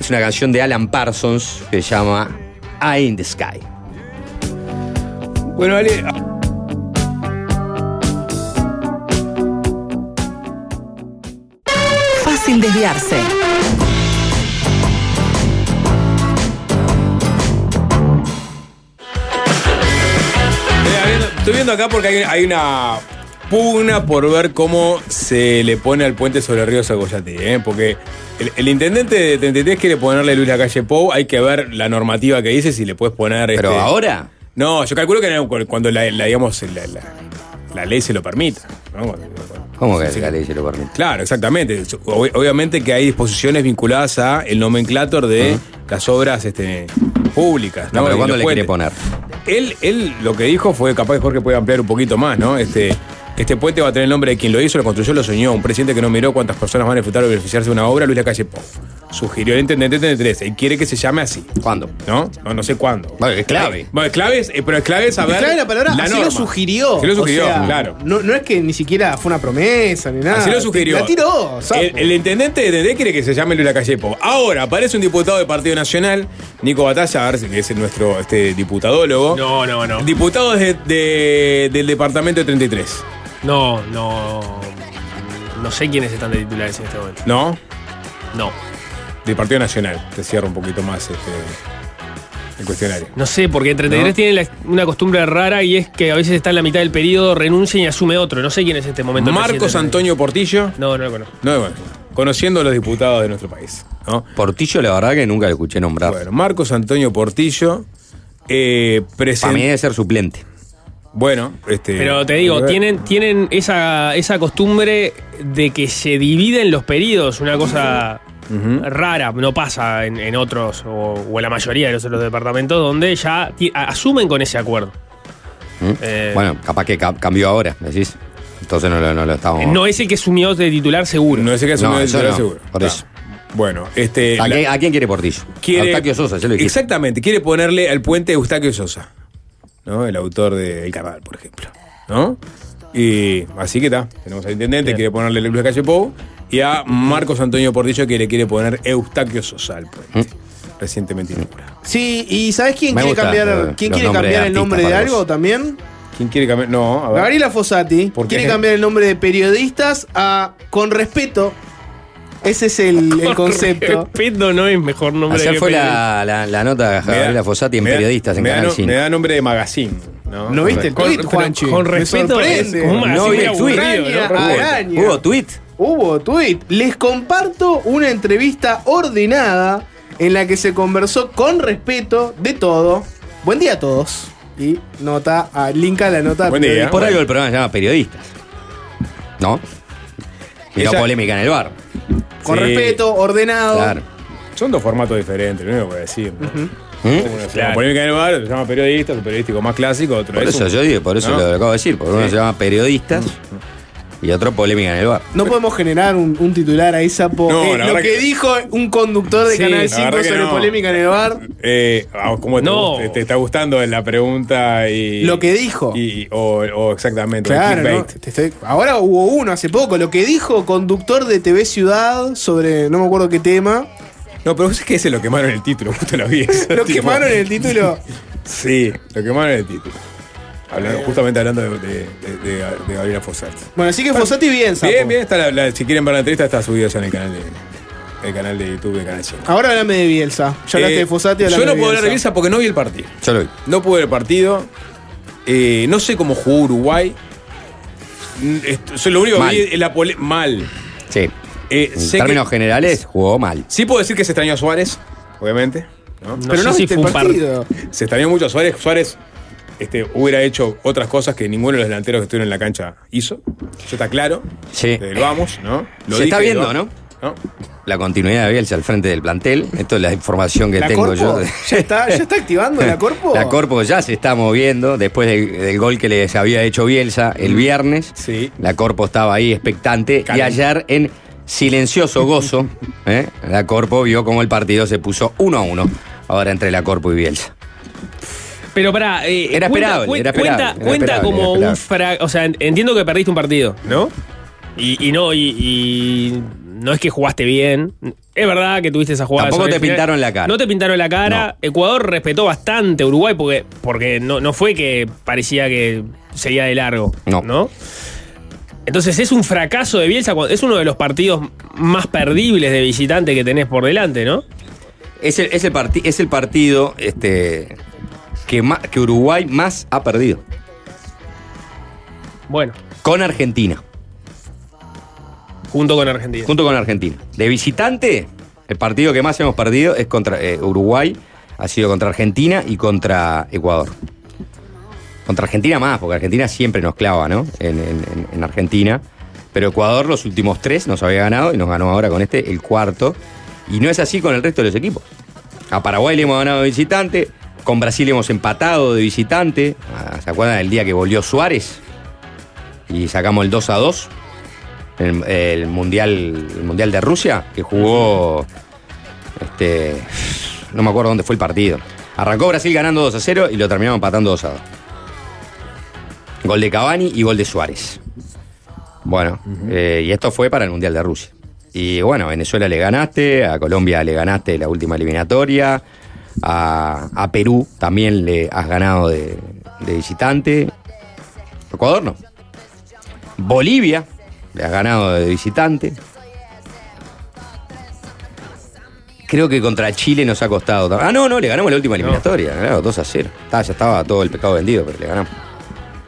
Es una canción de Alan Parsons que se llama Eye in the Sky. Bueno, Ale. Fácil desviarse. eh, Estoy viendo acá porque hay, hay una. pugna por ver cómo se le pone al puente sobre el río Sagoyati, ¿eh? porque el, el intendente de 33 quiere ponerle Luis Lacalle Pou, hay que ver la normativa que dice si le puedes poner... Pero este- ahora, No, yo calculo que cuando la, la, digamos, la, la- la ley se lo permita. ¿no? Cuando- ¿cómo que Sí. la ley se lo permite? Claro, exactamente. Ob- obviamente que hay disposiciones vinculadas a el nomenclator de las obras este, públicas. ¿no? No, pero ¿cuándo le quiere poner? Él, él lo que dijo fue, capaz que Jorge puede ampliar un poquito más, ¿no? Este, este puente va a tener el nombre de quien lo hizo, lo construyó, lo soñó. Un presidente que no miró cuántas personas van a disfrutar o beneficiarse de una obra, Luis Lacalle Pou. Sugirió el intendente 33 y quiere que se llame así. ¿Cuándo? ¿No? No, no sé cuándo. Bueno, es clave. Bueno, es clave, es- eh, pero es clave saber. Y clave la palabra, así norma. lo sugirió. Así lo O sugirió, sea, claro. No, no es que ni siquiera fue una promesa ni nada. Así lo sugirió. La tiró. El, el intendente de TNT quiere que se llame Luis Lacalle Pou. Ahora, aparece un diputado del Partido Nacional, Nico Batalla, a ver si que es nuestro este, diputadólogo. No, no, no. Diputado de- de- del departamento de 33. No, no. No sé quiénes están de titulares en este momento. ¿No? No. Del Partido Nacional. Te cierro un poquito más este, el cuestionario. No sé, porque en 33 ¿No? tiene la- una costumbre rara y es que a veces está en la mitad del periodo, renuncia y asume otro. No sé quién es este momento. Marcos. Antonio Portillo. No, no lo conozco. No, bueno, conociendo a los diputados de nuestro país. ¿no? Portillo, la verdad que nunca lo escuché nombrar. Bueno, Marcos Antonio Portillo. Eh, Para mí debe ser suplente. Bueno, este. Pero te digo, tienen, tienen esa, esa costumbre de que se dividen los periodos, una cosa rara, no pasa en, en otros o, o en la mayoría de los otros departamentos, donde ya asumen con ese acuerdo. Eh, Bueno, capaz que ca- cambió ahora, decís. Entonces no, lo- no lo estamos. No es el que asumió de titular seguro. No es el que asumió No, eso titular no, seguro. por eso. Bueno, este. ¿A, la- quién, a quién quiere Portillo? quiere- A Eustaquio Sosa, ya lo. Exactamente, quiere ponerle al puente Eustaquio Sosa, ¿no? El autor de El Carnaval, por ejemplo, ¿no? Y así que está, tenemos al intendente, Bien. quiere ponerle Luis Calle Pou, y a Marcos Antonio Portillo que le quiere poner Eustaquio Sosa al puente, recientemente inaugurado. Sí, y ¿sabes quién Me quiere gusta, cambiar, eh, quién quiere cambiar el nombre de algo también? ¿Quién quiere cambiar? No, a ver. Gabriela Fossati quiere cambiar el nombre de periodistas a Con Respeto. Ese es el, el concepto. Respeto no es mejor nombre Ayer que fue la, la, la nota de Gabriela Fossati en me da- Periodistas en me Canal no- 5. Me da nombre de magazine, ¿no? ¿No viste el tweet, Juanchi? con respeto, sorprende. es como un No vi el tweet. Hubo-. ¿Hubo tweet? Hubo tweet. Les comparto una entrevista ordenada en la que se conversó con respeto de todo. Buen día a todos. Y nota, a, link a la nota. Buen día. Por algo el programa se llama Periodistas. ¿No? Y no Esa- polémica en el bar. Con Sí. respeto, ordenado. Claro. Son dos formatos diferentes, lo único que voy a decir. ¿no? ¿Mm? Uno se llama Claro. polémica en el bar, otro se llama periodista, el periodístico más clásico, otro Por es eso un- yo digo, por eso ¿no? lo acabo de decir. Porque uno se llama Periodistas y otro Polémica en el bar. No podemos generar un, un titular ahí, Sapo. No, Eh, la lo verdad que, que- dijo un conductor de Sí, Canal la 5 verdad que sobre no. polémica en el bar. Eh, ah, ¿Cómo te, No. gusta- te está gustando la pregunta y. Lo que dijo. y- o, o exactamente. el Claro, ¿no? clickbait. Te estoy- Ahora hubo uno hace poco. Lo que dijo conductor de TV Ciudad sobre no me acuerdo qué tema. No, pero es que ese lo quemaron en el título, <laughs> justo lo vi. <laughs> Lo quemaron en el título. <laughs> Sí, lo quemaron en el título. Hablando- justamente hablando de, de, de, de- Gabriela Fossati. Bueno, así que Fossati bien, Sapo. Bien, bien, está la- la- si quieren ver la entrevista, está subida ya en el canal de, el canal de YouTube de Canal 5. Ahora hablame de Bielsa. Ya hablaste Eh, de Fossati, Yo no puedo hablar de Bielsa. Porque no vi el partido. Yo lo vi. No pude ver el partido. Eh, no sé cómo jugó Uruguay. Mm, esto- Eso es lo único que Mal. vi es la pole- mal. Sí. Eh, En sé términos que- generales, jugó mal. sí puedo decir que se extrañó a Suárez, obviamente. ¿no? No Pero sé no si viste fue un par- partido. Se extrañó mucho a Suárez. Suárez este, hubiera hecho otras cosas que ninguno de los delanteros que estuvieron en la cancha hizo. Eso está claro. Sí. Desde el vamos, ¿no? Lo Se está viendo, ¿no? ¿no? La continuidad de Bielsa al frente del plantel. Esto es la información que ¿La tengo Corpo? yo. ¿Ya está, ¿Ya está activando la <laughs> Corpo? La Corpo ya se está moviendo después del, del gol que les había hecho Bielsa el viernes. Sí. La Corpo estaba ahí expectante. Y ayer en silencioso gozo, <laughs> ¿eh? la Corpo vio cómo el partido se puso uno a uno. Ahora entre la Corpo y Bielsa. Pero pará, eh, Era cuenta- esperable, cuen- era cuenta, era cuenta esperable, como era un fra- O sea, en- entiendo que perdiste un partido, ¿no? Y, y no, y, y no es que jugaste bien. Es verdad que tuviste esa jugada. Tampoco te pintaron la cara. No te pintaron la cara. Ecuador respetó bastante a Uruguay porque, porque no, no fue que parecía que seguía de largo. No. ¿No? Entonces es un fracaso de Bielsa. cuando- Es uno de los partidos más perdibles de visitante que tenés por delante, ¿no? Es el, es el, parti- es el partido este, que, Uruguay más ha perdido. Bueno. con Argentina. Junto con Argentina. Junto con Argentina. De visitante, el partido que más hemos perdido es contra eh, Uruguay, ha sido contra Argentina y contra Ecuador. Contra Argentina más, porque Argentina siempre nos clava, ¿no? En, en- en Argentina. Pero Ecuador los últimos tres nos había ganado y nos ganó ahora con este el cuarto. Y no es así con el resto de los equipos. A Paraguay le hemos ganado visitante, con Brasil hemos empatado de visitante. Ah, ¿Se acuerdan del día que volvió Suárez? Y sacamos el 2 a 2 el, el mundial, el mundial de Rusia, que jugó. Este, no me acuerdo dónde fue el partido. Arrancó Brasil ganando 2 a 0 y lo terminamos empatando 2 a 2. Gol de Cavani y gol de Suárez. Bueno, eh, y esto fue para el Mundial de Rusia. Y bueno, a Venezuela le ganaste, a Colombia le ganaste la última eliminatoria, a, a Perú también le has ganado de, de visitante. Ecuador no. Bolivia le has ganado de visitante. Creo que contra Chile nos ha costado. Ah, no, no, le ganamos la última eliminatoria. Claro, 2 a 0. Está, ya estaba todo el pecado vendido, pero le ganamos.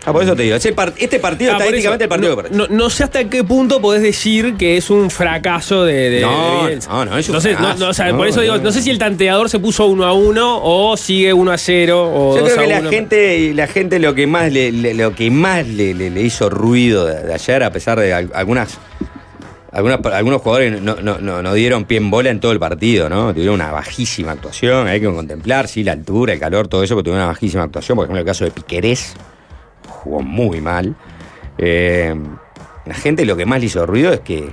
Ah, por eso te digo. este partido, Ah, estadísticamente, eso, el partido no, que no, no sé hasta qué punto podés decir que es un fracaso de, de- No, de no, no, es un sé, fracaso, no, o sea, no, por eso digo, no. no sé si el tanteador se puso 1 a 1 o sigue 1 a 0 o Yo 2 creo a que la 1. gente, la gente lo que más le, le- lo que más le, le- le hizo ruido de, de ayer, a pesar de al- algunas, algunas algunos jugadores no, no, no, no dieron pie en bola en todo el partido, ¿no? Tuvieron una bajísima actuación, hay que contemplar, sí, la altura, el calor, todo eso, pero tuvieron una bajísima actuación. Por ejemplo, el caso de Piquerés, jugó muy mal. Eh, la gente lo que más le hizo ruido es que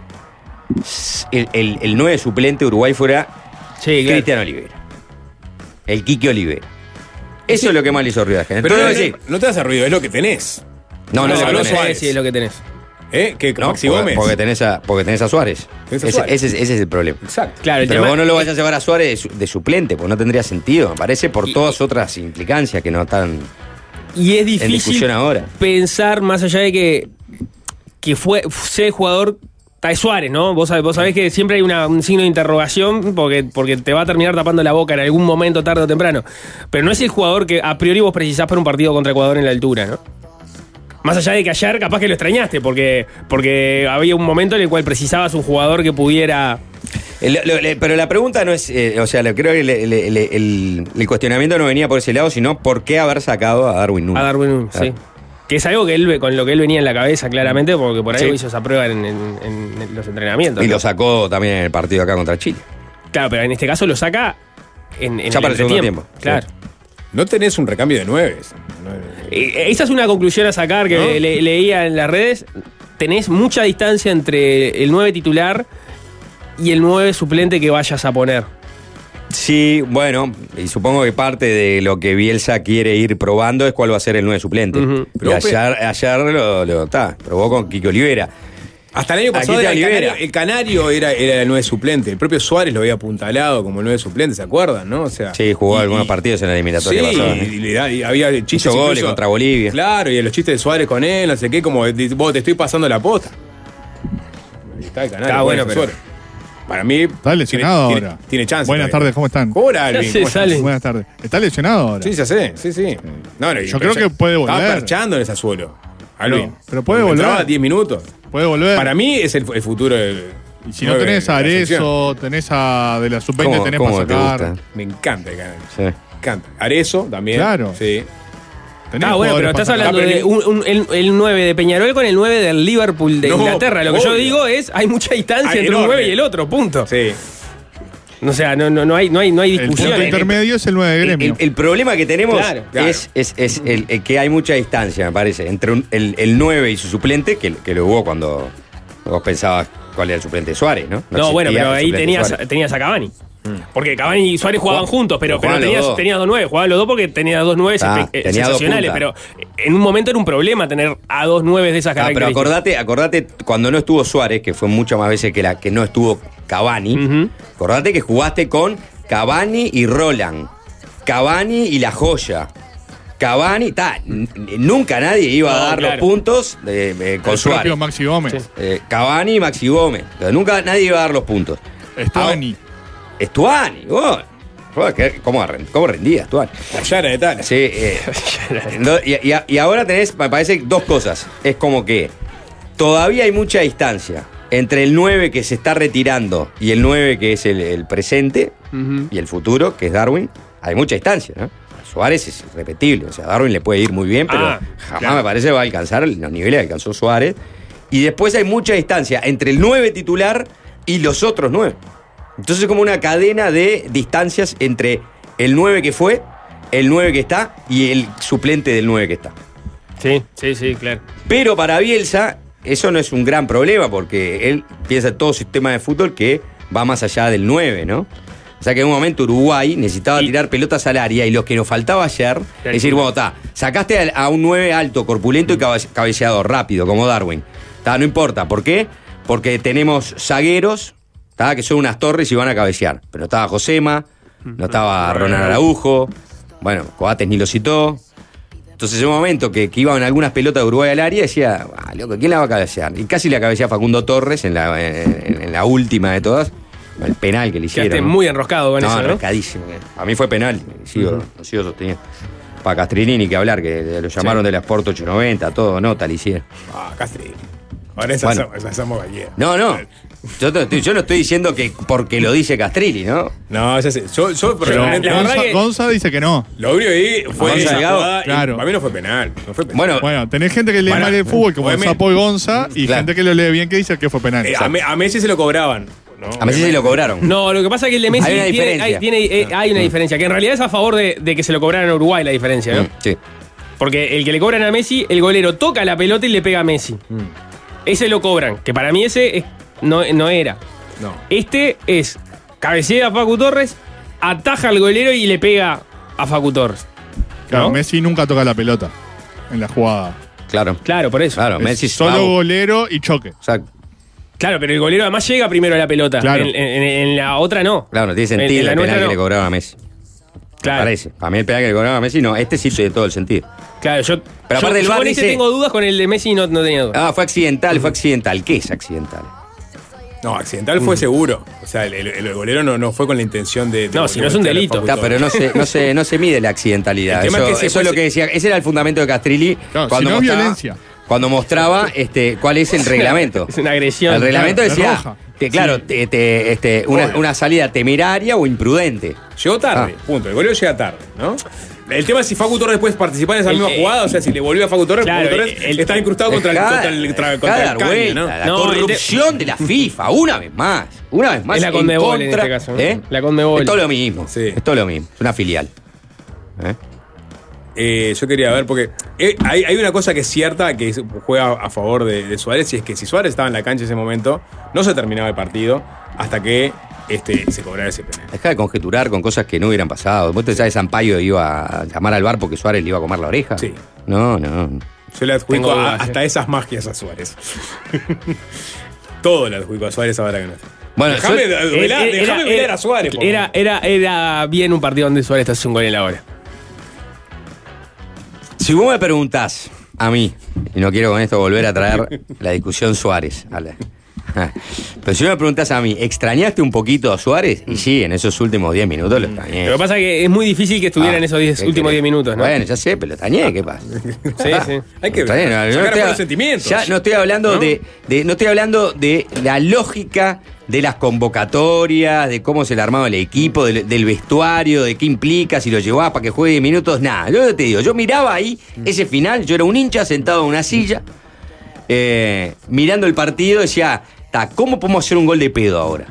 el, el, el 9 suplente de Uruguay fuera Sí, claro. Cristian Olivera. El Quique Olivera. Eso es lo que más le hizo ruido a la gente. Pero no, sí. no te hace ruido, es lo que tenés. No, no, no, es no. Sí, es lo que tenés. ¿Eh? Que No, Maxi porque, Gómez. porque tenés a, porque tenés a Suárez. Tenés a Ese, Suárez. ese es, ese es el problema. Exacto. Claro, Pero tema vos no lo vayas a llevar a Suárez de, su- de suplente, porque no tendría sentido, me parece, por Y- todas otras implicancias que no están y es difícil ahora. pensar más allá de que que fue sea el jugador de Suárez, ¿no? Vos sabés, vos sabés que siempre hay una- un signo de interrogación porque, porque te va a terminar tapando la boca en algún momento, tarde o temprano. Pero no es el jugador que a priori vos precisás para un partido contra Ecuador en la altura, ¿no? Más allá de que ayer capaz que lo extrañaste, porque, porque había un momento en el cual precisabas un jugador que pudiera. El- pero la pregunta no es, eh, o sea, creo que el, el cuestionamiento no venía por ese lado, sino por qué haber sacado a Darwin Núñez. A Darwin Núñez, sí. Que es algo que él, con lo que él venía en la cabeza, claramente, porque por ahí Sí. hizo esa prueba en, en- en los entrenamientos. Y ¿no? lo sacó también en el partido acá contra Chile. Claro, pero en este caso lo saca en, en Ya para el segundo tiempo. Claro. No tenés un recambio de nueve. Eh, Esa es una conclusión a sacar que ¿No? le- leía en las redes. Tenés mucha distancia entre el 9 titular y el 9 suplente que vayas a poner. Sí, bueno, y supongo que parte de lo que Bielsa quiere ir probando es cuál va a ser el 9 suplente. Pero, ayer, ayer lo, lo- ta, probó con Kike Olivera. Hasta el año pasado era el, canario, el Canario era, era el nueve suplente. El propio Suárez lo había apuntalado como el nueve suplente, ¿se acuerdan? ¿no? O sea, Sí, jugó y- algunos y- partidos en la Sí, eliminatoria pasada. ¿eh? y, le da- y había chistes. Hizo goles incluso- contra Bolivia. Claro, y los chistes de Suárez con él, no sé qué, como vos te estoy pasando la posta. Ahí está el Canario. Está bueno, pero- Suárez. Para mí. Está lesionado tiene, ahora. Tiene, tiene chance. Buenas todavía. tardes, ¿cómo están? Hola, Alvin. Buenas tardes. Está lesionado ahora. Sí, ya sé, sí, sí. No, no, y- Yo creo ya- que puede volver. Estaba perchando en ese suelo. Alvin. pero puede Porque entraba volver. 10 minutos. Puede volver. Para mí es el, el futuro del. y si no tenés a. Arezo, tenés a de la sub-20, ¿Cómo- tenés para te sacar. gusta? Me encanta el Canario. Sí. Me encanta. Arezo también. Claro. Sí. Tenés Ah, bueno, pero estás hablando de un- un- el, el 9 de Peñarol con el 9 del Liverpool de No, Inglaterra. Lo que yo digo es, hay mucha distancia Hay entre un enorme. 9 y el otro, punto. Sí. O sea, no, no, no, hay, no, hay, no hay El discusión. punto intermedio es el 9 de El, gremio. el- el problema que tenemos Claro. Claro. es, es- es el, el que hay mucha distancia, me parece, entre un- el, el 9 y su suplente, que, que lo hubo cuando vos pensabas cuál era el suplente de Suárez, ¿no? No, bueno, pero el ahí tenías, Suárez. tenías a Cavani. Porque Cavani y Suárez jugaban juntos, pero, pero tenías, dos. tenías dos nueve. Jugaban los dos porque tenías dos nueve Ah, eh, tenía dos sensacionales. Pero en un momento era un problema tener a dos nueve de esas Ah, pero características. acordate, acordate cuando no estuvo Suárez, que fue muchas más veces que la que no estuvo Cavani. Acordate que jugaste con Cavani y Roland. Cavani y la joya. Cavani, ta, nunca nadie iba a No, dar claro. los puntos de- de- con el Suárez. Maxi Gómez. Sí. Eh, Cavani y Maxi Gómez. Nunca nadie iba a dar los puntos. Estuani, vos. ¿Cómo, cómo rendía Estuani? La Yara de Tala. Sí, eh, <laughs> y, y- y ahora tenés, me parece, dos cosas. Es como que todavía hay mucha distancia entre el 9 que se está retirando y el 9 que es el, el presente y el futuro, que es Darwin. Hay mucha distancia, ¿no? Suárez es irrepetible, o sea, Darwin le puede ir muy bien, pero Ah, jamás claro. me parece va a alcanzar los niveles que alcanzó Suárez. Y después hay mucha distancia entre el 9 titular y los otros 9. Entonces es como una cadena de distancias entre el 9 que fue, el 9 que está y el suplente del 9 que está. Sí, sí, sí, claro. Pero para Bielsa eso no es un gran problema porque él piensa en todo sistema de fútbol que va más allá del 9, ¿no? O sea que en un momento Uruguay necesitaba Y- tirar pelotas al área y lo que nos faltaba ayer, es decir, bueno, está, sacaste a un 9 alto, corpulento y cabe- cabeceador, rápido, como Darwin. Está, no importa, ¿por qué? Porque tenemos zagueros, está, que son unas torres y van a cabecear. Pero no estaba Josema, no estaba Ronald Araujo, bueno, Coates ni lo citó, entonces, en un momento que, que iban algunas pelotas de Uruguay al área, decía, ah, loco, ¿quién la va a cabecear? Y casi la cabecea Facundo Torres en la, en, en la última de todas, el penal que le hicieron. Quedaste ¿no? muy enroscado con no, eso, ¿no? enroscadísimo. A mí fue penal, sigo, sigo sosteniendo. Para Castrilini ni que hablar, que lo llamaron de la Sport 890, todo, nota le hicieron. Ah, Castri. Ahora esa Bueno. esa somos gallera. No, no. Yo, te estoy- yo no estoy diciendo que porque lo dice Castrilli, ¿no? No, ya sé. Yo, yo Pero realmente. Gonza, que- Gonza dice que no. Lo único que vi fue Gonza esa Delgado, jugada y claro. Para mí no fue penal. No fue penal. Bueno, Bueno, tenés gente que lee Bueno, mal el fútbol, como obviamente. Sapo y Gonza, y Claro. gente que lo lee bien que dice que fue penal. Eh, a, Me- a Messi se lo cobraban. ¿no? a Messi sí lo cobraron. No, lo que pasa es que el de Messi Hay una tiene, diferencia. hay, tiene- eh, hay una diferencia, que en realidad es a favor de, de que se lo cobraran a Uruguay la diferencia, ¿no? Mm, Sí. Porque el que le cobran a Messi, el golero toca la pelota y le pega a Messi. Mm. Ese lo cobran, que para mí ese es- no, no era. No. Este es cabecea a Facu Torres, ataja al golero y le pega a Facu Torres. Claro, ¿no? Messi nunca toca la pelota en la jugada. Claro. Claro, por eso. Claro, Es Messi solo Pau. golero y choque. Exacto. Claro, pero el golero además llega primero a la pelota. Claro. En, en- en la otra no. Claro, no tiene En- sentido en la el penal que le cobraron a Messi. Claro. Parece. Para mí el penal que le cobraron a Messi, no. Este sí tiene todo el sentido. Claro, yo, Pero yo- aparte el yo VAR con este dice- tengo dudas, con el de Messi no, no tenía dudas. Ah, fue accidental, fue accidental. ¿Qué es accidental? No, accidental fue seguro. O sea, el, el- el golero no, no fue con la intención de. de No, si no es un delito. Está, pero no se, no, se, no se mide la accidentalidad. El tema Eso, es que eso es lo que decía. Ese era el fundamento de Castrilli Claro, cuando, si no es mostraba, violencia. cuando mostraba este, cuál es el <laughs> reglamento. Es una agresión. El reglamento Claro, decía roja. que, claro, te- te- este, una salida temeraria o imprudente. Llegó tarde, Ah. punto. El golero llega tarde, ¿no? El tema es si Facu Torres puede participar en esa El- misma eh, jugada, o sea, si le volvió a Facu Torres, Claro, Facu Torres el- está incrustado contra el, contra el, contra, el caño, ¿no? La No, corrupción de la FIFA, una vez más. Una vez más. Es la en Conmebol en contra- este caso, ¿no? ¿eh? La Conmebol. Es todo lo mismo. Sí. Es todo lo mismo. Es una filial. ¿Eh? Eh, yo quería ver, porque eh, hay, hay una cosa que es cierta que juega a favor de, de Suárez, y es que si Suárez estaba en la cancha en ese momento, no se terminaba el partido hasta que este, se cobrara ese penal. Deja de conjeturar con cosas que no hubieran pasado. ¿Vos te sabes Sampaio iba a llamar al bar porque Suárez le iba a comer la oreja? Sí. No, no. Yo le adjudico Tengo a- hasta eh. esas magias a Suárez. <laughs> Todo le adjudico a Suárez ahora que no está. Bueno, Déjame velar- déjame velar a Suárez. Era, era, era bien un partido donde Suárez te hace un gol en la hora. Si vos me preguntás a mí, y no quiero con esto volver a traer la discusión Suárez, a la- <laughs> pero si me preguntás a mí, ¿extrañaste un poquito a Suárez? Y sí, en esos últimos 10 minutos lo extrañé. Lo que pasa es que es muy difícil que estuviera Ah, en esos 10 ¿qué últimos querés? 10 minutos, ¿no? Bueno, ya sé, pero lo extrañé, ¿qué pasa? <laughs> Sí, sí. Hay que bien, no, no estoy- los sentimientos. Ya no estoy hablando ¿No? De, de- no estoy hablando de la lógica de las convocatorias, de cómo se le armaba el equipo, del, del vestuario, de qué implica, si lo llevaba para que juegue 10 minutos, nada. Yo te digo, yo miraba ahí ese final, yo era un hincha sentado en una silla, eh, mirando el partido, decía, "Ta, ¿cómo podemos hacer un gol de pedo ahora?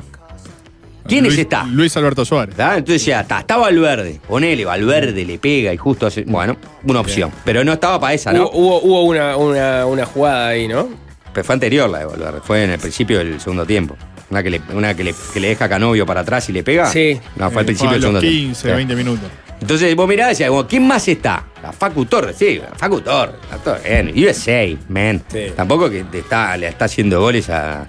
¿Quién Luis, es esta? Luis Alberto Suárez. Entonces decía, está, está Valverde, ponele, Valverde le pega y justo hace. Bueno, una opción. Pero no estaba para esa, ¿no? Hubo, hubo, hubo una, una, una jugada ahí, ¿no? Pero fue anterior la de Valverde, fue en el principio del segundo tiempo. Una que le, una que le, que le deja Canovio para atrás y le pega. Sí. No, fue al Eh, principio del segundo 15, tiempo. 20 minutos. Entonces vos mirás y decías, como, ¿quién más está? La Facu Torres, sí, la Facu Torres. Está todo bien. USA, man. Sí. Tampoco que te está, le está haciendo goles a.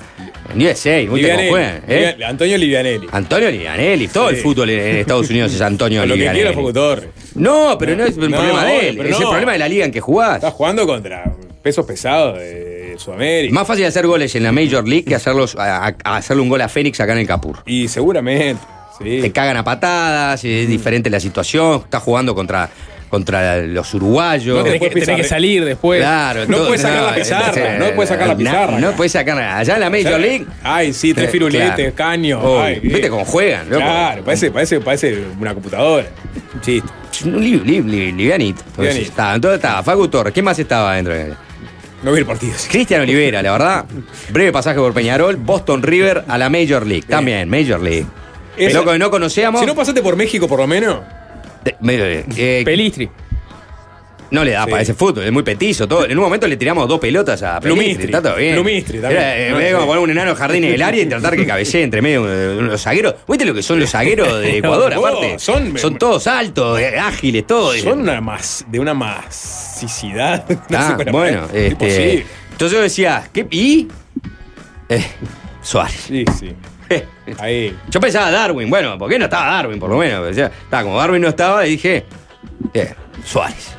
En USA, ¿viste cómo Livianelli, juegan? ¿eh? Livian- Antonio Livianelli. Antonio Livianelli, todo el fútbol en <laughs> Estados Unidos es Antonio Con lo que quiera Livianelli. Facu Torres. No, pero no es el No, problema de él, es el problema de la liga en que jugás. Estás jugando contra pesos pesados de Sudamérica. Más fácil hacer goles en la Major League que hacerlos, a hacerle un gol a Fénix acá en el Capur. Y seguramente. Sí. Te cagan a patadas, es diferente la situación, estás jugando contra, contra los uruguayos. No Tenés que, tenés salir después. Claro, No puedes sacar la pizarra, eh, no puedes sacar la pizarra. No, puedes sacar allá en la Major League. Ay, sí, tres firuletes, claro. caños. Oh, ay, ¿Viste eh. cómo juegan? loco? Claro, parece, parece, parece una computadora. Un chiste. Un li- li- li- livianito. Entonces, estaba, entonces estaba Facu Torres. ¿Quién más estaba adentro? No vi el partido. sí. Cristian Olivera, la verdad. Breve pasaje por Peñarol. Boston River a la Major League. También, Major League. Esa- Loco que no conocíamos. Si no pasaste por México, por lo menos. de- medio de- eh, Pelistri. no le da Sí. para ese fútbol, es muy petizo. Todo. En un momento le tiramos dos pelotas a Plumistri. Pelistri. Está todo bien. Plumistri también. Era, eh, No, como sí. poner un enano jardín en el área y tratar que cabecee entre medio de los zagueros. ¿Viste lo que son los zagueros de <laughs> Ecuador? No, aparte, son- todos altos, eh, ágiles, todos. Son una más, de una masicidad. <laughs> No Ah, sé bueno, este, Imposible. entonces yo decía, ¿qué? ¿Y? Eh, Suárez. Sí, sí. <laughs> Ahí. Yo pensaba Darwin, bueno, ¿por qué no estaba Darwin por lo menos? Estaba como Darwin no estaba y dije, eh, Suárez.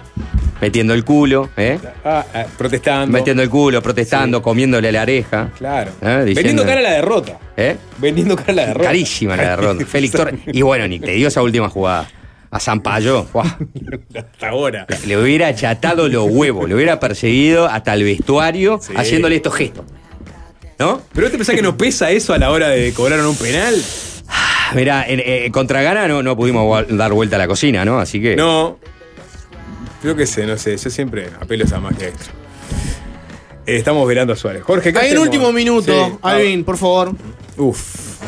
Metiendo el culo, ¿eh? Ah, ah, protestando. Metiendo el culo, protestando, comiéndole la oreja. Claro. Diciendo- Vendiendo cara a la derrota. ¿Eh? Vendiendo cara a la derrota. Carísima la derrota. <laughs> Félix Torres. Y bueno, ni te dio esa última jugada. A Zampayo. <laughs> Hasta ahora. le hubiera achatado los huevos, le hubiera perseguido hasta el vestuario Sí. haciéndole estos gestos. ¿No? ¿Pero te pensás que no pesa eso a la hora de cobrar un penal? Ah, Mirá, en, eh, contra Gana no, no pudimos dar vuelta a la cocina, ¿no? Así que. No. Creo que sé, no sé. Yo siempre apelo a esa magia extra. Eh, estamos velando a Suárez. Jorge, ¿qué Hay en hacemos? último minuto, Sí. Alvin, por favor. Uf.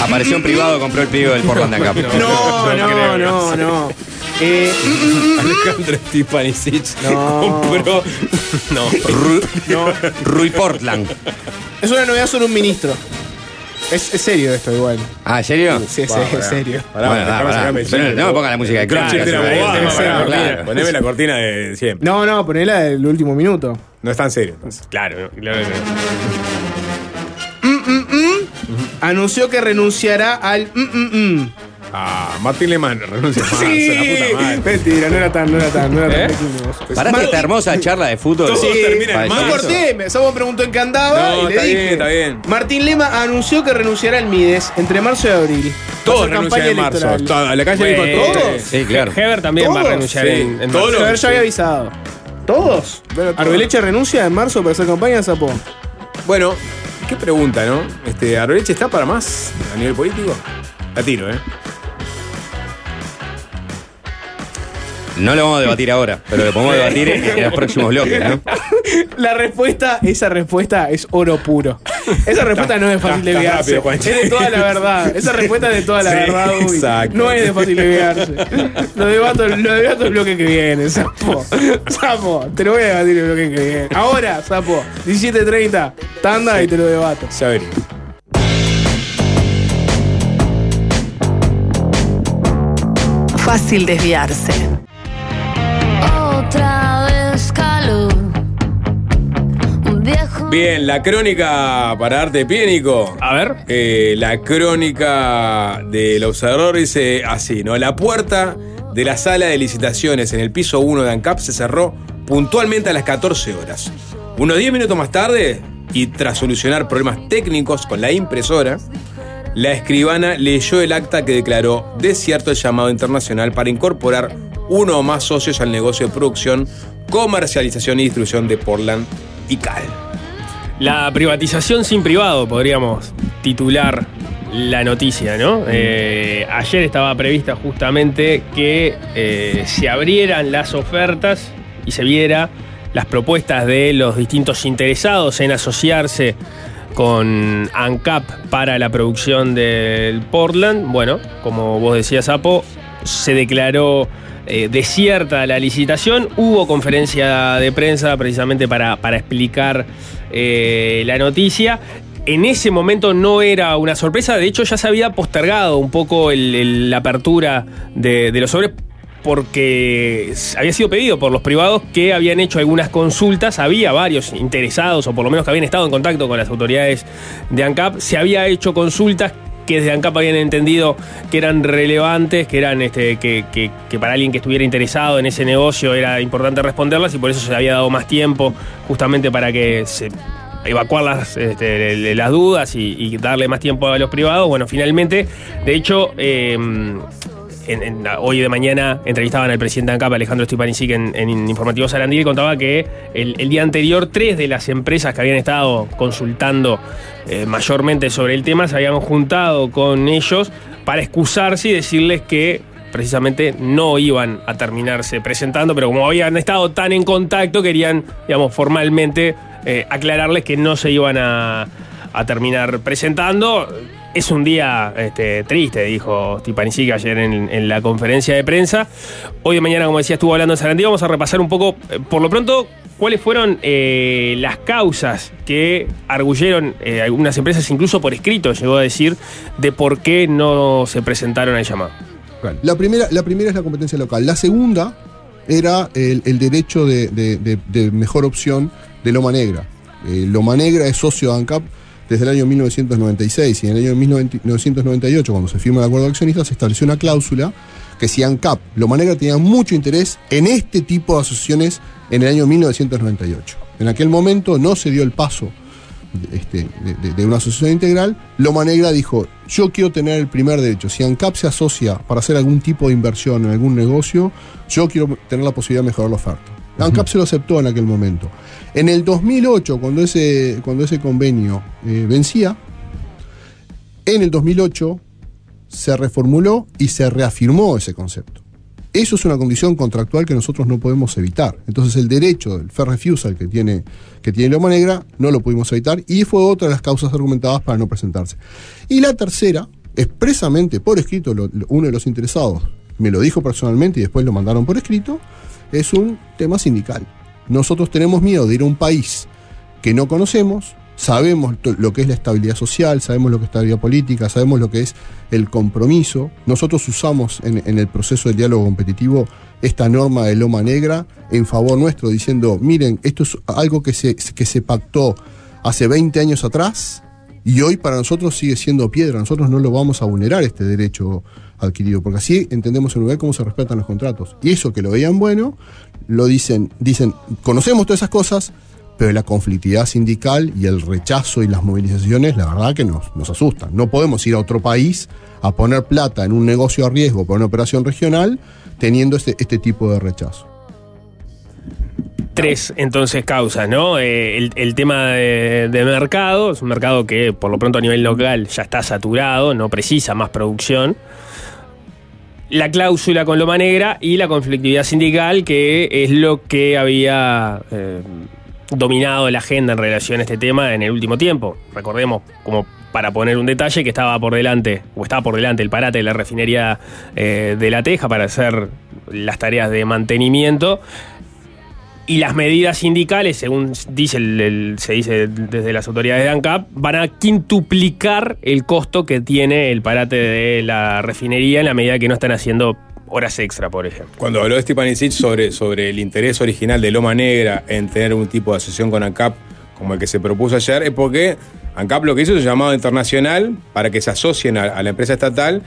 Apareció en privado, compró el pedido del Portland acá. <laughs> No, no, no, no. Eh, Alejandro Stipanisic No. compró. <laughs> No. Ru- <laughs> Rui Portland. es una novedad sobre un ministro. Es, es serio esto igual. Ah, ¿en serio? Sí, es, es serio. Pará, Bueno, pará, pero no me ponga la música de claro. Poneme la cortina de siempre. No, no, ponela del último minuto. No es tan serio, entonces. Claro, claro. Anunció que renunciará al. Ah, Martín Lehmann renuncia más. <laughs> Sí, la puta madre. mentira, no era tan, no era tan, no era tan ¿Eh? pequeño. Esta hermosa charla de fútbol. Todo Sí, termina en no corté, me Sabo preguntó en qué andaba No, y le está dije. bien, está bien. Martín Lema anunció que renunciará al Mides entre marzo y abril. Todos a renuncian en marzo. electoral. Toda- La calle Bueno, dijo todos. ¿todos? Sí, claro. Heber también va a Todos, renunciar sí. en, en Todos marzo. A ya sí. había avisado. ¿Todos? Bueno, todos. Arbeleche renuncia en marzo para hacer campaña, Sapo. Bueno, qué pregunta, ¿no? Este, ¿Arbeleche está para más a nivel político? La tiro, ¿eh? No lo vamos a debatir ahora, pero lo podemos debatir en, en los próximos bloques, ¿no? <laughs> La respuesta, esa respuesta es oro puro. Esa respuesta no es fácil de Juanchi. Es de toda la verdad. Esa respuesta es de toda la Sí, verdad, Uy. exacto. No es de fácil de desviarse. Lo debato, lo debato el bloque que viene, Sapo. Sapo, te lo voy a debatir el bloque que viene. Ahora, Sapo, 17.30, tanda y te lo debato. Ya. Fácil desviarse. Bien, la crónica para darte pie, Nico. A ver. Eh, la crónica del observador dice así, ¿no? La puerta de la sala de licitaciones en el piso 1 de ANCAP se cerró puntualmente a las 14 horas. Unos 10 minutos más tarde, y tras solucionar problemas técnicos con la impresora, la escribana leyó el acta que declaró desierto el llamado internacional para incorporar uno o más socios al negocio de producción, comercialización y distribución de Portland y Cal. La privatización sin privado, podríamos titular la noticia, ¿no? Eh, ayer estaba prevista justamente que eh, se abrieran las ofertas y se viera las propuestas de los distintos interesados en asociarse con ANCAP para la producción del Portland. Bueno, como vos decías, Apo, se declaró eh, desierta la licitación. Hubo conferencia de prensa precisamente para, para explicar eh, la noticia. En ese momento no era una sorpresa, de hecho ya se había postergado un poco la apertura de, de los sobres porque había sido pedido por los privados que habían hecho algunas consultas, había varios interesados o por lo menos que habían estado en contacto con las autoridades de ANCAP, se había hecho consultas que desde ANCAP habían entendido que eran relevantes, que eran este, que, que- para alguien que estuviera interesado en ese negocio era importante responderlas y por eso se le había dado más tiempo justamente para que se evacuar las, este, las dudas y, y darle más tiempo a los privados. Bueno, finalmente, de hecho, eh, hoy de mañana entrevistaban al presidente de ANCAP, Alejandro Stepanisic, en, en Informativo Sarandí, y contaba que el, día anterior tres de las empresas que habían estado consultando eh, mayormente sobre el tema se habían juntado con ellos para excusarse y decirles que precisamente no iban a terminarse presentando, pero como habían estado tan en contacto, querían, digamos, formalmente eh, aclararles que no se iban a terminar presentando. Es un día este, triste, dijo Stipanisic ayer en, la conferencia de prensa. Hoy de mañana, como decía, estuvo hablando en Sarandí. Vamos a repasar un poco, eh, por lo pronto, cuáles fueron eh, las causas que arguyeron eh, algunas empresas, incluso por escrito, llegó a decir, de por qué no se presentaron al llamado. La primera, la primera es la competencia local. La segunda era el, derecho de, mejor opción de Loma Negra. Loma Negra es socio de ANCAP desde el año 1996 y en el año 1998, cuando se firma el acuerdo de accionistas, se estableció una cláusula que si ANCAP, Loma Negra tenía mucho interés en este tipo de asociaciones en el año 1998. En aquel momento no se dio el paso este, de, de- de una asociación integral, Loma Negra dijo, yo quiero tener el primer derecho. Si ANCAP se asocia para hacer algún tipo de inversión en algún negocio, yo quiero tener la posibilidad de mejorar la oferta. ANCAP se lo aceptó en aquel momento. En el 2008, cuando ese, cuando ese convenio eh, vencía, en el 2008 se reformuló y se reafirmó ese concepto. Eso es una condición contractual que nosotros no podemos evitar. Entonces el derecho del fair refusal que tiene, que tiene Loma Negra no lo pudimos evitar y fue otra de las causas argumentadas para no presentarse. Y la tercera, expresamente por escrito, lo- uno de los interesados me lo dijo personalmente y después lo mandaron por escrito, es un tema sindical. Nosotros tenemos miedo de ir a un país que no conocemos, sabemos lo que es la estabilidad social, sabemos lo que es estabilidad política, sabemos lo que es el compromiso. Nosotros usamos en, en el proceso del diálogo competitivo esta norma de Loma Negra en favor nuestro, diciendo, miren, esto es algo que se, que se pactó hace 20 años atrás y hoy para nosotros sigue siendo piedra, nosotros no lo vamos a vulnerar este derecho adquirido, porque así entendemos en Uruguay cómo se respetan los contratos. Y eso que lo veían bueno, lo dicen, dicen, conocemos todas esas cosas, pero la conflictividad sindical y el rechazo y las movilizaciones, la verdad que nos, nos asustan. No podemos ir a otro país a poner plata en un negocio a riesgo por una operación regional teniendo este, este tipo de rechazo. Tres, entonces, causas, ¿no? Eh, el, tema de mercado, es un mercado que por lo pronto a nivel local ya está saturado, no precisa más producción. La cláusula con Loma Negra y la conflictividad sindical, que es lo que había eh, dominado la agenda en relación a este tema en el último tiempo. Recordemos, como para poner un detalle, que estaba por delante, o estaba por delante el parate de la refinería eh, de La Teja para hacer las tareas de mantenimiento. Y las medidas sindicales, según dice el- se dice desde las autoridades de ANCAP, van a quintuplicar el costo que tiene el parate de la refinería en la medida que no están haciendo horas extra, por ejemplo. Cuando habló Stepanisic sobre, sobre el interés original de Loma Negra en tener un tipo de asociación con ANCAP como el que se propuso ayer, es porque ANCAP lo que hizo es un llamado internacional para que se asocien a, a la empresa estatal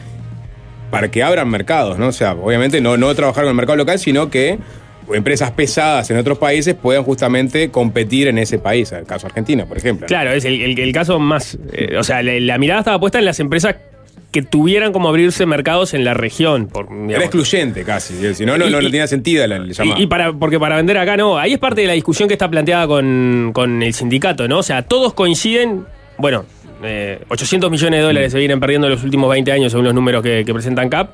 para que abran mercados, ¿no? O sea, obviamente no, no trabajar con el mercado local, sino que empresas pesadas en otros países puedan justamente competir en ese país, el caso Argentina, por ejemplo. Claro, es el, el- el caso más. eh, o sea, la, la mirada estaba puesta en las empresas que tuvieran como abrirse mercados en la región. Por, Era excluyente casi, si no, no, no, no tenía sentido el llamado. Y, y para, porque para vender acá no, ahí es parte de la discusión que está planteada con, con el sindicato, ¿no? O sea, todos coinciden, bueno, eh, 800 millones de dólares se vienen perdiendo en los últimos 20 años según los números que, que presentan CAP.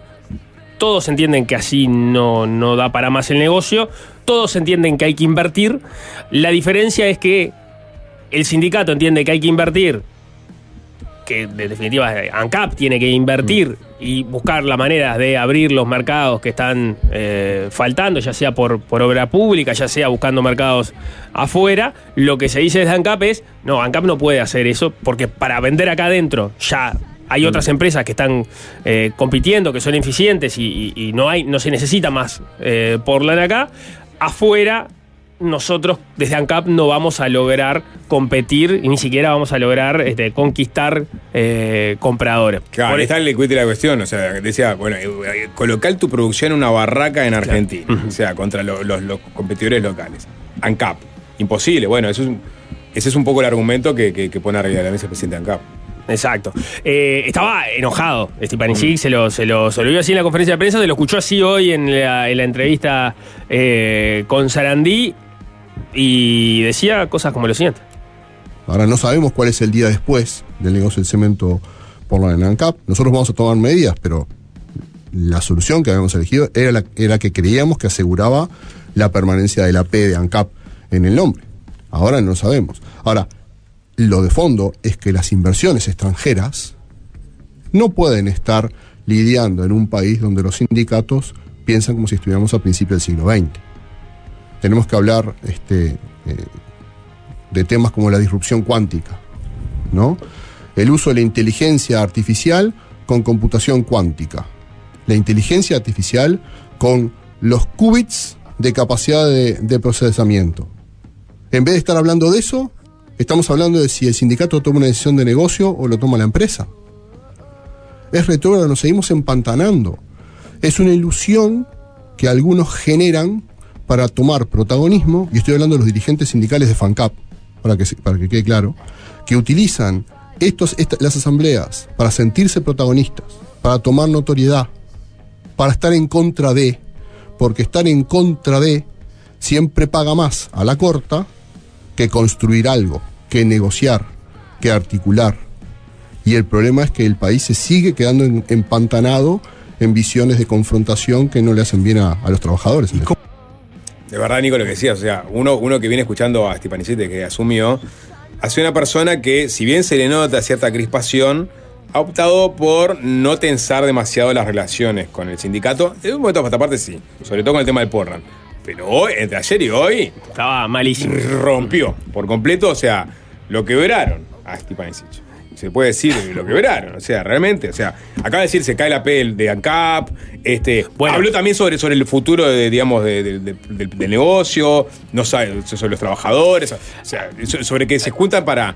Todos entienden que así no, no da para más el negocio, todos entienden que hay que invertir. La diferencia es que el sindicato entiende que hay que invertir que de definitiva ANCAP tiene que invertir y buscar la manera de abrir los mercados que están eh, faltando, ya sea por, por obra pública, ya sea buscando mercados afuera. Lo que se dice desde ANCAP es, no, ANCAP no puede hacer eso porque para vender acá adentro ya hay otras empresas que están eh, compitiendo, que son eficientes y, y- y no, hay, no se necesita más eh, Portland acá. Afuera nosotros desde ANCAP no vamos a lograr competir y ni siquiera vamos a lograr este, conquistar eh, compradores. Claro, Por- ahí está el de la cuestión. O sea, decía, bueno, colocar tu producción en una barraca en Argentina. O sea, contra lo- los, los competidores locales. ANCAP. Imposible. Bueno, eso es un- ese es un poco el argumento que, que- que pone arriba de la mesa el presidente ANCAP. Exacto. Eh, estaba enojado Stepanisic, se, lo, se, lo, se lo vio así en la conferencia de prensa, se lo escuchó así hoy en la, en la entrevista eh, con Sarandí y decía cosas como lo siguiente. Ahora no sabemos cuál es el día después del negocio del cemento por la ANCAP. Nosotros vamos a tomar medidas, pero la solución que habíamos elegido era la que creíamos que aseguraba la permanencia de la P de ANCAP en el nombre. Ahora no sabemos. Ahora, lo de fondo es que las inversiones extranjeras no pueden estar lidiando en un país donde los sindicatos piensan como si estuviéramos a principios del siglo XX. Tenemos que hablar este, eh, de temas como la disrupción cuántica, ¿no? El uso de la inteligencia artificial con computación cuántica. La inteligencia artificial con los qubits de capacidad de, de procesamiento. En vez de estar hablando de eso, estamos hablando de si el sindicato toma una decisión de negocio o lo toma la empresa. Es retrógrado, nos seguimos empantanando. Es una ilusión que algunos generan para tomar protagonismo, y estoy hablando de los dirigentes sindicales de FANCAP, para que, para que quede claro, que utilizan estos, las asambleas para sentirse protagonistas, para tomar notoriedad, para estar en contra de, porque estar en contra de siempre paga más a la corta que construir algo, que negociar, que articular. Y el problema es que el país se sigue quedando empantanado en visiones de confrontación que no le hacen bien a, los trabajadores. De verdad, Nico, lo que decías, o sea, uno, uno que viene escuchando a Stepanisic de que asumió, hace una persona que, si bien se le nota cierta crispación, ha optado por no tensar demasiado las relaciones con el sindicato. En un momento, hasta parte, sí, sobre todo con el tema del Portland. Pero hoy, entre ayer y hoy, Estaba malísimo. rompió por completo, o sea, lo quebraron a Stepanisic. Se puede decir lo quebraron, o sea, realmente, o sea, acaba de decir se cae la P de ANCAP, este, Bueno. habló también sobre, sobre el futuro de, digamos, de- de- de- del, negocio, no sabe, sobre los trabajadores, o sea, so- sobre que se juntan para,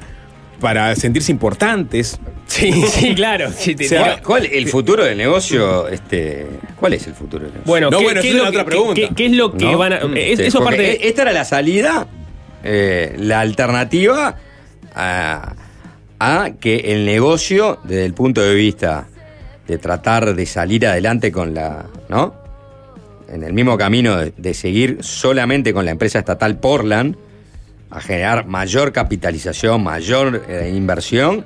para sentirse importantes. Sí, <laughs> sí, claro. Sí, te- O sea, ¿Cuál, el futuro del negocio? Este, ¿Cuál es el futuro del negocio? bueno, No, ¿qué, bueno, qué esa es es lo otra que- pregunta. qué- qué es lo que ¿No? van a.? es- Sí, eso parte. Esta era la salida, eh, la alternativa a, a que el negocio, desde el punto de vista de tratar de salir adelante con la. ¿No? En el mismo camino de, de seguir solamente con la empresa estatal Portland, a generar mayor capitalización, mayor eh, inversión,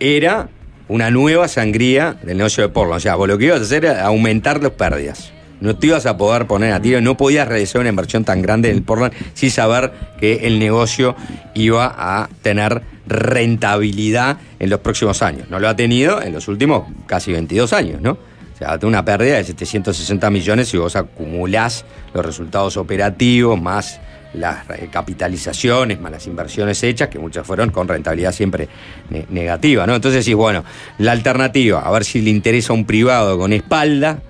era una nueva sangría del negocio de Portland. O sea, vos lo que ibas a hacer era aumentar las pérdidas. No te ibas a poder poner a tiro, no podías realizar una inversión tan grande en el Portland sin saber que el negocio iba a tener rentabilidad en los próximos años. No lo ha tenido en los últimos casi 22 años, ¿no? O sea, una pérdida de 760 millones si vos acumulás los resultados operativos más las capitalizaciones, más las inversiones hechas, que muchas fueron con rentabilidad siempre ne- negativa, ¿no? Entonces, sí, bueno, la alternativa, a ver si le interesa a un privado con espalda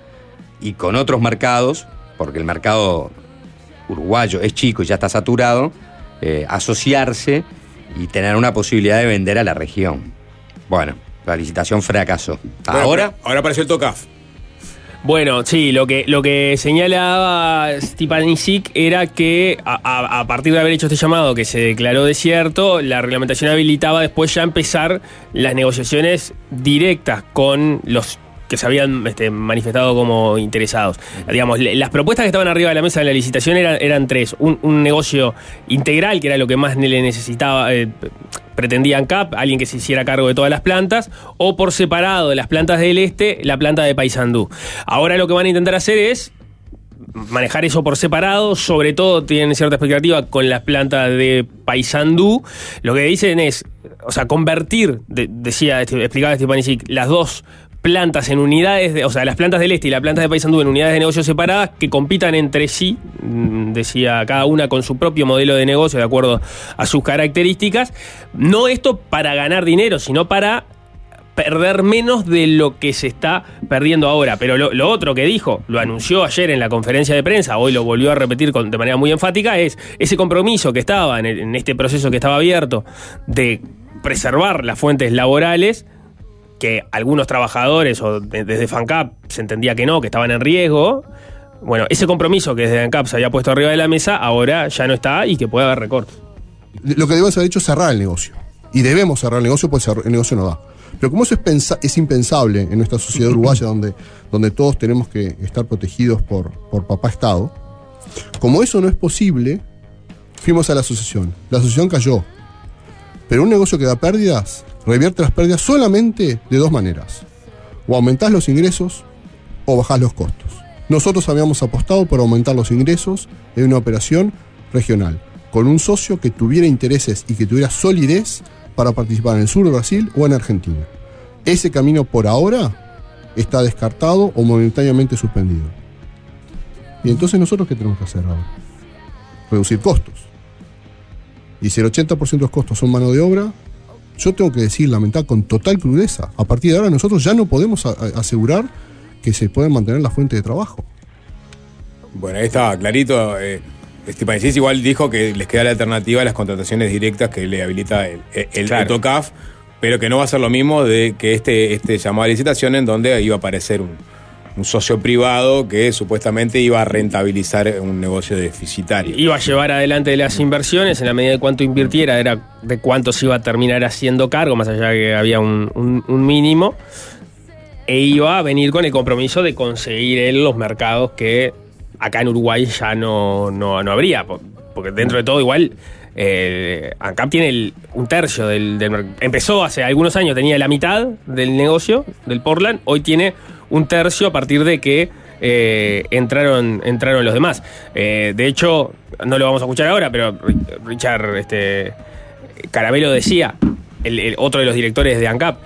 y con otros mercados, porque el mercado uruguayo es chico y ya está saturado, eh, asociarse y tener una posibilidad de vender a la región. Bueno, la licitación fracasó. Bueno, Ahora, Ahora apareció el TOCAF. Bueno, sí, lo que, lo que señalaba Stepanisic era que a- a partir de haber hecho este llamado que se declaró desierto, la reglamentación habilitaba después ya empezar las negociaciones directas con los que se habían este, manifestado como interesados. Digamos, las propuestas que estaban arriba de la mesa de la licitación eran, tres. Un, un negocio integral, que era lo que más le necesitaba, eh, pretendían CAP, alguien que se hiciera cargo de todas las plantas, o por separado de las plantas del este, la planta de Paysandú. Ahora lo que van a intentar hacer es manejar eso por separado, sobre todo tienen cierta expectativa con las plantas de Paysandú. Lo que dicen es, o sea, convertir, de- decía, este- explicaba Stepanisic, las dos plantas en unidades, de- o sea, las plantas del este y las plantas de Paysandú en unidades de negocio separadas que compitan entre sí, mm, decía cada una con su propio modelo de negocio de acuerdo a sus características. No esto para ganar dinero, sino para perder menos de lo que se está perdiendo ahora. Pero lo, lo otro que dijo, lo anunció ayer en la conferencia de prensa, hoy lo volvió a repetir con- de manera muy enfática, es ese compromiso que estaba en, el- en este proceso que estaba abierto de preservar las fuentes laborales que algunos trabajadores o de- desde FANCAP se entendía que no, que estaban en riesgo. Bueno, ese compromiso que desde ANCAP se había puesto arriba de la mesa, ahora ya no está y que puede haber recortes. Lo que debemos haber hecho es cerrar el negocio. Y debemos cerrar el negocio, cerrar- el negocio no da. Pero como eso es, pensa- es impensable en nuestra sociedad <laughs> uruguaya, donde, donde todos tenemos que estar protegidos por, por papá Estado, como eso no es posible, fuimos a la asociación. La asociación cayó. Pero un negocio que da pérdidas, revierte las pérdidas solamente de dos maneras. O aumentás los ingresos o bajás los costos. Nosotros habíamos apostado por aumentar los ingresos en una operación regional, con un socio que tuviera intereses y que tuviera solidez para participar en el sur de Brasil o en Argentina. Ese camino por ahora está descartado o momentáneamente suspendido. Y entonces nosotros qué tenemos que hacer ahora? Reducir costos. Y si el 80% de los costos son mano de obra, yo tengo que decir, lamentar con total crudeza, a partir de ahora nosotros ya no podemos asegurar que se pueden mantener las fuentes de trabajo. Bueno, ahí estaba clarito. Eh, Stepanisic igual dijo que les queda la alternativa a las contrataciones directas que le habilita el, el Claro. AutoCAF, pero que no va a ser lo mismo de que este, este llamado a licitación en donde iba a aparecer un, un socio privado que supuestamente iba a rentabilizar un negocio deficitario. Iba a llevar adelante las inversiones en la medida de cuánto invirtiera, era de cuánto se iba a terminar haciendo cargo, más allá de que había un, un- mínimo. E iba a venir con el compromiso de conseguir él los mercados que acá en Uruguay ya no, no, no habría. po- Porque dentro de todo, igual, eh, ANCAP tiene el- un tercio del, del Empezó hace algunos años, tenía la mitad del negocio del Portland, hoy tiene un tercio a partir de que eh, entraron, entraron los demás. Eh, de hecho, no lo vamos a escuchar ahora, pero Ri- Richard este, Carabelo decía, el, el otro de los directores de ANCAP,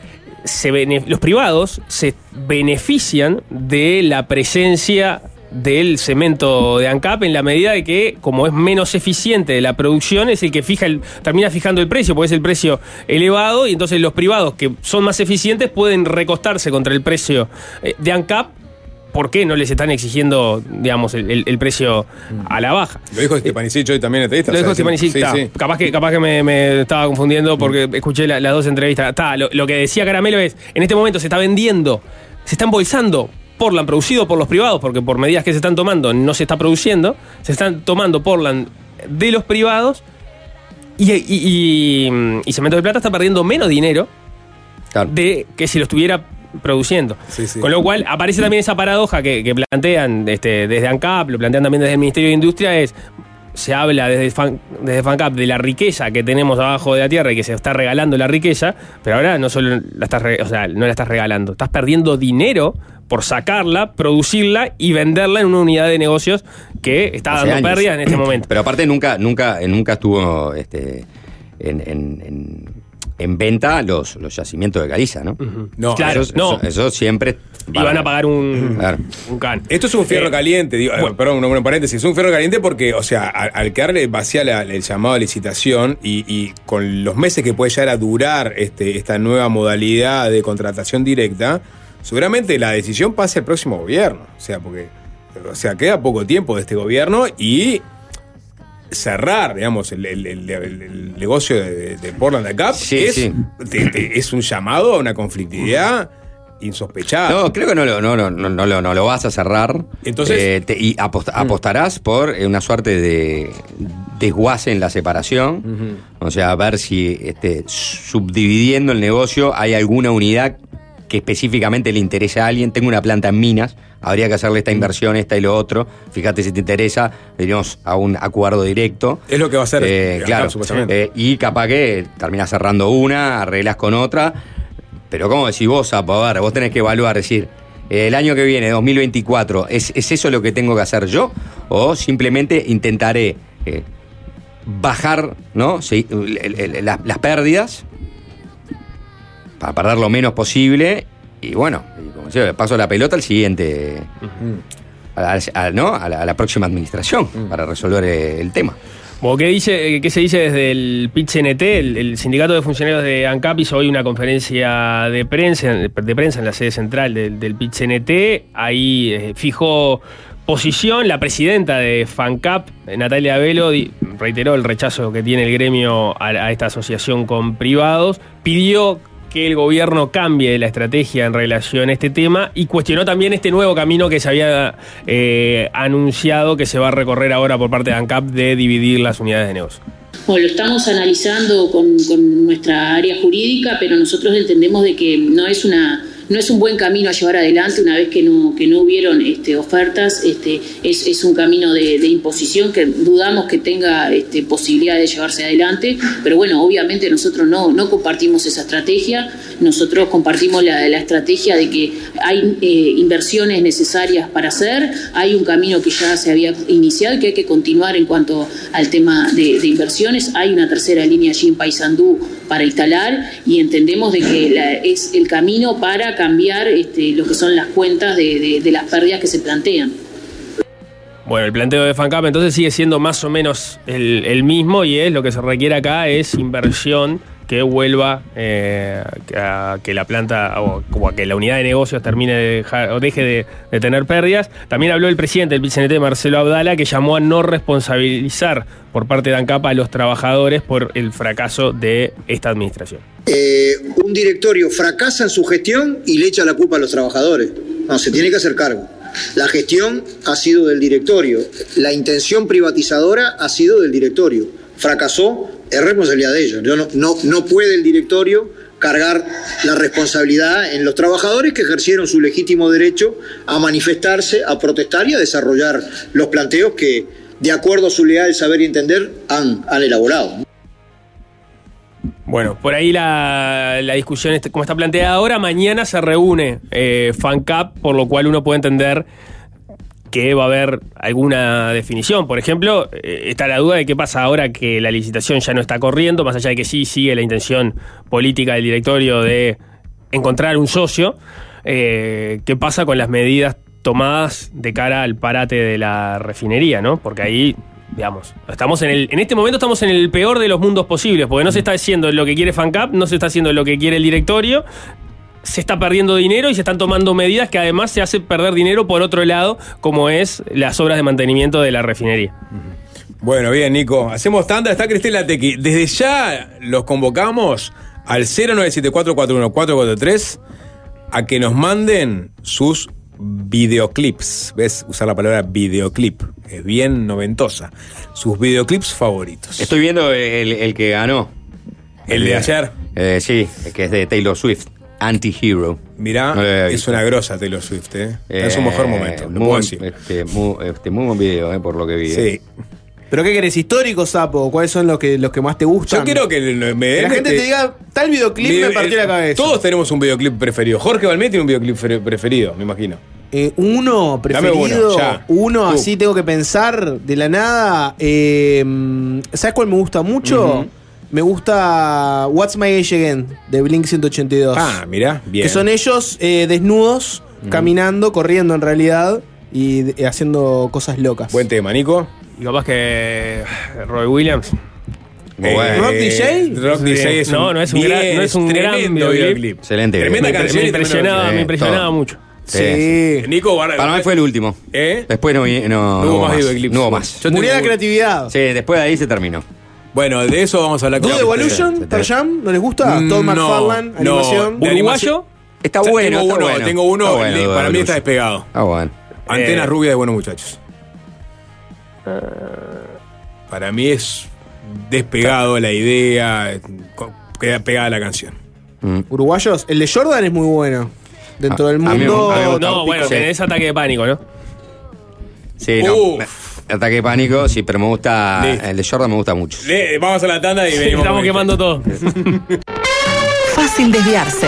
se los privados se benefician de la presencia del cemento de ANCAP en la medida de que, como es menos eficiente de la producción, es el que fija el, termina fijando el precio, porque es el precio elevado, y entonces los privados que son más eficientes pueden recostarse contra el precio eh, de ANCAP. ¿Por qué no les están exigiendo, digamos, el, el- el precio a la baja? Lo dijo Stepanisic hoy también en entrevista. Lo o dijo sea, Stefanisic, sí. Capaz que, capaz que me, me estaba confundiendo porque escuché la- las dos entrevistas. Está, lo, lo que decía Caramelo es, en este momento se está vendiendo, se está embolsando Portland producido por los privados, porque por medidas que se están tomando no se está produciendo, se están tomando Portland de los privados y, y, y- y Cemento de Plata está perdiendo menos dinero de que si lo estuviera produciendo. sí. Con lo cual aparece también esa paradoja que, que plantean este, desde ANCAP, lo plantean también desde el Ministerio de Industria, es se habla desde, Fan- desde FANCAP de la riqueza que tenemos abajo de la tierra y que se está regalando la riqueza, pero ahora no solo la estás, re- o sea, no la estás regalando, estás perdiendo dinero por sacarla, producirla y venderla en una unidad de negocios que está Hace dando años. pérdidas en este <clears throat> momento. Pero aparte nunca, nunca, nunca estuvo este, en, en- en- en venta los, los yacimientos de Galiza, ¿no? No, Claro, eso, no. eso- eso siempre. Y van a pagar un, <clears throat> Claro. un can. Esto es un fierro Eh, caliente, digo, bueno. perdón, un, un paréntesis, es un fierro caliente porque, o sea, al, al quedarle vacía la- el llamado a licitación y, y con los meses que puede llegar a durar este, esta nueva modalidad de contratación directa, seguramente la decisión pase al próximo gobierno. O sea, porque, o sea, queda poco tiempo de este gobierno y cerrar, digamos, el, el- el- el- el negocio de, de Portland Sí, es, sí. te- te- es un llamado a una conflictividad insospechada. No, creo que no lo, no, no, no, no lo, no lo vas a cerrar. Entonces- Eh, te- y apost- apostarás por eh, una suerte de desguace en la separación. O sea, a ver si este, subdividiendo el negocio hay alguna unidad que específicamente le interesa a alguien. Tengo una planta en minas, habría que hacerle esta inversión, esta y lo otro. Fíjate si te interesa, diríamos a un acuerdo directo. Es lo que va a hacer Eh, claro, supuestamente. Eh, y capaz que terminás cerrando una, arreglas con otra. Pero ¿cómo decís vos? A ver, vos tenés que evaluar, decir, eh, el año que viene, 2024, ¿es, ¿es eso lo que tengo que hacer yo? ¿O simplemente intentaré eh, bajar ¿no? Sí, el- el- el- las, las pérdidas para perder lo menos posible? Y bueno, y como decía, paso la pelota al siguiente, a, ¿no? a, la, a la próxima administración para resolver eh, el tema. Bueno, ¿qué, dice, ¿Qué se dice desde el PIT-CNT? El, el sindicato de funcionarios de ANCAP hizo hoy una conferencia de prensa, de prensa en la sede central del, del PIT-CNT. Ahí eh, fijó posición. La presidenta de FANCAP, Natalia Velo, reiteró el rechazo que tiene el gremio a, a esta asociación con privados. Pidió que el gobierno cambie la estrategia en relación a este tema y cuestionó también este nuevo camino que se había eh, anunciado que se va a recorrer ahora por parte de ANCAP de dividir las unidades de negocio. Bueno, lo estamos analizando con, con nuestra área jurídica, pero nosotros entendemos de que no es una no es un buen camino a llevar adelante una vez que no, que no hubieron este, ofertas, este, es, es un camino de, imposición que dudamos que tenga este, posibilidad de llevarse adelante, pero bueno, obviamente nosotros no, no compartimos esa estrategia, nosotros compartimos la, la estrategia de que hay eh, inversiones necesarias para hacer, hay un camino que ya se había iniciado y que hay que continuar en cuanto al tema de, inversiones, hay una tercera línea allí en Paysandú para instalar y entendemos de que es el camino para cambiar este, lo que son las cuentas de, las pérdidas que se plantean. Bueno, el planteo de FanCap entonces sigue siendo más o menos el, mismo y es lo que se requiere acá es inversión que vuelva eh, a que la planta o a que la unidad de negocios termine de dejar o deje de, de tener pérdidas. También habló el presidente del PCNT, Marcelo Abdala, que llamó a no responsabilizar por parte de ANCAP a los trabajadores por el fracaso de esta administración. Eh, un directorio fracasa en su gestión y le echa la culpa a los trabajadores. No, se tiene que hacer cargo. La gestión ha sido del directorio. La intención privatizadora ha sido del directorio. Fracasó, es responsabilidad de ellos. No, no, puede el directorio cargar la responsabilidad en los trabajadores que ejercieron su legítimo derecho a manifestarse, a protestar y a desarrollar los planteos que, de acuerdo a su leal saber y entender, han elaborado. Bueno, por ahí la, la discusión, este- como está planteada ahora, mañana se reúne eh, FanCap, por lo cual uno puede entender que va a haber alguna definición. Por ejemplo, eh, está la duda de qué pasa ahora que la licitación ya no está corriendo, más allá de que sí sigue la intención política del directorio de encontrar un socio. eh, ¿Qué pasa con las medidas tomadas de cara al parate de la refinería, no? Porque ahí digamos, estamos en el, en este momento estamos en el peor de los mundos posibles, porque no se está haciendo lo que quiere FanCap, no se está haciendo lo que quiere el directorio, se está perdiendo dinero y se están tomando medidas que además se hace perder dinero por otro lado, como es las obras de mantenimiento de la refinería. Bueno, bien, Nico. Hacemos tanda. Está Cristina Tequi. Desde ya los convocamos al 0974414443 a que nos manden sus videoclips. ¿Ves? Usar la palabra videoclip. Es bien noventosa. Sus videoclips favoritos. Estoy viendo el, el que ganó. ¿El de ayer? Eh, sí, que es de Taylor Swift. Anti-Hero. Mirá, No es una grosa Taylor Swift, ¿eh? En su Eh, mejor momento. lo puedo decir. este, muy, este, muy buen video, eh, por lo que vi. Sí. ¿Pero qué querés? ¿Histórico, Sapo? ¿Cuáles son los que, los que más te gustan? Yo quiero que me Que la gente este- te diga, tal videoclip Video- me partió eh, la cabeza. Todos tenemos un videoclip preferido. Jorge Balmet tiene un videoclip fe- preferido, me imagino. Eh, uno Dame preferido. uno, ya. uno Tú. así tengo que pensar de la nada. eh, ¿Sabes cuál me gusta mucho? Me gusta What's My Age Again de Blink 182. Ah, mirá, bien. Que son ellos eh, desnudos, caminando, corriendo en realidad y haciendo cosas locas. Buen tema, Nico. Y capaz que Roy Williams. Eh, ¿Rock DJ? Rock Sí. DJ es un, No, no es un gran- no es un gran tremendo videoclip. videoclip. Excelente. Tremenda video. canción me impresionaba, me impresionaba mucho. Sí. Sí. Nico, Para mí fue el último. ¿Eh? Después no, no, No hubo más más. videoclips. No hubo más. Yo Murió tengo- la creatividad. Sí, después de ahí se terminó. Bueno, de eso vamos a hablar ¿Dude con Evolution? ¿Pearl Jam? ¿No les gusta? No, Todd McFarlane, no. animación. De ¿Uruguayo? Está bueno, tengo está uno, bueno. tengo uno, Está bueno, le- Dude para mí está Evolution. despegado. Ah, bueno. Antenas Eh. rubias de buenos muchachos. Para mí es despegado la idea, queda pegada la canción. Uruguayos. El de Jordan es muy bueno. Dentro A- del a mí me- mundo. a mí. No, bueno, Sí. tenés ataque de pánico, ¿no? Sí, no. Uf. Ataque de pánico, sí, pero me gusta. Listo. El de Jordan me gusta mucho. Le- vamos a la tanda y venimos. Estamos quemando todo. <laughs> Fácil desviarse.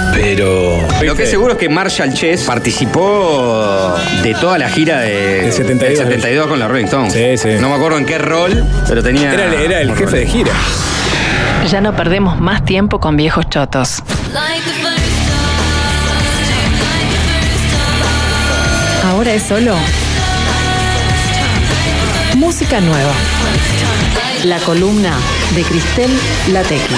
Pero. Lo que es seguro es que Marshall Chess participó de toda la gira de, Del 72. del 72 con la Rolling Stones. Sí, sí. No me acuerdo en qué rol, pero tenía. Era, el- era el un jefe rol. de gira. Ya no perdemos más tiempo con viejos chotos. Ahora es solo música nueva. La columna de Cristel Latequi.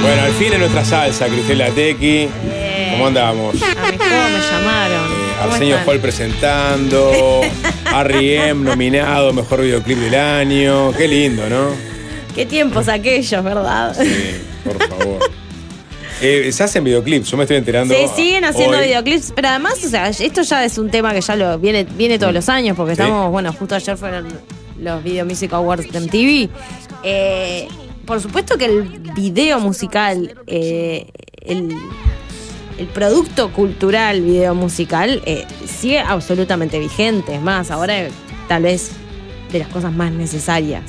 Bueno, al fin en nuestra salsa, Cristela Tequi. ¿Cómo andamos? A mí cómo me llamaron. ¿Cómo Arsenio? Hall presentando. R.E.M. nominado Mejor Videoclip del Año. Qué lindo, ¿no? Qué tiempos aquellos, ¿verdad? Por favor. Eh, se hacen videoclips, yo me estoy enterando. Se siguen haciendo hoy. videoclips, pero además, o sea, esto ya es un tema que ya lo viene, viene todos los años, porque Sí. estamos, bueno, justo ayer fueron los Video Music Awards de MTV. Eh, por supuesto que el video musical, eh, el, el producto cultural video musical eh, sigue absolutamente vigente. Es más, ahora tal vez de las cosas más necesarias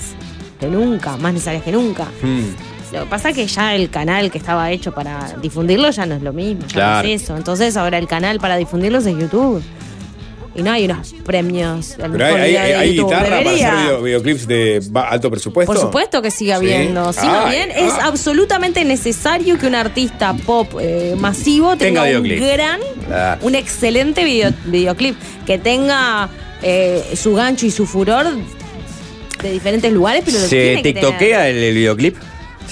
que nunca, más necesarias que nunca. Hmm. Lo que pasa es que ya el canal que estaba hecho para difundirlo ya no es lo mismo, ya Claro. no es eso. Entonces ahora el canal para difundirlos es YouTube. Y no hay unos premios. Pero hay, mejor hay- hay para hacer video- videoclips de alto presupuesto. Por supuesto que sigue Sí. habiendo. Si no Ay, bien, es ah. absolutamente necesario que un artista pop eh, masivo Tenga tenga, un gran, un excelente video- videoclip. Que tenga eh, su gancho y su furor de diferentes lugares, pero ¿Se tiktokea el, el videoclip?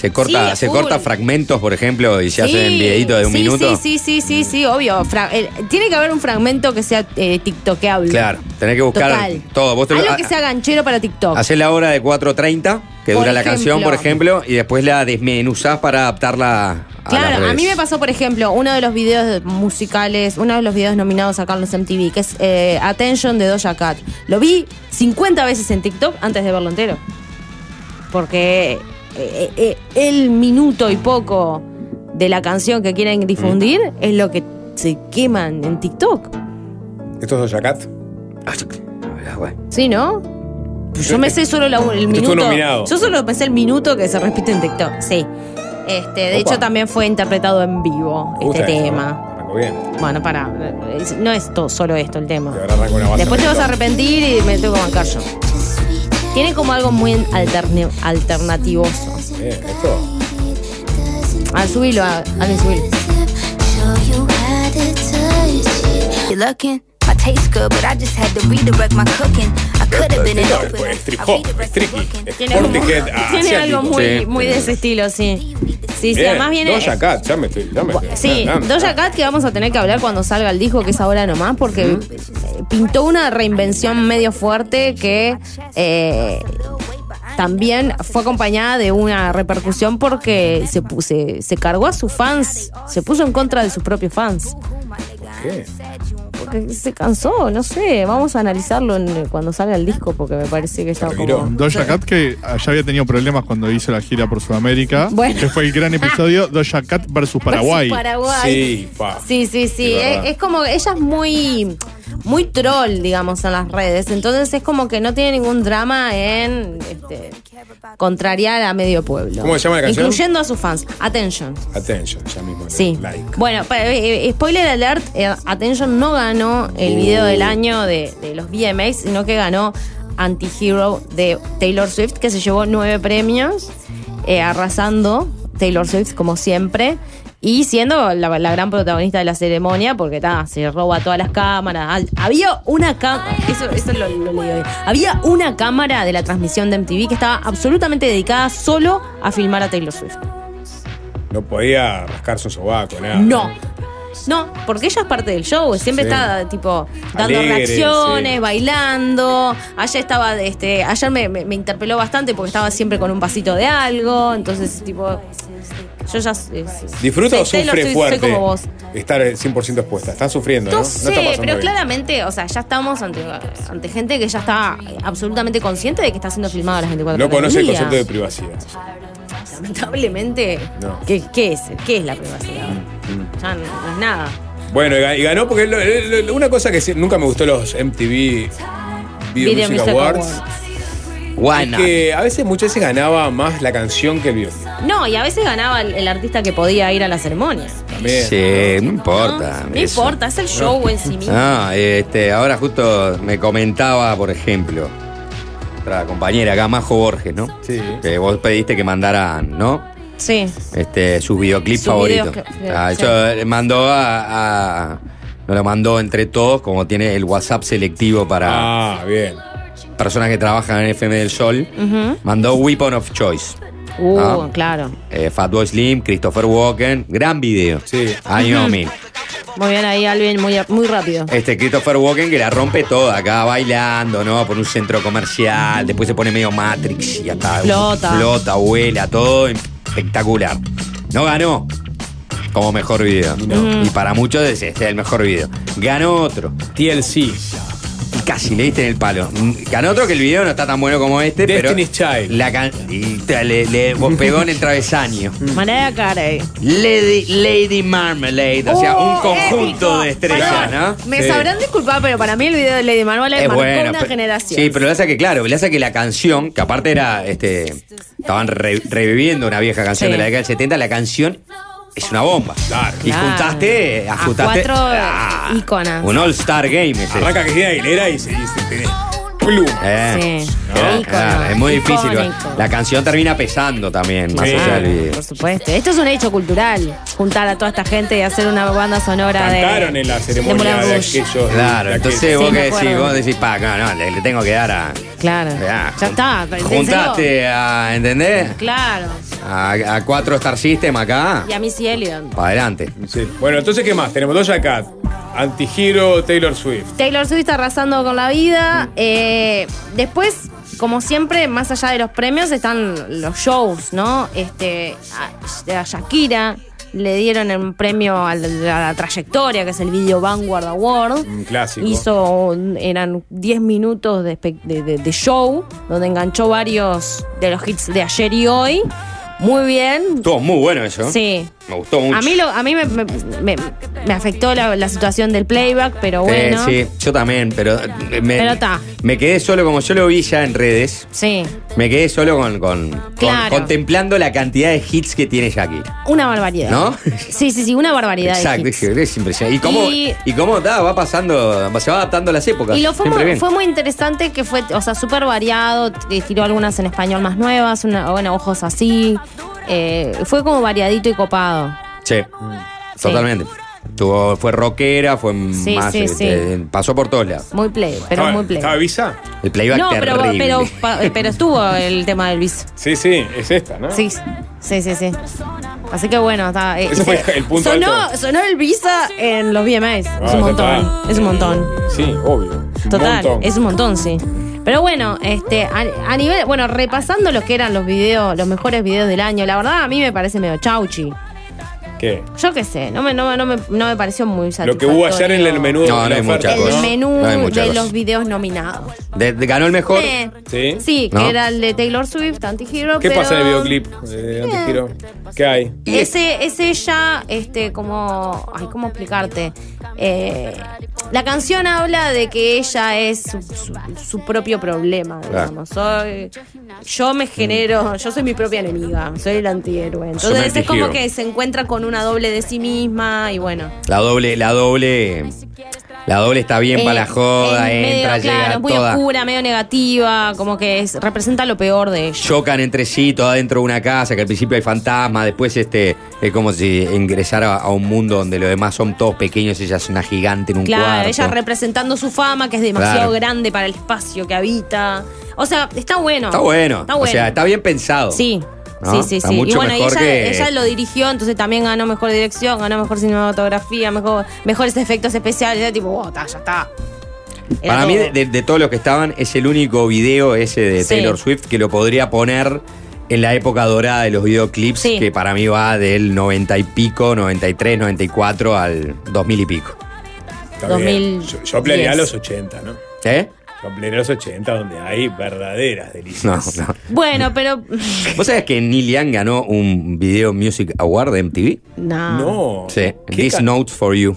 ¿Se corta, Sí, a se full. corta fragmentos, por ejemplo, y se Sí, hacen videitos de un sí, minuto? Sí, sí, sí, sí, sí, obvio. Fra- el- tiene que haber un fragmento que sea eh, tiktokeable. Claro, tenés que buscar Total. todo. Vos te lo- Algo que sea ganchero para TikTok. Hacés la hora de 4.30, que Por dura la ejemplo. canción, por ejemplo, y después la desmenuzás para adaptarla a las Claro, a mí me pasó, por ejemplo, uno de los videos musicales, uno de los videos nominados acá en los MTV, que es eh, Attention de Doja Cat. Lo vi 50 veces en TikTok antes de verlo entero. Porque eh, eh, el minuto y poco de la canción que quieren difundir Mm. es lo que se queman en TikTok. ¿Esto es Doja Cat? ¿Sí, no? Pues Yo me sé solo la- el minuto. Yo solo pensé el minuto que se repite en TikTok. Sí. Este, de Opa. hecho, también fue interpretado en vivo este eso, tema. Bien. Bueno, para. No es solo esto el tema. Después te vas a arrepentir y me tengo que bancar yo. Tiene como algo muy alterne- alternativoso. Eh, esto. Ah, subilo, a- Ale, subilo. You're looking, my taste good, but I just had to redirect my cooking. Hop, Tiene, como- Portishead tiene algo muy, Sí. muy de ese estilo, sí. Sí, sí, Bien, además viene. Doja Cat, ya me estoy. Ya me estoy Sí. Doja Cat que vamos a tener que hablar cuando salga el disco, que es ahora nomás, porque pintó una reinvención medio fuerte que eh, también fue acompañada de una repercusión porque se, pu- se, se cargó a sus fans, se puso en contra de sus propios fans. ¿Qué? Se cansó, no sé, vamos a analizarlo en- cuando salga el disco porque me parece que está como... Doja Cat que ya había tenido problemas cuando hizo la gira por Sudamérica, Bueno. que fue el gran episodio <laughs> Doja Cat versus Paraguay. Paraguay. Sí, pa. Sí, sí, sí. Es verdad. es como, ella es muy, muy troll, digamos, en las redes. Entonces es como que no tiene ningún drama en este, contrariar a medio pueblo. ¿Cómo se llama la canción? Incluyendo a sus fans. Attention. Attention, ya mismo. Sí. Like. Bueno, eh, eh, spoiler alert, eh, Attention no ganó el video del año de, de los VMAs, sino que ganó Anti-Hero de Taylor Swift, que se llevó nueve premios, eh, arrasando Taylor Swift como siempre. Y siendo la, la gran protagonista de la ceremonia, porque ta, se roba todas las cámaras. Al- Había una cámara, eso, eso lo, lo leí hoy. Había una cámara de la transmisión de MTV que estaba absolutamente dedicada solo a filmar a Taylor Swift. No podía rascarse un sobaco, nada. No. No, porque ella es parte del show, siempre Sí. está tipo dando Alegre, reacciones, sí. bailando. Ayer estaba, este, ayer me, me- me interpeló bastante porque estaba siempre con un vasito de algo. Entonces, tipo, yo ya. eh, ¿Disfruta o sufre soy- soy fuerte como vos. estar 100% expuesta? Están sufriendo, ¿no? No No sé, pero bien. claramente, o sea, ya estamos ante, ante gente que ya está eh, absolutamente consciente de que está siendo filmada las 24 No horas del conoce el concepto de privacidad. Lamentablemente, No. ¿qué, qué es? ¿Qué es la privacidad? Mm. Ya no, no es nada. Bueno, y ga- y ganó porque lo- lo- lo- una cosa que nunca me gustó los MTV Video, Video Music Music Awards. Es que a veces, muchas veces ganaba más la canción que el video. No, y a veces ganaba el, el artista que podía ir a la ceremonia. También. Sí, no importa. No eso. importa, es el show en sí mismo. Ah, este, ahora justo me comentaba, por ejemplo, otra compañera acá, Majo Borges, ¿no? Sí. Que vos pediste que mandaran, ¿no? Sí. Este, sus videoclips Sus favoritos. Ah, sí. yo le mandó a, a Nos lo mandó entre todos, como tiene el WhatsApp selectivo para Ah, bien. Personas que trabajan en FM del Sol. Mandó Weapon of Choice. Uh, Ah. claro. Eh, Fatboy Slim, Christopher Walken. Gran video. Sí. Año Ujú. 2000. Muy bien ahí, Alvin, muy, muy rápido. Este Christopher Walken que la rompe toda acá bailando, ¿no? Por un centro comercial, después se pone medio Matrix y hasta Flota. flota, vuela, todo espectacular. No ganó como mejor video. Y para muchos es este el mejor video. Ganó otro. TLC. Casi le diste en el palo. Mm, Ganó otro que el video no está tan bueno como este, Destiny's pero. Child. La can- y le, le pegó en el travesaño. <laughs> Mariah Carey. Lady, Lady Marmalade, o sea, un Oh, conjunto épico. de estrellas, ¿no? Me Sí. sabrán disculpar, pero para mí el video de Lady Marmalade Es marcó bueno, una pero- generación. Sí, pero le hace que, claro, le hace que la canción, que aparte era, este, estaban re- reviviendo una vieja canción Sí. de la década del 70, la canción es una bomba. Y Claro. juntaste, A ajustaste cuatro ah, íconas. un All-Star Game ese. Arranca Cristina Aguilera y se dice, pluma. Eh, Sí. ¿no? Ícono, Claro, es muy difícil. icónico. La canción termina pesando también, más Sí. allá del video. Por supuesto. Esto es un hecho cultural. Juntar a toda esta gente y hacer una banda sonora de. Cantaron en la ceremonia Moulin de Rouge. aquellos. Claro, de entonces aquellos. vos Sí, que decís, acuerdo. vos decís, pa, no, no, le, le tengo que dar a. Claro. Ya, Ya está. Juntaste a, ¿entendés? Claro. A, a cuatro Star System acá. Y a Missy Elliott. Para adelante. Sí. Bueno, entonces, ¿qué más? Tenemos Doja Cat, Antihero, Taylor Swift. Taylor Swift arrasando con la vida. Eh, después, como siempre, más allá de los premios, están los shows, ¿no? Este, a, a Shakira le dieron un premio a la, a la trayectoria, que es el Video Vanguard Award. Un clásico. Hizo, eran 10 minutos de, de- de- de show, donde enganchó varios de los hits de ayer y hoy. Muy bien. Estuvo muy bueno eso. Sí. Me gustó mucho. A mí, lo, a mí me, me- me- me afectó la, la situación del playback, pero bueno. Eh, sí, yo también, pero eh, me, Pero está. me quedé solo, como yo lo vi ya en redes, Sí, me quedé solo con, con- contemplando la cantidad de hits que tiene Shakira. una barbaridad. ¿No? Sí, sí, sí, una barbaridad. de Exacto, hits. dije, es impresionante. Y cómo, Y- y, cómo da, va pasando, se va adaptando a las épocas. Y lo fue muy, fue muy interesante que fue, o sea, súper variado. t- Tiró algunas en español más nuevas, una, bueno, ojos así. Eh, fue como variadito y copado. Sí, totalmente. Tuvo, fue rockera, fue Sí, más. sí, este, Pasó por todos lados. Muy play, pero ¿Estaba, muy play. ¿Estaba Visa? El playback No, pero, terrible. pero, pa- pero estuvo el tema del bis. Sí, sí, es esta, ¿no? Sí, sí, sí, sí. Así que bueno, está. eh, Ese fue se- el punto sonó, alto. sonó el visa en los VMAs. es Ah, un montón. Es un montón. Sí, obvio. Es un Total, montón. es un montón, sí. Pero bueno, este, a, a nivel, bueno, repasando lo que eran los videos, los mejores videos del año, la verdad a mí me parece medio chauchi. ¿Qué? Yo qué sé, no me, no, me- no me, no me pareció muy Lo satisfactorio. que hubo ayer en el menú de No, no la hay El menú de cosa. los videos nominados. De- de- ganó el mejor. Eh, ¿Sí? sí, ¿No? que era el de Taylor Swift, Anti-Hero. ¿Qué pero- pasa en el videoclip de Antihero? ¿Qué hay? Ese, es ella, este, como. Ay, ¿cómo explicarte? Eh, la canción habla de que ella es su, su- su propio problema, Claro. digamos. Soy, yo me genero, yo soy mi propia enemiga, soy el antihéroe. Entonces es como que se encuentra con una doble de sí misma y bueno. La doble, la doble. La doble está bien Eh, para la joda, es medio, entra, claro, llega muy toda. oscura, medio negativa, como que es- representa lo peor de ella. Chocan entre sí, toda dentro de una casa, que al principio hay fantasmas, después este es como si ingresara a un mundo donde los demás son todos pequeños, ella es una gigante en un Claro, cuarto. ella representando su fama, que es demasiado Claro. grande para el espacio que habita. O sea, está bueno. Está bueno. Está O bueno. sea, está bien pensado. Sí. ¿No? Sí, sí, Está sí. Y bueno, y mejor ella, que- ella lo dirigió, entonces también ganó mejor dirección, ganó mejor cinematografía, mejor, mejores efectos especiales. Era tipo, oh, ta, ya está. Era Para mí, todo. de, de- de todos los que estaban, es el único video ese de Sí. Taylor Swift que lo podría poner en la época dorada de los videoclips, Sí. que para mí va del 90 y pico, 93, 94 al 2000 y pico. Está 2010. bien. Yo, yo ampliaría a los 80, ¿no? ¿Eh? Los 80, donde hay verdaderas No, delicias. no. Bueno, pero. ¿Vos sabés que Neil Young ganó un Video Music Award de MTV? No. No. Sí. ¿Qué This Notes for You.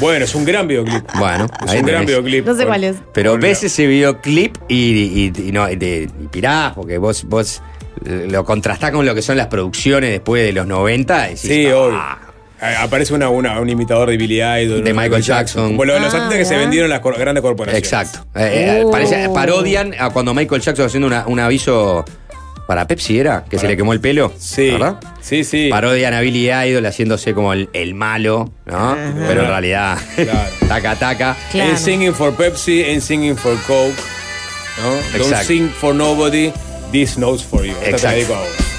Bueno, es un gran videoclip. Bueno, Es ahí un gran videoclip. No sé cuál es. Pero ves ese videoclip y, y- y no, y te y pirás, porque vos, vos lo contrastás con lo que son las producciones después de los 90. y decís, Sí, "Ah". obvio. A- Aparece una, una- un imitador de Billy Idol. De Michael Jackson. Lo- los Ah, artistas que se vendieron las grandes corporaciones. Exacto. Eh, eh, Oh. parece- parodian a cuando Michael Jackson haciendo una- un aviso Para Pepsi era, que se le quemó el pelo. Sí. ¿Verdad? Sí, sí. Parodian a Billy Idol haciéndose como el, el malo, ¿no? Pero en realidad, <laughs> taca taca. En Singing for Pepsi, en Singing for Coke. ¿no? Don't Exacto. sing for nobody, this knows for you. Esta te la Exacto. dedico.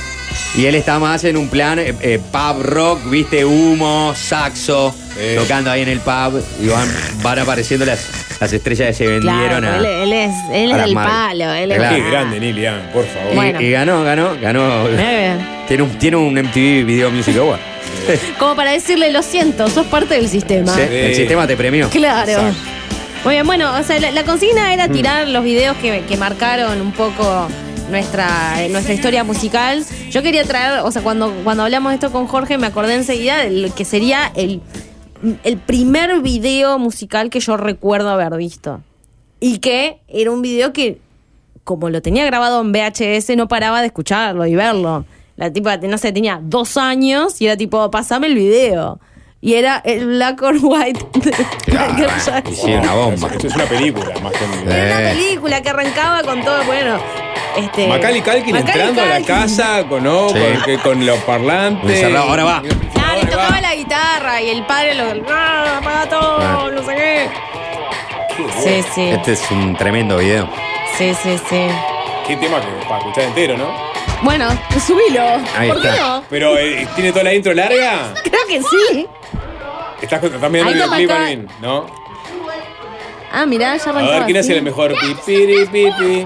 Y él está más en un plan eh, eh, pub rock, viste, humo, saxo, tocando ahí en el pub y van, van apareciendo las, las estrellas que se vendieron Claro, a. él, él es, él a es las el marcas. palo. Él es Claro. Qué grande, Neil Young, por favor. Y- Bueno. Y, ganó, ganó, ganó. Tiene un, tiene un MTV Video Music Award. <laughs> Como para decirle, lo siento, sos parte del sistema. Sí, el sistema te premió. Claro. Muy bien, bueno, o sea, la, la consigna era Mm. tirar los videos que, que marcaron un poco nuestra, nuestra historia musical. Yo quería traer, o sea, cuando, cuando hablamos de esto con Jorge, me acordé enseguida del que sería el, el primer video musical que yo recuerdo haber visto. Y que era un video que, como lo tenía grabado en VHS, no paraba de escucharlo y verlo. La tipa, no sé, tenía dos años y era tipo, pasame el video. Y era el Black or White de. Y sí, una bomba. Esto es una película, más que un Era una Eh. película que arrancaba con todo, bueno, este... Macaulay Culkin Macaulay entrando a la casa con, ¿no? Sí. con, que- con los parlantes. Ahora va. Claro, y tocaba la guitarra y el padre lo... ¡Ah, apaga todo! Ah. No sé qué. Sí, sí. Este es un tremendo video. Sí, sí, sí. Qué tema que para escuchar entero, ¿no? Bueno, subilo. Ahí ¿Por qué está. no? Pero eh, tiene toda la intro larga. <laughs> Creo que sí. Estás, estás mirando Ahí el videoclip, acá- Alvin, ¿no? Ah, mirá, ya A arrancaba ver, ¿quién hace el mejor pipiri, pipi?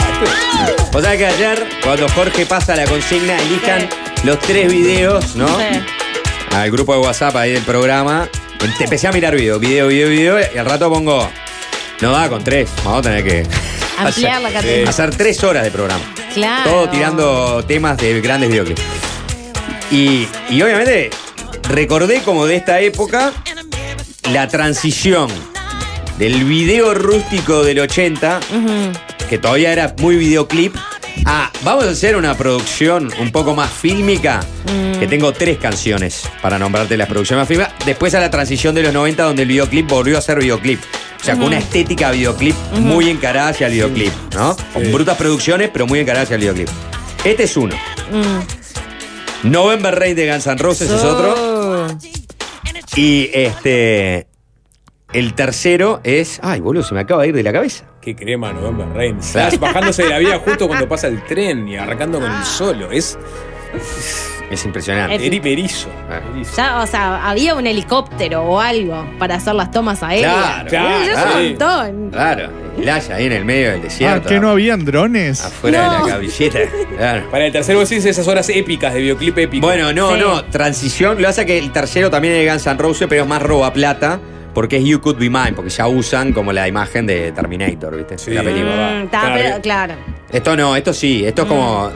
Vos sabés que ayer, cuando Jorge pasa la consigna, elijan los tres videos, ¿no? Sí. Al grupo de WhatsApp ahí del programa. Te empecé a mirar video, video, video, video, y al rato pongo. No da con tres. Vamos a tener que. Ampliar la categoría. hacer tres horas de programa. Claro. Todo tirando temas de grandes videoclips. Y, y obviamente recordé como de esta época la transición del video rústico del 80, Ujú. Que todavía era muy videoclip, a vamos a hacer una producción un poco más fílmica, Mm. que tengo tres canciones para nombrarte las producciones más fílmicas. Después a la transición de los 90 donde el videoclip volvió a ser videoclip. O sea, con una estética videoclip muy encarada hacia el videoclip, ¿no? Con brutas producciones, pero muy encarada hacia el videoclip. Este es uno. Mm. November Rain de Guns N' Roses es otro. Y este. El tercero es. Ay, boludo, se me acaba de ir de la cabeza. Qué crema November Rain. Slash bajándose de la vía justo cuando pasa el tren y arrancando con el solo. Es Es impresionante. Es- eri- erizo. Ah. erizo. Ya, o sea, había un helicóptero o algo para hacer las tomas aéreas. Claro, claro, es sí. un montón. Claro, el haya ahí en el medio del Ah, desierto. que no habían drones. Afuera No. de la cabilleta. Claro. Para el tercero vos decís esas horas épicas de videoclip épico. Bueno, no, Sí. no. Transición. Lo es que el tercero también es de Guns N' Roses, pero es más roba plata. Porque es You Could Be Mine, porque ya usan como la imagen de Terminator, ¿viste? Sí. La película. Mm, pero, claro. Esto no, esto sí, esto es como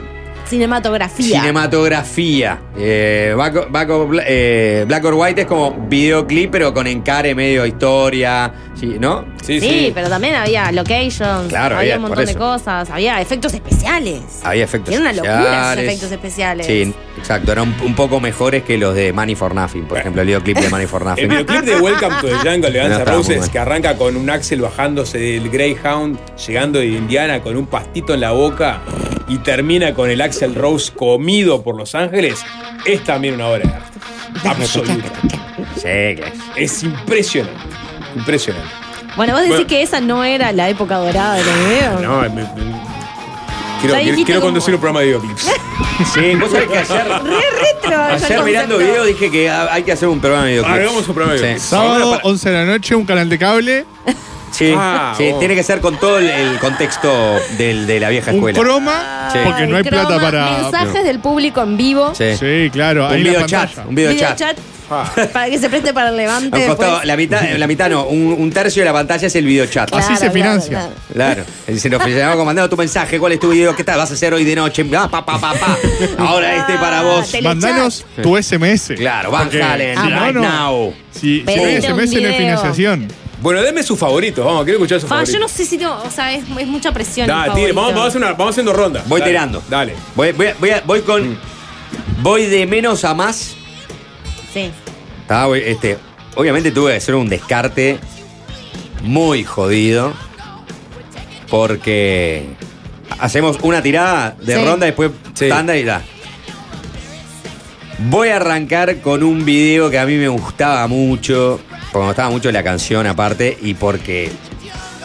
Cinematografía. cinematografía. Eh, Black, or- Black or- eh, Black or White es como videoclip, pero con encare medio historia, ¿sí, ¿no? sí, Sí, sí. pero también había locations, Claro, había había, un montón de cosas, había efectos especiales. Había efectos Era una locura esos efectos especiales. Sí, exacto. Eran un, un poco mejores que los de Money for Nothing, por ejemplo, el videoclip de Money for El Nothing. videoclip de Welcome to the Jungle de <laughs> Guns No, Roses que arranca con un Axel bajándose del Greyhound, llegando de Indiana con un pastito en la boca y termina con el Axel Rose comido por Los Ángeles, es también una obra de arte. Absoluta. Sí, es. Es impresionante. Impresionante. Bueno, vos decís Bueno. que esa no era la época dorada de los videos. No, me- me- quiero, Ya quiero, dijiste quiero como- conducir un programa de videoclips. <laughs> Sí, vos sabés que ayer, Re retro. ayer mirando concepto. video dije que ha- hay que hacer un programa de videoclips. Hagamos un programa de Sí. videoclips. Sábado, 11 de la noche, un canal de cable, <laughs> Sí, Ah, sí, vos. tiene que ser con todo el, el contexto del, de la vieja un escuela. croma, Sí. porque no hay Croma, plata para. Mensajes del público en vivo. Sí. Sí, claro, Un video chat, un video, Video chat. chat. Para que se preste para el levante. Un costado, la mitad, la mitad no, un, un tercio de la pantalla es el videochat. Claro, Así se claro, financia. claro. Claro. Se nos llamaba mandando tu mensaje, ¿cuál es tu video? ¿Qué tal? ¿Vas a hacer hoy de noche? Ah, pa, pa, pa, pa. Ahora este para vos. Mandanos tu SMS. Claro, Van Halen, no, right no. now. Si, si no hay un SMS no hay financiación. Bueno, denme sus favoritos, vamos, quiero escuchar sus favoritos. yo no sé si tengo, o sea, es, es mucha presión. Da, el tire, vamos, favorito. vamos, a hacer una- vamos haciendo ronda. Voy Dale, tirando. Dale. Voy, voy, voy, a- voy con. Voy de menos a más. Sí. Ah, voy- este, obviamente tuve que hacer un descarte muy jodido. Porque hacemos una tirada de Sí. ronda, después tanda y da. Voy a arrancar con un video que a mí me gustaba mucho. Porque me gustaba mucho la canción aparte. Y porque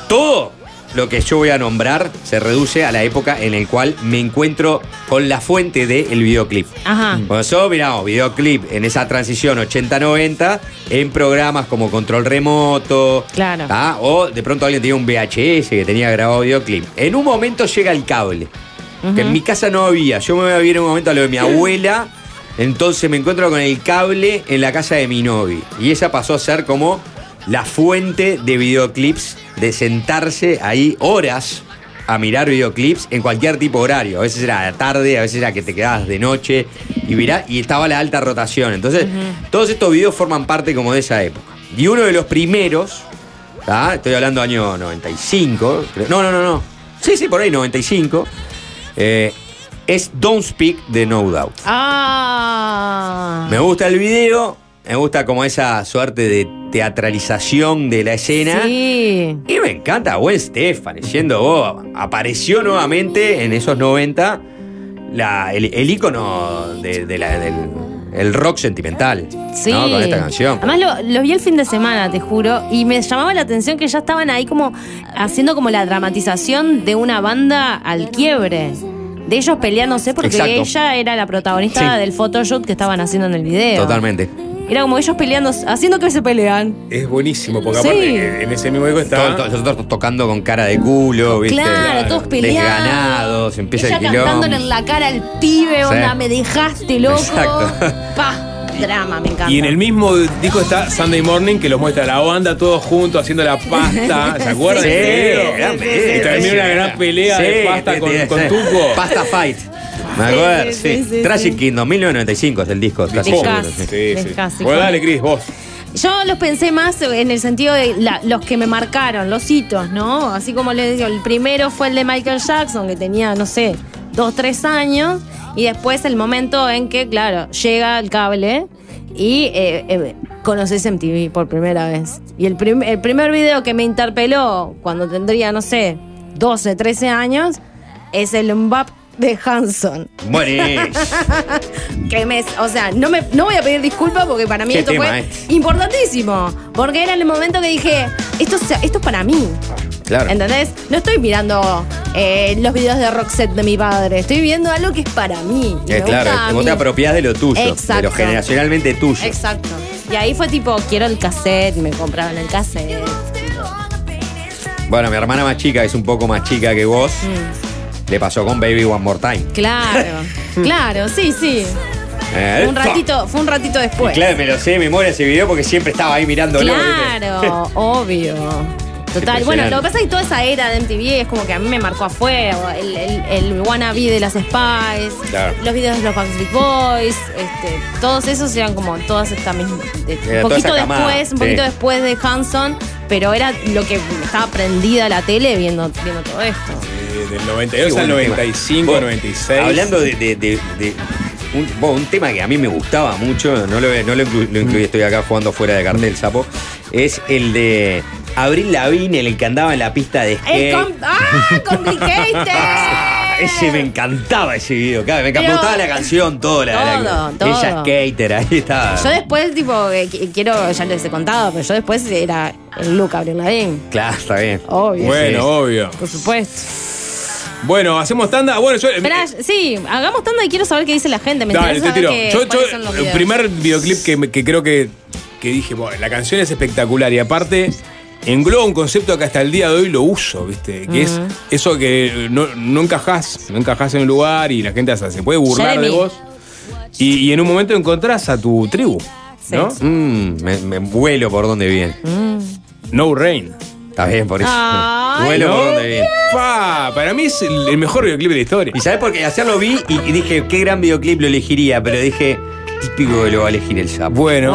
todo lo que yo voy a nombrar se reduce a la época en la cual me encuentro con la fuente del videoclip. Ajá. Cuando yo miramos videoclip en esa transición 80-90 en programas como Control Remoto. Claro. ¿tá? O de pronto alguien tenía un VHS que tenía grabado videoclip. En un momento llega el cable. Que en mi casa no había. Yo me voy a vivir en un momento a lo de mi <laughs> abuela. Entonces me encuentro con el cable en la casa de mi novia. Y esa pasó a ser como la fuente de videoclips, de sentarse ahí horas a mirar videoclips en cualquier tipo de horario. A veces era tarde, a veces era que te quedabas de noche y mirá, y estaba la alta rotación. Entonces, todos estos videos forman parte como de esa época. Y uno de los primeros, ¿tá? estoy hablando año 95, creo- no, no, no, no. Sí, sí, por ahí, 95. eh, es Don't Speak de No Doubt. Ah. Me gusta el video, me gusta como esa suerte de teatralización de la escena. Sí. Y me encanta Gwen Stefani, siendo vos. Apareció nuevamente en esos 90 la- el, el ícono de- de la- del el rock sentimental. Sí. ¿no? Con esta canción. Además lo, lo vi el fin de semana, te juro, y me llamaba la atención que ya estaban ahí como haciendo como la dramatización de una banda al quiebre. De ellos peleándose porque Exacto. ella era la protagonista Sí. del photoshoot que estaban haciendo en el video. Totalmente. Era como ellos peleando, haciendo que se pelean. Es buenísimo, porque Sí. aparte en ese mismo disco está. Nosotros tocando con cara de culo, ¿viste? Claro, todos peleados. Desganados, empieza Ella el quilombo. cantándole en la cara al pibe, Sí. onda, me dejaste loco. Exacto. Pa, drama, me encanta. Y en el mismo disco está Sunday Morning, que los muestra la banda todos juntos haciendo la pasta. <laughs> ¿Se acuerdan? Sí, gran Y video, termina sí. una gran pelea Sí, de pasta sí, con, sí, con. Tuco. Pasta Fight. Me acuerdo, sí, sí. sí, sí, Tragic sí. Kingdom, 1995 es el disco. casi sí. Sí. Bueno, dale, Cris, vos. Yo los pensé más en el sentido de la- los que me marcaron, los hitos, ¿no? Así como les digo, el primero fue el de Michael Jackson, que tenía, no sé, dos, tres años. Y después el momento en que, claro, llega el cable y eh, eh, conoces MTV por primera vez. Y el, prim- el primer video que me interpeló cuando tendría, no sé, 12, 13 años, es el Mbap de Hanson. Buenísimo. <laughs> que me, o sea, no me no voy a pedir disculpas porque para mí esto fue este. importantísimo, porque era el momento que dije, esto es- esto es para mí. Claro. ¿Entendés? No estoy mirando eh, los videos de Roxette de mi padre, estoy viendo algo que es para mí. y Eh, me claro, gusta a vos mí. te apropiás de lo tuyo, de Exacto. lo generacionalmente tuyo. Exacto. Y ahí fue tipo, quiero el cassette, me compraban el cassette. Bueno, mi hermana más chica, que es un poco más chica que vos, Mm. le pasó con Baby One More Time. Claro, <laughs> claro, sí, sí. Eh, Un ratito, fue un ratito después. Claro, me lo sé de memoria ese video porque siempre estaba ahí mirándolo. Claro, obvio. Total. Bueno, lo que pasa es que toda esa era de MTV es como que a mí me marcó afuera. El, el, el wannabe de las Spice, Claro. los videos de los Backstreet Boys, este, todos esos eran como todas estas mismas. un poquito después, un sí. poquito después de Hanson, pero era lo que estaba prendida la tele viendo, viendo todo esto. Eh, Del 92 Qué al buen 95, tema. 96. Hablando de, de- de- de un, bueno, un tema que a mí me gustaba mucho, no lo, no lo, inclu- lo incluí, estoy acá jugando fuera de cartel, sapo, es el de Abril Lavigne, el que andaba en la pista de skate. com- ¡Ah! ¡Complicated! <laughs> Ese me encantaba ese video, me, gustaba la canción, todo, la, la- Todo, ella todo. skater, ahí estaba. Yo después, tipo, eh, qu- quiero, ya les he contado, pero yo después era el look Abril Lavigne. Claro, está bien. Obvio. Bueno, Sí. obvio. Por supuesto. Bueno, hacemos tanda. Bueno, yo. Esperá, sí, hagamos tanda y quiero saber qué dice la gente. Me Dale, te tiro. Yo, yo- son los el primer videoclip que, creo que, que dije, bueno, la canción es espectacular y aparte engloba un concepto que hasta el día de hoy lo uso, ¿viste? Que es eso que no, no encajás, no encajás en un lugar y la gente hasta se puede burlar Jeremy. de vos. Y, y en un momento encontrás a tu tribu. ¿no? Mm, me, me vuelo por donde viene. No Rain. Está bien, por eso. Ay, vuelo por donde viene. Pa, para mí es el, mejor videoclip de la historia. ¿Y sabes por qué? Ayer lo vi y, y dije, qué gran videoclip lo elegiría, pero dije, típico que lo va a elegir el sapo. Bueno,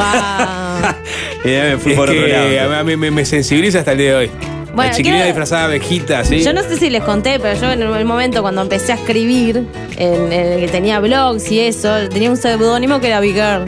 <laughs> Y ya me fui es por otro que lado. a mí me, me sensibiliza hasta el día de hoy. Bueno, la chiquilina quiero- disfrazada de abejita, ¿sí? Yo no sé si les conté, pero yo en el momento cuando empecé a escribir, en, en el que tenía blogs y eso, tenía un seudónimo que era Big Girl.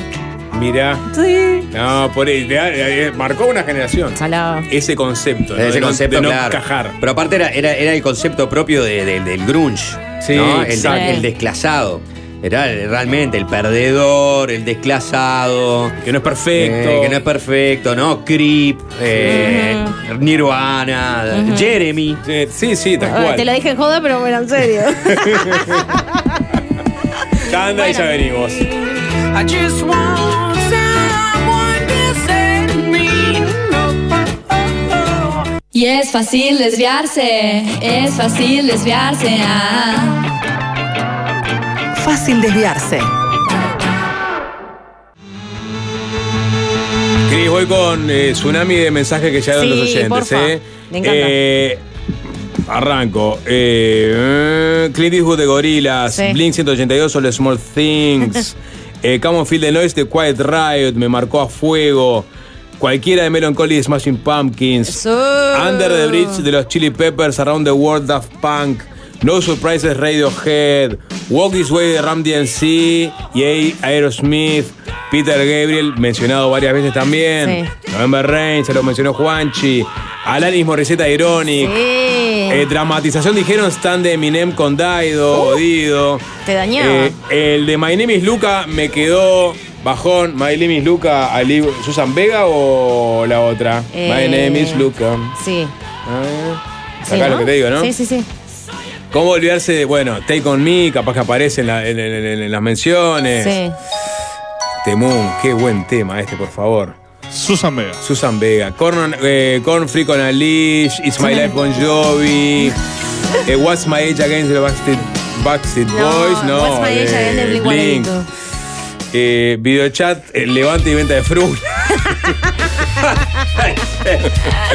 Mirá. Sí. No, por ahí, le- marcó una generación. Salado. Ese concepto. ¿no? Ese De no- concepto, de no claro. encajar. Pero aparte era, era, era el concepto propio de- de- del grunge. Sí, ¿no? el, exacto. el desclasado. Era realmente el perdedor, el desclasado. Que no es perfecto. eh, que no es perfecto, ¿no? Creep, eh, Nirvana, Jeremy. Sí, sí, tal cual. Te lo dije en joda, pero bueno, en serio. <laughs> Ya anda y ya venimos. I just want Y es fácil desviarse, es fácil desviarse. ah. Fácil desviarse. Cris, voy con eh, tsunami de mensajes que llegaron Sí, los oyentes. porfa. ¿eh? Me encanta. Eh, arranco. Eh, Clint Eastwood de Gorilas, Sí. Blink 182 All the Small Things, <laughs> eh, Come on Feel the Noise de Quiet Riot, me marcó a fuego. Cualquiera de Melancholy de Smashing Pumpkins. Under the Bridge de los Chili Peppers, Around the World Daft Punk, No Surprises Radiohead, Walk This Way de Ram DNC y A- Aerosmith, Peter Gabriel, mencionado varias veces también. November Rain, se lo mencionó Juanchi. Alanis Morissette Ironic. Eh, dramatización dijeron stand de Eminem con Daido, Dido. Te dañaba. Eh, el de My Name is Luca me quedó bajón. My Name is Luca, Ali- Susan Vega o la otra. Eh, My Name is Luca. Sí. Ah, Sí, lo que te digo, ¿no? Sí, sí, sí. ¿Cómo olvidarse de, bueno, Take On Me, capaz que aparece en, la- en- en- en- en las menciones? Sí. Temún, qué buen tema este, por favor. Susan Vega. Susan Vega. Corn, eh, Corn Free con Alish, It's My Life con Jovi, <laughs> eh, What's My Age Against the Backstreet, Backstreet Boys, no. What's My Age Against the de Blink-182. Blink. Eh, videochat, eh, levante y venta de fruta. <laughs>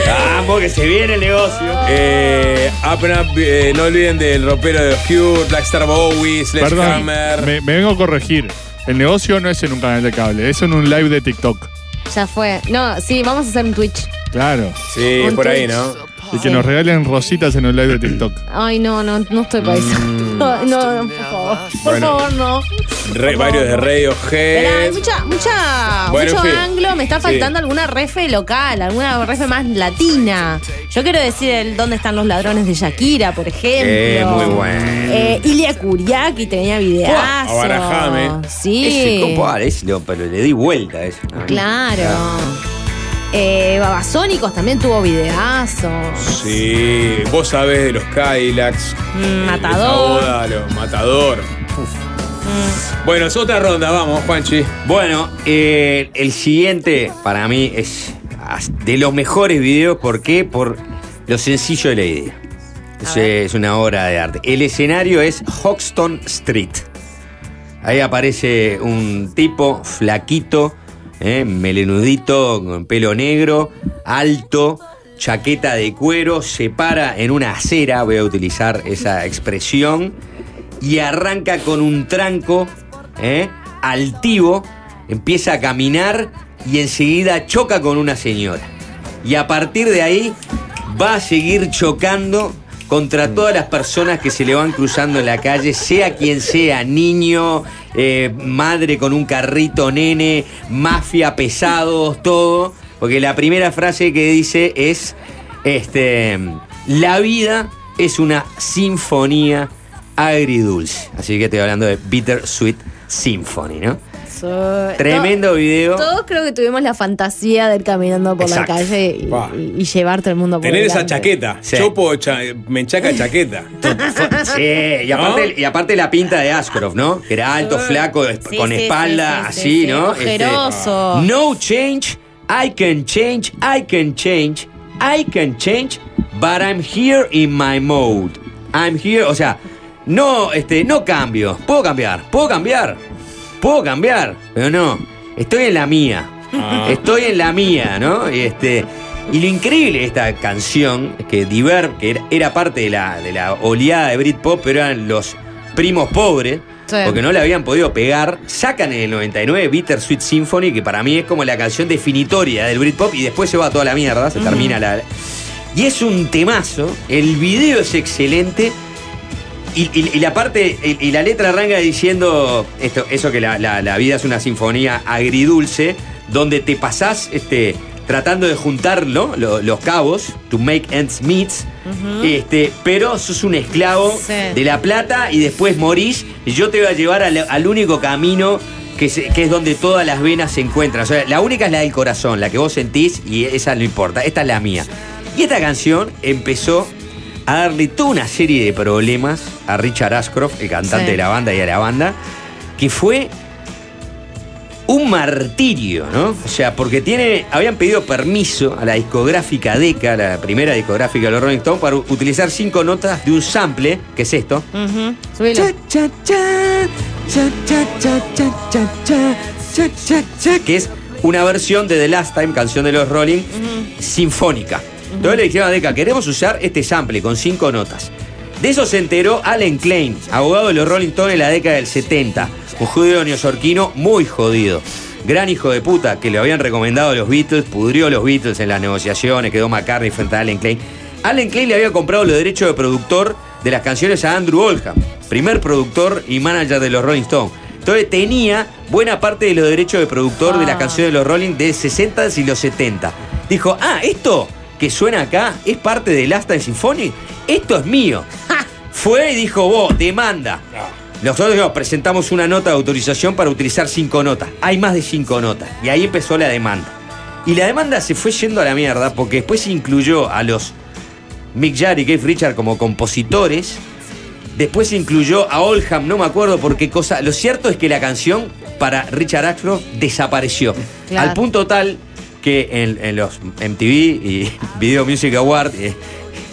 Vamos, que se viene el negocio. Eh, up and Up, eh, no olviden del ropero de los Cure, Blackstar Bowie, Perdón, Sledgehammer. me, me vengo a corregir. El negocio no es en un canal de cable, es en un live de TikTok. Ya fue. No, sí, vamos a hacer un Twitch. Claro. Sí, Un por ahí, Twitch. ¿no? Y que nos regalen rositas en un live de TikTok. Ay, no, no, no estoy para eso. <laughs> No, no, por favor. Por Bueno. favor, no. Re- varios de Pero hay Radiohead. mucha, mucha, Bueno, mucho en fin. anglo. Me está Sí. faltando alguna refe local, alguna refe más latina. Yo quiero decir el dónde están los ladrones de Shakira, por ejemplo. Eh, muy bueno. Eh, Ilia Kuriaki tenía videazo. Abarajame. Sí. Ese compo, ah, ese lo- pero le di vuelta a eso. Claro. Eh, Babasónicos también tuvo videazos. Sí, vos sabés de los Cadillacs. Mm, eh, Matador. esa boda, lo- matador. Bueno, es otra ronda, vamos, Juanchi. Bueno, eh, el siguiente para mí es de los mejores videos. ¿Por qué? Por lo sencillo de la idea. Es, es una obra de arte. El escenario es Hoxton Street. Ahí aparece un tipo flaquito, eh, melenudito, con pelo negro, alto, chaqueta de cuero, se para en una acera, voy a utilizar esa expresión, y arranca con un tranco eh, altivo, empieza a caminar y enseguida choca con una señora. Y a partir de ahí va a seguir chocando contra todas las personas que se le van cruzando en la calle, sea quien sea, niño, eh, madre con un carrito, nene, mafia, pesados, todo. Porque la primera frase que dice es, este, la vida es una sinfonía agridulce. Así que estoy hablando de Bittersweet Symphony, ¿no? Tremendo video. Todos creo que tuvimos la fantasía de ir caminando por Exacto. la calle y, Pa. y- y llevar todo el mundo por Tener esa chaqueta. Sí. Yo puedo cha- me enchaca chaqueta. <laughs> Sí, y aparte, y aparte la pinta de Ascroft, ¿no? Que era alto, flaco, Sí, con sí, espalda, sí, sí, así, sí, ¿no? ojeroso. Este, no change, I can change, I can change, I can change, but I'm here in my mode. I'm here, o sea, no, este, no cambio. Puedo cambiar, puedo cambiar, puedo cambiar, pero no. Estoy en la mía. Ah. Estoy en la mía, ¿no? Y, este, y lo increíble de esta canción es que Diver, que era, era parte de la, de la oleada de Britpop, pero eran los primos pobres. Sí. Porque no le habían podido pegar, sacan en el 99 Bittersweet Symphony, que para mí es como la canción definitoria del Britpop, y después se va toda la mierda, se termina la. Y es un temazo, el video es excelente, y, y- y la parte, y, y la letra arranca diciendo esto, eso que la, la- la vida es una sinfonía agridulce, donde te pasás este, tratando de juntar ¿no? Lo- los cabos, to make ends meet, este, pero sos un esclavo Sí. de la plata y después morís, y yo te voy a llevar al, al único camino que, se- que es donde todas las venas se encuentran. O sea, la única es la del corazón, la que vos sentís, y esa no importa, esta es la mía. Y esta canción empezó a darle toda una serie de problemas a Richard Ashcroft, el cantante de la banda y a la banda, que fue un martirio, ¿no? O sea, porque tiene, habían pedido permiso a la discográfica Decca, la primera discográfica de los Rolling Stones, para utilizar cinco notas de un sample, que es esto. Uh -huh. cha, cha, cha, que es una versión de The Last Time, canción de los Rolling, sinfónica. Entonces le dijeron a Decca, queremos usar este sample con cinco notas. De eso se enteró Allen Klein, abogado de los Rolling Stones en la década del 70. Un judío neoyorquino muy jodido. Gran hijo de puta que le habían recomendado los Beatles, pudrió los Beatles en las negociaciones, quedó McCartney frente a Allen Klein. Allen Klein le había comprado los derechos de productor de las canciones a Andrew Oldham, primer productor y manager de los Rolling Stones. Entonces tenía buena parte de los derechos de productor de las Ah. canciones de los Rolling de 60 y los 70. Dijo, ah, esto que suena acá es parte del Asta Symphony, esto es mío. Fue y dijo, vos, demanda. Nosotros dijimos, presentamos una nota de autorización para utilizar cinco notas. Hay más de cinco notas. Y ahí empezó la demanda. Y la demanda se fue yendo a la mierda porque después se incluyó a los Mick Jagger y Keith Richard como compositores. Después se incluyó a Oldham, no me acuerdo por qué cosa. Lo cierto es que la canción para Richard Ashcroft desapareció. Claro. Al punto tal que en, en los MTV y <laughs> Video Music Award eh,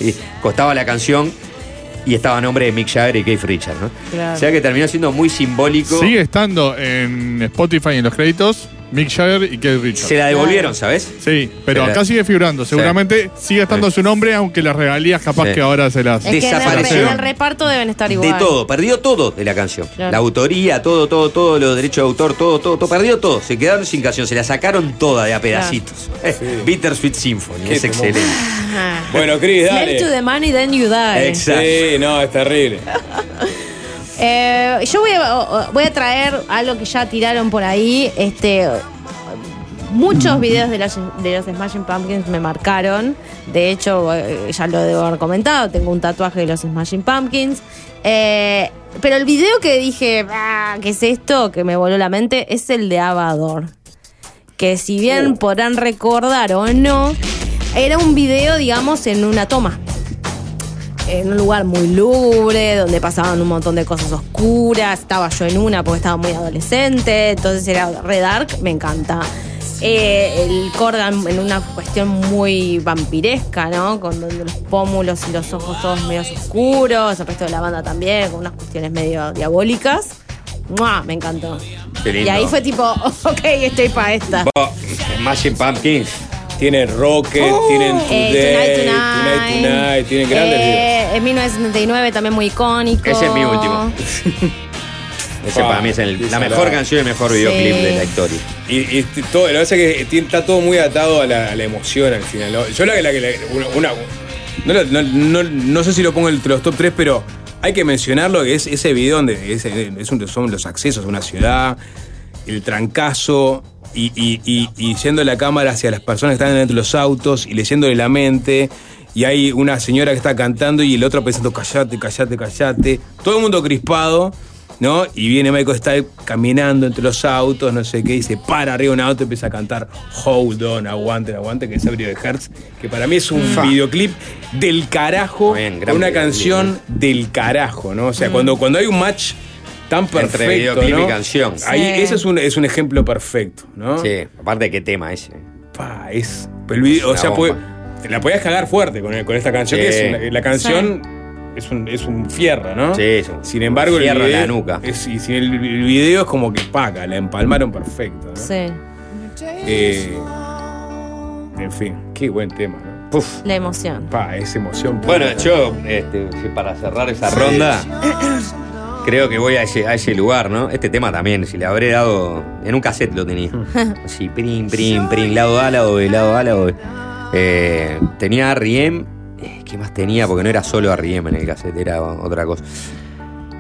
eh, costaba la canción y estaba a nombre de Mick Jagger y Keith Richard, ¿no? Claro. O sea que terminó siendo muy simbólico. Sigue estando en Spotify en los créditos Mick Jagger y Keith Richards. Se la devolvieron, ¿sabes? Sí, pero Se la- acá sigue figurando. Seguramente sigue estando su nombre, aunque las regalías capaz Sí. que ahora se las. Es que en el, Desapareció. en el reparto deben estar igual. De todo, perdió todo de la canción. Claro. La autoría, todo, todo, todo, los derechos de autor, todo, todo, todo, perdió todo. Se quedaron sin canción, se la sacaron toda de a pedacitos. <laughs> Bittersweet Symphony, Qué es temón. excelente. Ajá. Bueno, Chris, Slave dale. to the money, then you die. Exacto. Sí, no, es terrible. <laughs> Eh, yo voy a, voy a traer algo que ya tiraron por ahí. Este, muchos videos de los, de los Smashing Pumpkins me marcaron. De hecho, eh, ya lo debo haber comentado. Tengo un tatuaje de los Smashing Pumpkins. Eh, pero el video que dije, "Ah, ¿qué es esto? Que me voló la mente, es el de Avador. Que si bien podrán recordar o no, era un video, digamos, en una toma en un lugar muy lúgubre, donde pasaban un montón de cosas oscuras. Estaba yo en una porque estaba muy adolescente, entonces era re dark, me encanta. Eh, el Corgan en una cuestión muy vampiresca, ¿no? Con donde los pómulos y los ojos todos medio oscuros, el resto de la banda también, con unas cuestiones medio diabólicas. ¡Mua! Me encantó. Y ahí fue tipo, <laughs> ok, estoy para esta. Smashing Pumpkins. Tienen Rocket, tienen Today, Eh, Tonight, Tonight, Tonight. Tonight, tienen grandes videos. Eh, en 1979 también muy icónico. Ese es mi último. <laughs> Ese Ah, para mí es el- la mejor canción y el mejor videoclip Sí. de la historia. Y, y todo, lo que pasa es que está todo muy atado a la, a la emoción al final. Yo la que la que la- una, una- no, no, no- no sé si lo pongo entre los top 3, pero hay que mencionarlo que es ese video donde es, es un- son los accesos a una ciudad, el trancazo y, y, y- y yendo la cámara hacia las personas que están dentro de los autos y leyéndole la mente. Y hay una señora que está cantando y el otro pensando, callate, callate, callate. Todo el mundo crispado. ¿no? Y viene Michael Stipe caminando entre los autos, no sé qué, y se para arriba de un auto y empieza a cantar Hold on, aguanten, aguanten, que es el video de Hertz, que para mí es un Fa. videoclip del carajo, Bien, una canción del carajo, ¿no? O sea, cuando, cuando hay un match tan Entre videoclip ¿no? y canción. Ahí, Sí. ese es un, es un ejemplo perfecto, ¿no? Sí, aparte qué tema ese. Pa, es, el video, o sea, puede- la podías cagar fuerte con, con esta canción, Sí. que es una- la canción es, un, es un fierro, ¿no? Sí, es un- Sin embargo, el fierro video, la nuca. es- y sin el, el video es como que paga, la empalmaron perfecto. ¿no? Sí. Eh, en fin, qué buen tema, ¿no? Puf. La emoción. Pa, esa emoción. Bueno, yo, este, para cerrar esa ronda, <clears throat> creo que voy a ese, a ese lugar, ¿no? Este tema también, si le habré dado. En un cassette lo tenía. <laughs> Así, prim, prim, prim, lado A, lado B, lado A, lado B. Eh, tenía Riem. eh, ¿Qué más tenía? Porque no era solo Riem en el cassette, era otra cosa.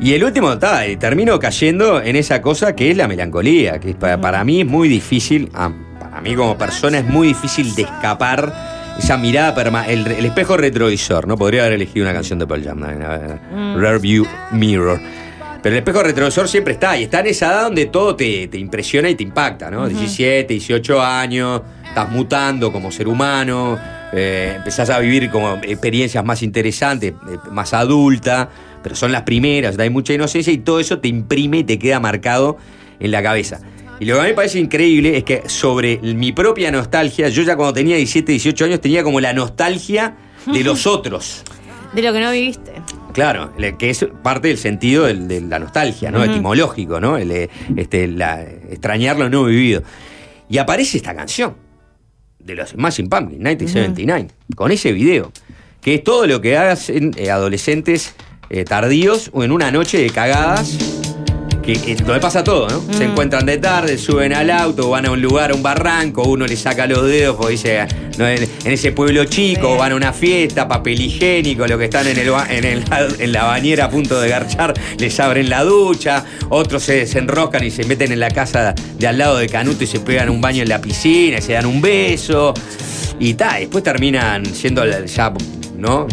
Y el último, está, termino cayendo en esa cosa que es la melancolía, que para, para mí es muy difícil, ah, para mí como persona es muy difícil de escapar esa mirada, perma- el, el espejo retrovisor, ¿no? Podría haber elegido una canción de Pearl Jam, ¿no? Mm. Rear View Mirror. Pero el espejo retrovisor siempre está, y está en esa edad donde todo te, te impresiona y te impacta, ¿no? Ujú. 17, 18 años, estás mutando como ser humano, eh, empezás a vivir como experiencias más interesantes, eh, más adulta, pero son las primeras, hay mucha inocencia y todo eso te imprime y te queda marcado en la cabeza. Y lo que a mí me parece increíble es que sobre mi propia nostalgia, yo ya cuando tenía 17, 18 años tenía como la nostalgia de los <laughs> otros. De lo que no viviste. Claro, que es parte del sentido del- de la nostalgia, ¿no? Etimológico, ¿no? El, eh, este, la- extrañar lo no vivido. Y aparece esta canción de los Smashing Pumpkins, 1979, con ese video, que es todo lo que hacen eh, adolescentes eh, tardíos o en una noche de cagadas. Que, donde pasa todo, ¿no? Se Mm. encuentran de tarde, suben al auto, van a un lugar, a un barranco, uno le saca los dedos porque dice, no, en, en ese pueblo chico, van a una fiesta, papel higiénico, lo que están en, el, en, el- <laughs> en la bañera a punto de garchar, les abren la ducha, otros se desenroscan y se meten en la casa de al lado de Canuto y se pegan un baño en la piscina, y se dan un beso, y ta, después terminan siendo ya, ¿no?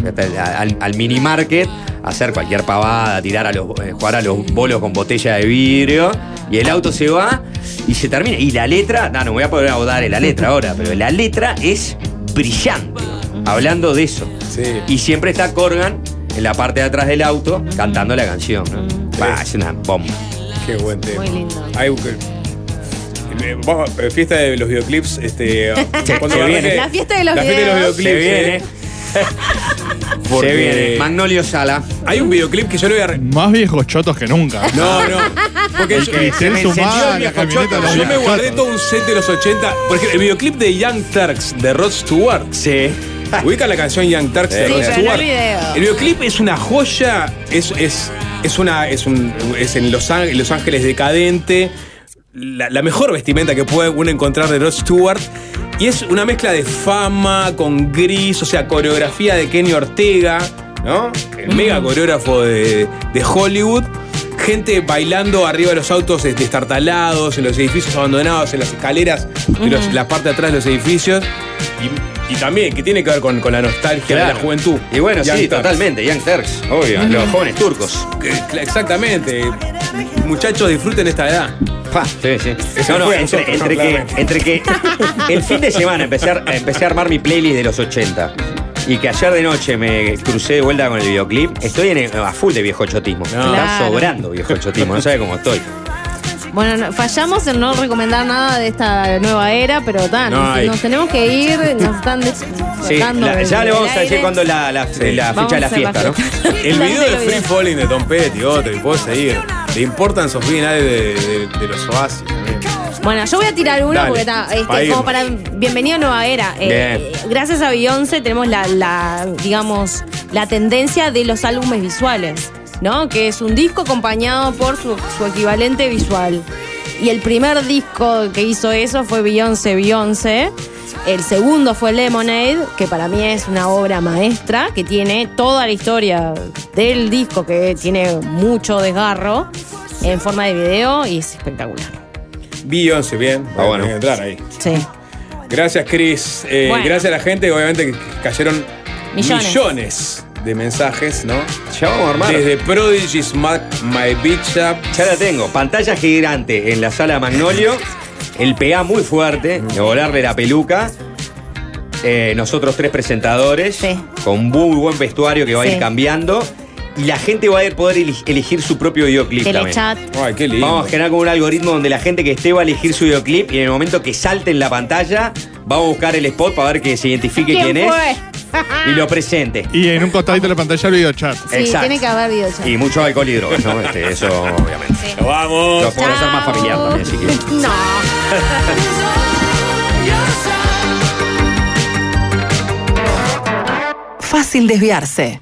Al, al mini market, hacer cualquier pavada, tirar a los, eh, jugar a los bolos con botella de vidrio, y el auto se va y se termina. Y la letra, no, no voy a poder abordar en la letra ahora, pero la letra es brillante, hablando de eso. Y siempre está Corgan en la parte de atrás del auto cantando la canción. ¿no? Bah, es una bomba. Qué buen tema. Muy lindo. Hay un- eh, vamos, eh, fiesta de los videoclips, este. <laughs> cuando arranque- viene. La fiesta de los la fiesta de los videoclips. Se viene. <laughs> Porque Se viene. Magnolio Sala. Hay un videoclip que yo le voy a. re- Más viejos chotos que nunca. No, no. <laughs> Porque El yo, Cristel me sumaba encendió el la viejo camioneta choto. de los Yo me viejos guardé chotos. todo un set de los 80. Por ejemplo, el videoclip de Young Turks de Rod Stewart. Sí. Ubica la canción Young Turks de Sí, Rod pero no el Stewart. video. El videoclip es una joya. Es, es, es una. Es un. Es en Los, Ángel- Los Ángeles decadente. La, la mejor vestimenta que puede uno encontrar de Rod Stewart. Y es una mezcla de fama con gris, o sea, coreografía de Kenny Ortega, ¿no? El mega coreógrafo de, de Hollywood. Gente bailando arriba de los autos este, destartalados, en los edificios abandonados, en las escaleras, de los- la parte de atrás de los edificios. Y, y también, que tiene que ver con, con la nostalgia de la juventud. Y bueno, Young sí, Turks. totalmente. Young Turks, obvio. Los jóvenes turcos. Que- Exactamente. Muchachos, disfruten esta edad. Sí, sí. No, no, fue a entre, nosotros, entre no, que, claramente. entre que <laughs> el fin de semana empecé a, empecé a armar mi playlist de los 80 y que ayer de noche me crucé de vuelta con el videoclip, estoy en, a full de viejo chotismo. Está Claro. sobrando viejo chotismo, no sabe cómo estoy. Bueno, no- fallamos en no recomendar nada de esta nueva era, pero tan, No nos, hay. nos tenemos que ir, nos están Sí, la- ya le vamos a decir cuándo la, la, la fecha de la fiesta, ¿no? El video de Free. Falling de Tom Petty, otro, y puedo seguir. The Importance of Being Alive de, de- de los Oasis. Bueno, yo voy a tirar uno Dale, porque está, este, irnos. como para bienvenido a nueva era. Eh, gracias a Beyoncé tenemos la, la, digamos, la tendencia de los álbumes visuales, ¿no? Que es un disco acompañado por su, su equivalente visual. Y el primer disco que hizo eso fue Beyoncé, Beyoncé. El segundo fue Lemonade, que para mí es una obra maestra, que tiene toda la historia del disco, que tiene mucho desgarro, en forma de video y es espectacular. Beyoncé, bien. Ah, bueno. Voy a entrar ahí. Sí. Gracias, Chris. Eh, Bueno. Gracias a la gente, obviamente que cayeron Millones. millones de mensajes, ¿no? Ya vamos a armar. Desde Prodigy, Smack My Bitch Up. Ya la tengo. Pantalla gigante en la sala Magnolio. El PA muy fuerte, de volarle la peluca. Eh, nosotros tres presentadores. Con muy buen vestuario que va a Sí. ir cambiando y la gente va a poder elegir su propio videoclip Telechat. también. Ay, qué lindo. Vamos a generar como un algoritmo donde la gente que esté va a elegir su videoclip y en el momento que salte en la pantalla va a buscar el spot para ver que se identifique quién, es y lo presente. Y en un costadito de la pantalla el videochat. Sí, Exacto. tiene que haber videochat. Y mucho alcohol y ¿no? Este, eso, obviamente. Sí. Vamos. Lo podemos hacer más familiar también, si quieres. <laughs> No. Fácil desviarse.